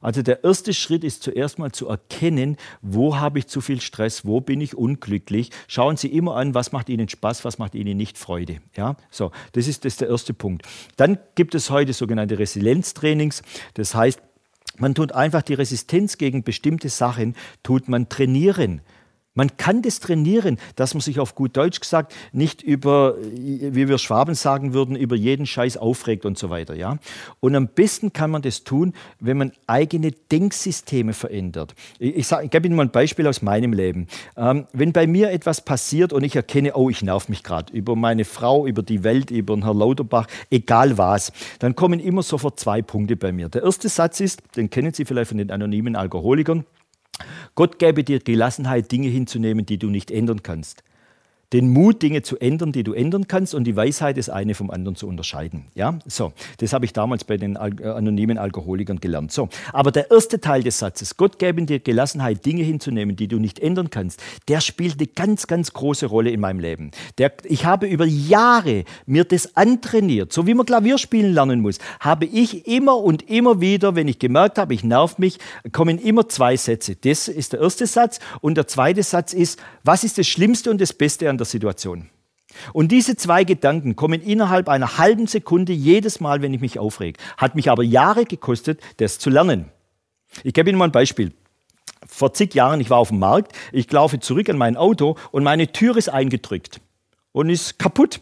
Also der erste Schritt ist zuerst mal zu erkennen, wo habe ich zu viel Stress, wo bin ich unglücklich. Schauen Sie immer an, was macht Ihnen Spaß, was macht Ihnen nicht Freude. Ja, so, das ist, das ist der erste Punkt. Dann gibt es heute sogenannte Resilienztrainings. Das heißt, man tut einfach die Resistenz gegen bestimmte Sachen, tut man trainieren. Man kann das trainieren, dass man sich auf gut Deutsch gesagt nicht über, wie wir Schwaben sagen würden, über jeden Scheiß aufregt und so weiter. Ja? Und am besten kann man das tun, wenn man eigene Denksysteme verändert. Ich, ich, ich gebe Ihnen mal ein Beispiel aus meinem Leben. Ähm, wenn bei mir etwas passiert und ich erkenne, oh, ich nerv mich gerade über meine Frau, über die Welt, über den Herrn Lauterbach, egal was, dann kommen immer sofort zwei Punkte bei mir. Der erste Satz ist, den kennen Sie vielleicht von den anonymen Alkoholikern, Gott gäbe dir Gelassenheit, Dinge hinzunehmen, die du nicht ändern kannst den Mut, Dinge zu ändern, die du ändern kannst und die Weisheit, das eine vom anderen zu unterscheiden. Ja, so, das habe ich damals bei den äh, anonymen Alkoholikern gelernt. So, aber der erste Teil des Satzes, Gott gäbe dir Gelassenheit, Dinge hinzunehmen, die du nicht ändern kannst, der spielt eine ganz, ganz große Rolle in meinem Leben. Der, ich habe über Jahre mir das antrainiert, so wie man Klavier spielen lernen muss, habe ich immer und immer wieder, wenn ich gemerkt habe, ich nerv mich, kommen immer zwei Sätze. Das ist der erste Satz und der zweite Satz ist, was ist das Schlimmste und das Beste an der Situation. Und diese zwei Gedanken kommen innerhalb einer halben Sekunde jedes Mal, wenn ich mich aufrege. Hat mich aber Jahre gekostet, das zu lernen. Ich gebe Ihnen mal ein Beispiel. Vor zig Jahren, ich war auf dem Markt, ich laufe zurück an mein Auto und meine Tür ist eingedrückt und ist kaputt.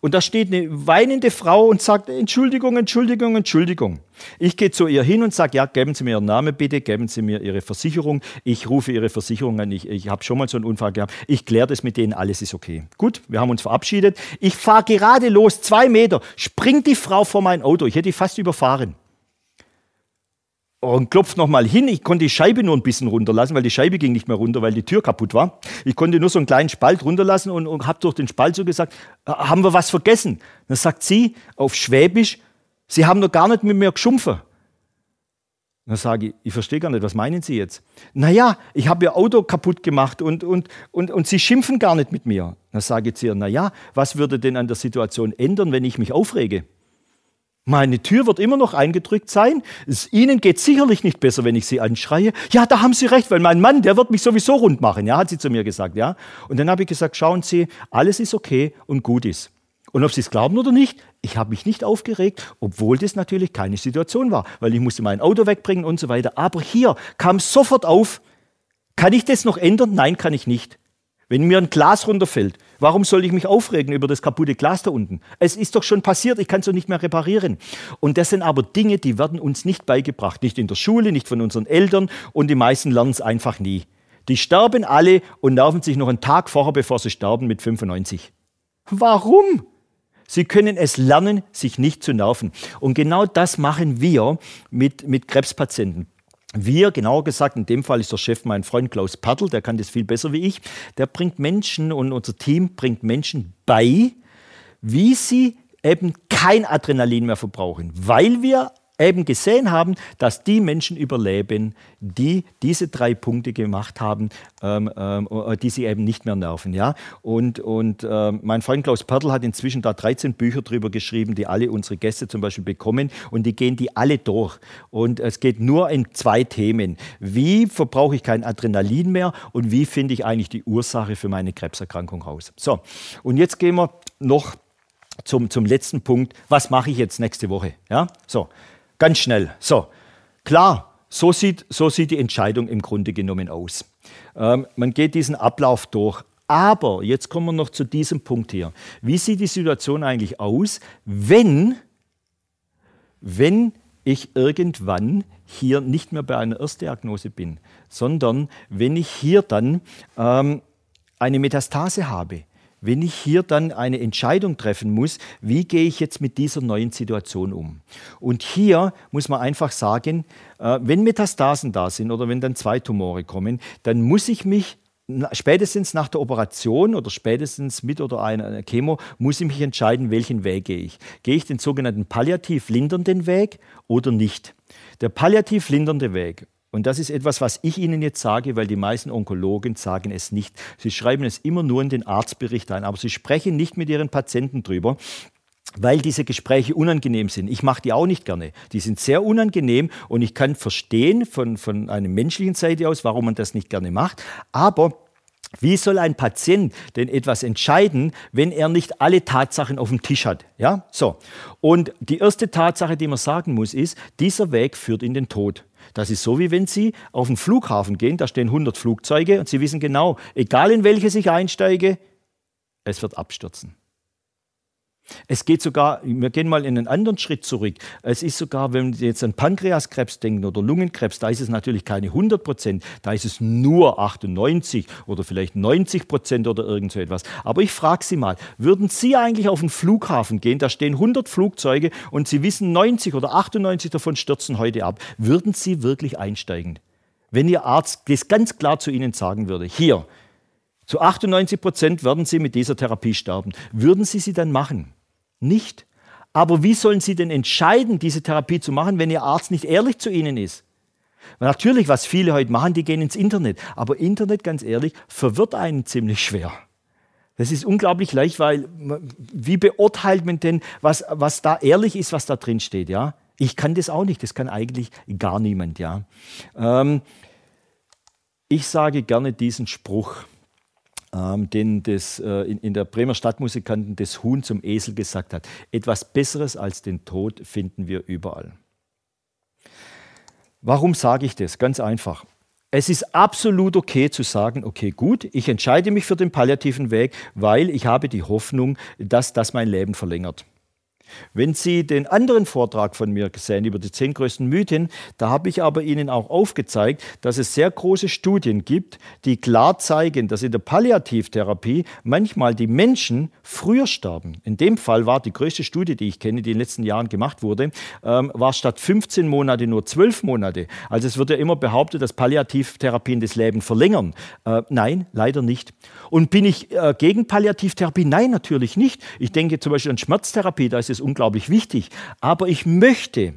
Und da steht eine weinende Frau und sagt, Entschuldigung, Entschuldigung, Entschuldigung. Ich gehe zu ihr hin und sage, ja, geben Sie mir Ihren Namen bitte, geben Sie mir Ihre Versicherung. Ich rufe Ihre Versicherung an. Ich, ich habe schon mal so einen Unfall gehabt. Ich kläre das mit denen, alles ist okay. Gut, wir haben uns verabschiedet. Ich fahre gerade los, zwei Meter, springt die Frau vor mein Auto. Ich hätte die fast überfahren und klopft nochmal hin. Ich konnte die Scheibe nur ein bisschen runterlassen, weil die Scheibe ging nicht mehr runter, weil die Tür kaputt war. Ich konnte nur so einen kleinen Spalt runterlassen und, und habe durch den Spalt so gesagt, haben wir was vergessen? Dann sagt sie auf Schwäbisch, Sie haben doch gar nicht mit mir geschumpfen. Dann sage ich, ich verstehe gar nicht, was meinen Sie jetzt? Naja, ich habe Ihr Auto kaputt gemacht und, und, und, und Sie schimpfen gar nicht mit mir. Dann sage ich zu ihr, naja, was würde denn an der Situation ändern, wenn ich mich aufrege? Meine Tür wird immer noch eingedrückt sein. Es, Ihnen geht sicherlich nicht besser, wenn ich Sie anschreie. Ja, da haben Sie recht, weil mein Mann, der wird mich sowieso rund machen, ja, hat sie zu mir gesagt, ja. Und dann habe ich gesagt, schauen Sie, alles ist okay und gut ist. Und ob Sie es glauben oder nicht, ich habe mich nicht aufgeregt, obwohl das natürlich keine Situation war, weil ich musste mein Auto wegbringen und so weiter. Aber hier kam sofort auf, kann ich das noch ändern? Nein, kann ich nicht. Wenn mir ein Glas runterfällt, warum soll ich mich aufregen über das kaputte Glas da unten? Es ist doch schon passiert, ich kann es doch nicht mehr reparieren. Und das sind aber Dinge, die werden uns nicht beigebracht. Nicht in der Schule, nicht von unseren Eltern und die meisten lernen es einfach nie. Die sterben alle und nerven sich noch einen Tag vorher, bevor sie sterben, mit 95. Warum? Sie können es lernen, sich nicht zu nerven. Und genau das machen wir mit, mit Krebspatienten. Wir, genauer gesagt, in dem Fall ist der Chef mein Freund Klaus Pertl, der kann das viel besser wie ich. Der bringt Menschen und unser Team bringt Menschen bei, wie sie eben kein Adrenalin mehr verbrauchen, weil wir eben gesehen haben, dass die Menschen überleben, die diese drei Punkte gemacht haben, ähm, ähm, äh, die sie eben nicht mehr nerven. Ja? Und, und äh, mein Freund Klaus Pertl hat inzwischen da 13 Bücher drüber geschrieben, die alle unsere Gäste zum Beispiel bekommen und die gehen die alle durch. Und es geht nur in zwei Themen. Wie verbrauche ich kein Adrenalin mehr und wie finde ich eigentlich die Ursache für meine Krebserkrankung raus? So, und jetzt gehen wir noch zum, zum letzten Punkt. Was mache ich jetzt nächste Woche? Ja? So, Ganz schnell. So, klar, so sieht, so sieht die Entscheidung im Grunde genommen aus. Ähm, man geht diesen Ablauf durch. Aber jetzt kommen wir noch zu diesem Punkt hier. Wie sieht die Situation eigentlich aus, wenn, wenn ich irgendwann hier nicht mehr bei einer Erstdiagnose bin, sondern wenn ich hier dann ähm, eine Metastase habe? Wenn ich hier dann eine Entscheidung treffen muss, wie gehe ich jetzt mit dieser neuen Situation um? Und hier muss man einfach sagen, äh, wenn Metastasen da sind oder wenn dann zwei Tumore kommen, dann muss ich mich spätestens nach der Operation oder spätestens mit oder einer Chemo muss ich mich entscheiden, welchen Weg gehe ich. Gehe ich den sogenannten palliativ lindernden Weg oder nicht? Der palliativ lindernde Weg und das ist etwas, was ich Ihnen jetzt sage, weil die meisten Onkologen sagen es nicht. Sie schreiben es immer nur in den Arztbericht ein, aber sie sprechen nicht mit ihren Patienten drüber weil diese Gespräche unangenehm sind. Ich mache die auch nicht gerne. Die sind sehr unangenehm und ich kann verstehen von, von einer menschlichen Seite aus, warum man das nicht gerne macht. Aber wie soll ein Patient denn etwas entscheiden, wenn er nicht alle Tatsachen auf dem Tisch hat? Ja, so. Und die erste Tatsache, die man sagen muss, ist, dieser Weg führt in den Tod. Das ist so, wie wenn Sie auf den Flughafen gehen, da stehen 100 Flugzeuge und Sie wissen genau, egal in welches ich einsteige, es wird abstürzen. Es geht sogar, wir gehen mal in einen anderen Schritt zurück. Es ist sogar, wenn Sie jetzt an Pankreaskrebs denken oder Lungenkrebs, da ist es natürlich keine 100 Prozent, da ist es nur 98 oder vielleicht 90 Prozent oder irgend so etwas. Aber ich frage Sie mal, würden Sie eigentlich auf den Flughafen gehen, da stehen 100 Flugzeuge und Sie wissen, 90 oder 98 davon stürzen heute ab, würden Sie wirklich einsteigen? Wenn Ihr Arzt das ganz klar zu Ihnen sagen würde, hier, zu 98 Prozent werden Sie mit dieser Therapie sterben. Würden Sie sie dann machen? Nicht. Aber wie sollen Sie denn entscheiden, diese Therapie zu machen, wenn Ihr Arzt nicht ehrlich zu Ihnen ist? Natürlich, was viele heute machen, die gehen ins Internet. Aber Internet, ganz ehrlich, verwirrt einen ziemlich schwer. Das ist unglaublich leicht, weil wie beurteilt man denn, was, was da ehrlich ist, was da drin steht? Ja? Ich kann das auch nicht, das kann eigentlich gar niemand. Ja? Ähm, ich sage gerne diesen Spruch ähm, den das, äh, in, in der Bremer Stadtmusikanten das Huhn zum Esel gesagt hat. Etwas Besseres als den Tod finden wir überall. Warum sage ich das? Ganz einfach. Es ist absolut okay zu sagen, okay, gut, ich entscheide mich für den palliativen Weg, weil ich habe die Hoffnung, dass das mein Leben verlängert. Wenn Sie den anderen Vortrag von mir gesehen über die zehn größten Mythen, da habe ich aber Ihnen auch aufgezeigt, dass es sehr große Studien gibt, die klar zeigen, dass in der Palliativtherapie manchmal die Menschen früher sterben. In dem Fall war die größte Studie, die ich kenne, die in den letzten Jahren gemacht wurde, ähm, war statt 15 Monate nur 12 Monate. Also es wird ja immer behauptet, dass Palliativtherapien das Leben verlängern. Äh, nein, leider nicht. Und bin ich äh, gegen Palliativtherapie? Nein, natürlich nicht. Ich denke zum Beispiel an Schmerztherapie, da ist es unglaublich wichtig. Aber ich möchte,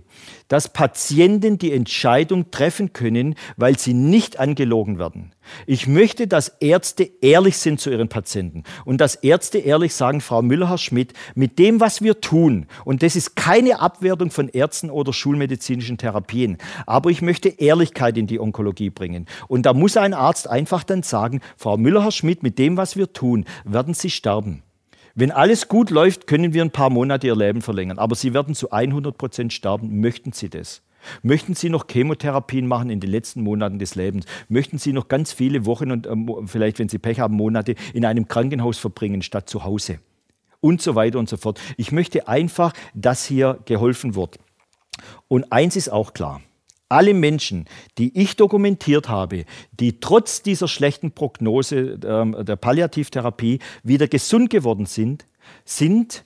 dass Patienten die Entscheidung treffen können, weil sie nicht angelogen werden. Ich möchte, dass Ärzte ehrlich sind zu ihren Patienten und dass Ärzte ehrlich sagen, Frau Müller, Herr Schmidt, mit dem, was wir tun, und das ist keine Abwertung von Ärzten oder schulmedizinischen Therapien, aber ich möchte Ehrlichkeit in die Onkologie bringen. Und da muss ein Arzt einfach dann sagen, Frau Müller, Herr Schmidt, mit dem, was wir tun, werden Sie sterben. Wenn alles gut läuft, können wir ein paar Monate Ihr Leben verlängern. Aber Sie werden zu 100 Prozent sterben. Möchten Sie das? Möchten Sie noch Chemotherapien machen in den letzten Monaten des Lebens? Möchten Sie noch ganz viele Wochen und ähm, vielleicht, wenn Sie Pech haben, Monate in einem Krankenhaus verbringen statt zu Hause? Und so weiter und so fort. Ich möchte einfach, dass hier geholfen wird. Und eins ist auch klar alle Menschen, die ich dokumentiert habe, die trotz dieser schlechten Prognose äh, der Palliativtherapie wieder gesund geworden sind, sind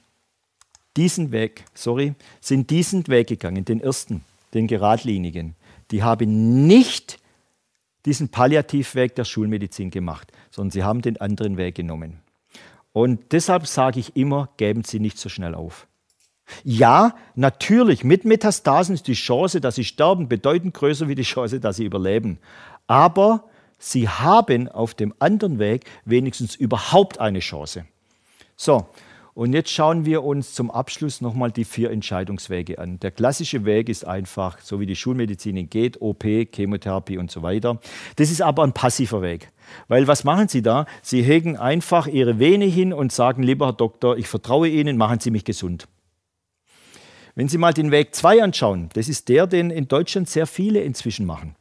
diesen Weg, sorry, sind diesen Weg gegangen, den ersten, den geradlinigen. Die haben nicht diesen Palliativweg der Schulmedizin gemacht, sondern sie haben den anderen Weg genommen. Und deshalb sage ich immer, geben Sie nicht so schnell auf. Ja, natürlich, mit Metastasen ist die Chance, dass sie sterben, bedeutend größer wie die Chance, dass sie überleben. Aber sie haben auf dem anderen Weg wenigstens überhaupt eine Chance. So, und jetzt schauen wir uns zum Abschluss nochmal die vier Entscheidungswege an. Der klassische Weg ist einfach, so wie die Schulmedizin geht, OP, Chemotherapie und so weiter. Das ist aber ein passiver Weg. Weil was machen Sie da? Sie hegen einfach Ihre Vene hin und sagen, lieber Herr Doktor, ich vertraue Ihnen, machen Sie mich gesund. Wenn Sie mal den Weg 2 anschauen, das ist der, den in Deutschland sehr viele inzwischen machen.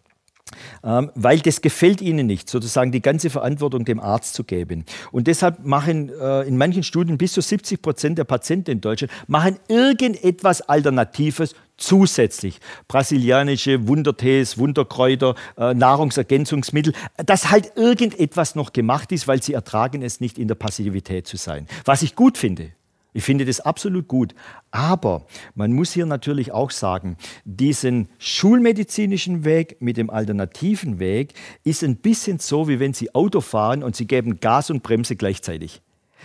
Ähm, weil das gefällt ihnen nicht, sozusagen die ganze Verantwortung dem Arzt zu geben. Und deshalb machen äh, in manchen Studien bis zu 70 Prozent der Patienten in Deutschland machen irgendetwas Alternatives zusätzlich. Brasilianische Wundertees, Wunderkräuter, äh, Nahrungsergänzungsmittel, dass halt irgendetwas noch gemacht ist, weil sie ertragen es nicht in der Passivität zu sein. Was ich gut finde. Ich finde das absolut gut. Aber man muss hier natürlich auch sagen, diesen schulmedizinischen Weg mit dem alternativen Weg ist ein bisschen so, wie wenn Sie Auto fahren und Sie geben Gas und Bremse gleichzeitig.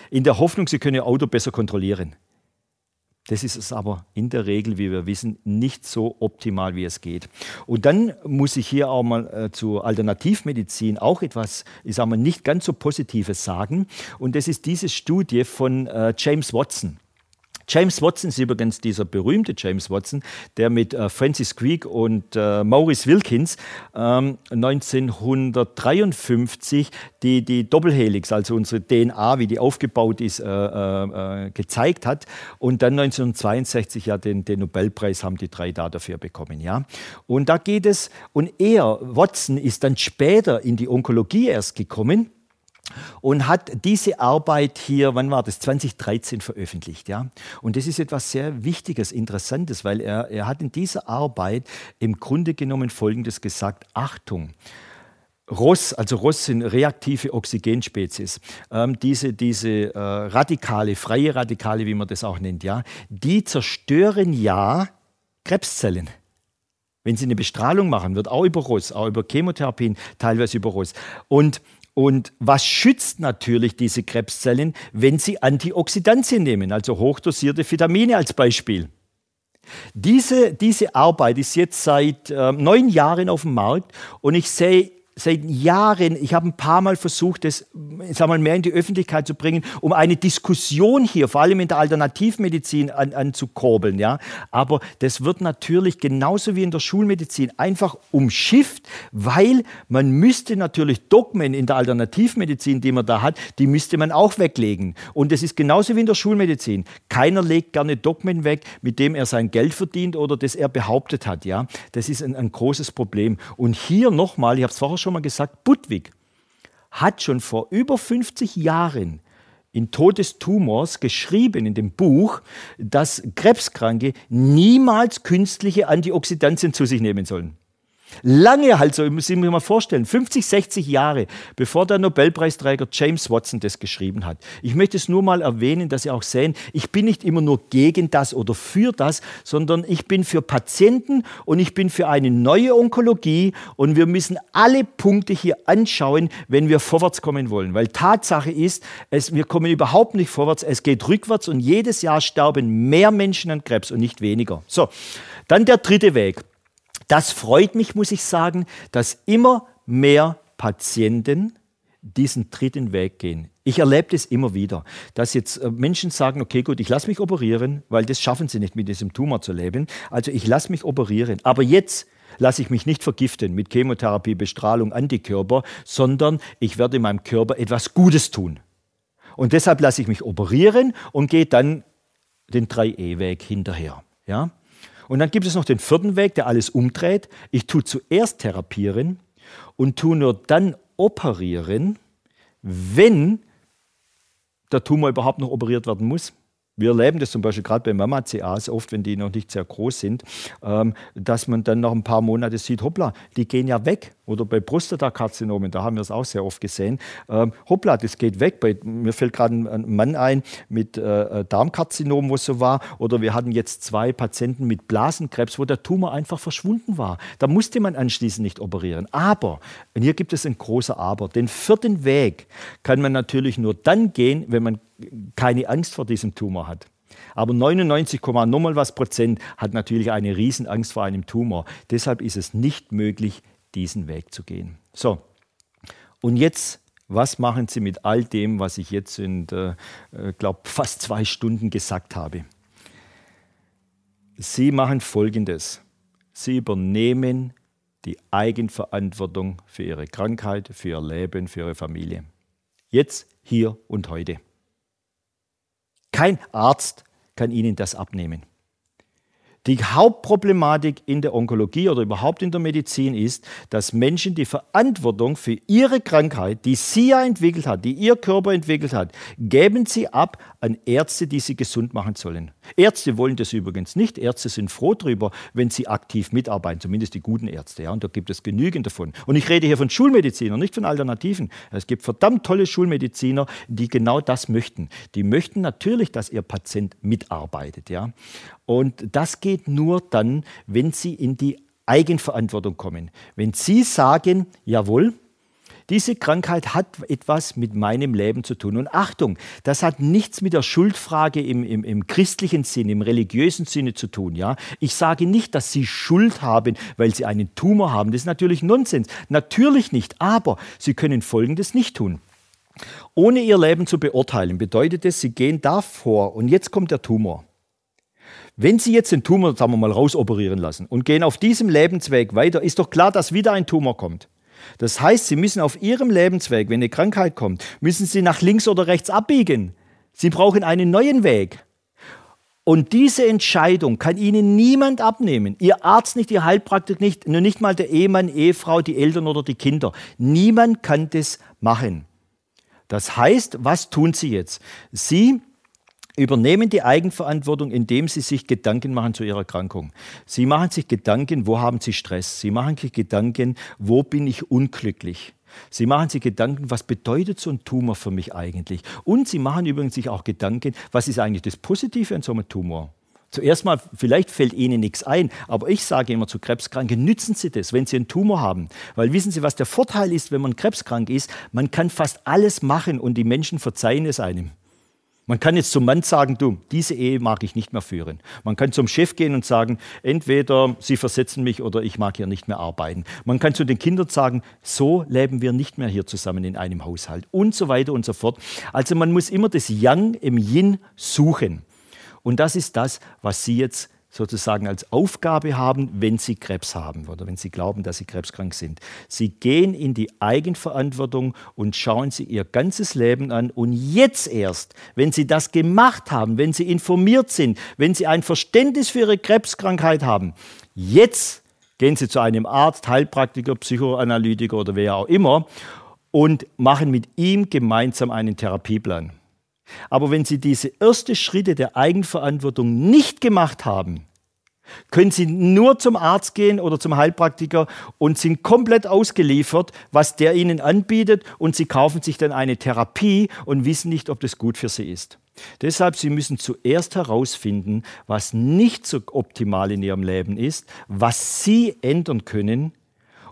In der Hoffnung, Sie können Ihr Auto besser kontrollieren. Das ist es aber in der Regel, wie wir wissen, nicht so optimal, wie es geht. Und dann muss ich hier auch mal äh, zur Alternativmedizin auch etwas, ich sage mal, nicht ganz so Positives sagen. Und das ist diese Studie von äh, James Watson. James Watson ist übrigens dieser berühmte James Watson, der mit äh, Francis Crick und äh, Maurice Wilkins ähm, 1953 die, die Doppelhelix, also unsere DNA, wie die aufgebaut ist, äh, äh, äh gezeigt hat. Und dann 1962 ja den, den Nobelpreis haben die drei da dafür bekommen. Ja? Und da geht es, und er, Watson, ist dann später in die Onkologie erst gekommen und hat diese Arbeit hier, wann war das, 2013 veröffentlicht. Ja? Und das ist etwas sehr Wichtiges, Interessantes, weil er, er hat in dieser Arbeit im Grunde genommen Folgendes gesagt, Achtung, ROS, also ROS sind reaktive Oxygenspezies, ähm, diese, diese äh, Radikale, freie Radikale, wie man das auch nennt, ja, die zerstören ja Krebszellen. Wenn sie eine Bestrahlung machen, wird auch über ROS, auch über Chemotherapien, teilweise über ROS. Und und was schützt natürlich diese Krebszellen, wenn sie Antioxidantien nehmen, also hochdosierte Vitamine als Beispiel? Diese, diese Arbeit ist jetzt seit äh, neun Jahren auf dem Markt und ich sehe seit Jahren, ich habe ein paar Mal versucht, das sag mal, mehr in die Öffentlichkeit zu bringen, um eine Diskussion hier, vor allem in der Alternativmedizin, an, anzukurbeln. Ja? Aber das wird natürlich genauso wie in der Schulmedizin einfach umschifft, weil man müsste natürlich Dogmen in der Alternativmedizin, die man da hat, die müsste man auch weglegen. Und das ist genauso wie in der Schulmedizin. Keiner legt gerne Dogmen weg, mit dem er sein Geld verdient oder das er behauptet hat. Ja? Das ist ein, ein großes Problem. Und hier nochmal, ich habe es vorher schon schon mal gesagt, Budwig hat schon vor über 50 Jahren in Tod des Tumors geschrieben in dem Buch, dass Krebskranke niemals künstliche Antioxidantien zu sich nehmen sollen. Lange halt so, ich muss mir mal vorstellen, 50, 60 Jahre, bevor der Nobelpreisträger James Watson das geschrieben hat. Ich möchte es nur mal erwähnen, dass Sie auch sehen, ich bin nicht immer nur gegen das oder für das, sondern ich bin für Patienten und ich bin für eine neue Onkologie und wir müssen alle Punkte hier anschauen, wenn wir vorwärts kommen wollen. Weil Tatsache ist, es, wir kommen überhaupt nicht vorwärts, es geht rückwärts und jedes Jahr sterben mehr Menschen an Krebs und nicht weniger. So, dann der dritte Weg. Das freut mich, muss ich sagen, dass immer mehr Patienten diesen dritten Weg gehen. Ich erlebe das immer wieder, dass jetzt äh, Menschen sagen, okay, gut, ich lasse mich operieren, weil das schaffen sie nicht, mit diesem Tumor zu leben. Also ich lasse mich operieren. Aber jetzt lasse ich mich nicht vergiften mit Chemotherapie, Bestrahlung, Antikörper, sondern ich werde meinem Körper etwas Gutes tun. Und deshalb lasse ich mich operieren und gehe dann den 3E-Weg hinterher. Ja? Und dann gibt es noch den vierten Weg, der alles umdreht. Ich tue zuerst therapieren und tue nur dann operieren, wenn der Tumor überhaupt noch operiert werden muss. Wir erleben das zum Beispiel gerade bei Mama-CAs, oft wenn die noch nicht sehr groß sind, ähm, dass man dann nach ein paar Monaten sieht, hoppla, die gehen ja weg. Oder bei Prostatakarzinomen, da haben wir es auch sehr oft gesehen. Ähm, hoppla, das geht weg. Bei, mir fällt gerade ein Mann ein mit äh, Darmkarzinom, wo es so war. Oder wir hatten jetzt zwei Patienten mit Blasenkrebs, wo der Tumor einfach verschwunden war. Da musste man anschließend nicht operieren. Aber, und hier gibt es ein großer Aber, den vierten Weg kann man natürlich nur dann gehen, wenn man keine Angst vor diesem Tumor hat. Aber 99, nochmal was Prozent hat natürlich eine Riesenangst vor einem Tumor. Deshalb ist es nicht möglich, diesen Weg zu gehen. So, und jetzt, was machen Sie mit all dem, was ich jetzt in, äh, glaube fast zwei Stunden gesagt habe? Sie machen Folgendes. Sie übernehmen die Eigenverantwortung für ihre Krankheit, für ihr Leben, für ihre Familie. Jetzt, hier und heute. Kein Arzt kann Ihnen das abnehmen. Die Hauptproblematik in der Onkologie oder überhaupt in der Medizin ist, dass Menschen die Verantwortung für ihre Krankheit, die sie ja entwickelt hat, die ihr Körper entwickelt hat, geben sie ab an Ärzte, die sie gesund machen sollen. Ärzte wollen das übrigens nicht. Ärzte sind froh darüber, wenn sie aktiv mitarbeiten, zumindest die guten Ärzte. Ja, und da gibt es genügend davon. Und ich rede hier von Schulmedizinern, nicht von Alternativen. Es gibt verdammt tolle Schulmediziner, die genau das möchten. Die möchten natürlich, dass ihr Patient mitarbeitet. Ja. Und das geht nur dann, wenn Sie in die Eigenverantwortung kommen. Wenn Sie sagen, jawohl, diese Krankheit hat etwas mit meinem Leben zu tun. Und Achtung, das hat nichts mit der Schuldfrage im, im, im christlichen Sinn, im religiösen Sinne zu tun. Ja? Ich sage nicht, dass Sie Schuld haben, weil Sie einen Tumor haben. Das ist natürlich Nonsens. Natürlich nicht. Aber Sie können Folgendes nicht tun. Ohne Ihr Leben zu beurteilen, bedeutet es, Sie gehen davor und jetzt kommt der Tumor. Wenn Sie jetzt den Tumor, sagen wir mal, rausoperieren lassen und gehen auf diesem Lebensweg weiter, ist doch klar, dass wieder ein Tumor kommt. Das heißt, Sie müssen auf Ihrem Lebensweg, wenn eine Krankheit kommt, müssen Sie nach links oder rechts abbiegen. Sie brauchen einen neuen Weg. Und diese Entscheidung kann Ihnen niemand abnehmen. Ihr Arzt nicht, Ihr Heilpraktiker nicht, nur nicht mal der Ehemann, Ehefrau, die Eltern oder die Kinder. Niemand kann das machen. Das heißt, was tun Sie jetzt? Sie übernehmen die Eigenverantwortung, indem sie sich Gedanken machen zu ihrer Erkrankung. Sie machen sich Gedanken, wo haben sie Stress? Sie machen sich Gedanken, wo bin ich unglücklich? Sie machen sich Gedanken, was bedeutet so ein Tumor für mich eigentlich? Und sie machen übrigens sich auch Gedanken, was ist eigentlich das Positive an so einem Tumor? Zuerst mal, vielleicht fällt Ihnen nichts ein, aber ich sage immer zu Krebskranken, nützen Sie das, wenn Sie einen Tumor haben. Weil wissen Sie, was der Vorteil ist, wenn man krebskrank ist? Man kann fast alles machen und die Menschen verzeihen es einem. Man kann jetzt zum Mann sagen, du, diese Ehe mag ich nicht mehr führen. Man kann zum Chef gehen und sagen, entweder Sie versetzen mich oder ich mag hier nicht mehr arbeiten. Man kann zu den Kindern sagen, so leben wir nicht mehr hier zusammen in einem Haushalt und so weiter und so fort. Also man muss immer das Yang im Yin suchen. Und das ist das, was Sie jetzt sozusagen als Aufgabe haben, wenn sie Krebs haben oder wenn sie glauben, dass sie krebskrank sind. Sie gehen in die Eigenverantwortung und schauen sie ihr ganzes Leben an und jetzt erst, wenn sie das gemacht haben, wenn sie informiert sind, wenn sie ein Verständnis für ihre Krebskrankheit haben, jetzt gehen sie zu einem Arzt, Heilpraktiker, Psychoanalytiker oder wer auch immer und machen mit ihm gemeinsam einen Therapieplan. Aber wenn Sie diese ersten Schritte der Eigenverantwortung nicht gemacht haben, können Sie nur zum Arzt gehen oder zum Heilpraktiker und sind komplett ausgeliefert, was der Ihnen anbietet und Sie kaufen sich dann eine Therapie und wissen nicht, ob das gut für Sie ist. Deshalb, Sie müssen zuerst herausfinden, was nicht so optimal in Ihrem Leben ist, was Sie ändern können,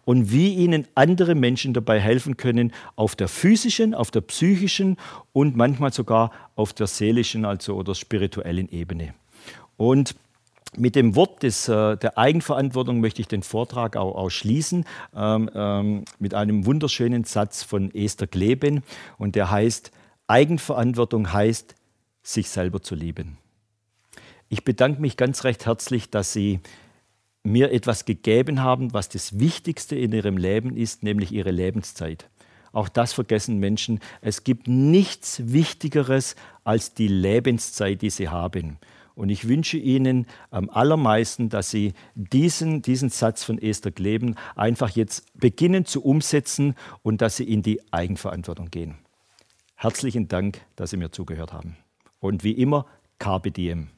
und wie ihnen andere Menschen dabei helfen können, auf der physischen, auf der psychischen und manchmal sogar auf der seelischen also oder spirituellen Ebene. Und mit dem Wort des, äh, der Eigenverantwortung möchte ich den Vortrag auch, auch schließen, ähm, ähm, mit einem wunderschönen Satz von Esther Gleben. Und der heißt, Eigenverantwortung heißt, sich selber zu lieben. Ich bedanke mich ganz recht herzlich, dass Sie mir etwas gegeben haben, was das Wichtigste in ihrem Leben ist, nämlich ihre Lebenszeit. Auch das vergessen Menschen. Es gibt nichts Wichtigeres als die Lebenszeit, die sie haben. Und ich wünsche Ihnen am allermeisten, dass Sie diesen, diesen Satz von Esther Gleben einfach jetzt beginnen zu umsetzen und dass Sie in die Eigenverantwortung gehen. Herzlichen Dank, dass Sie mir zugehört haben. Und wie immer, Diem.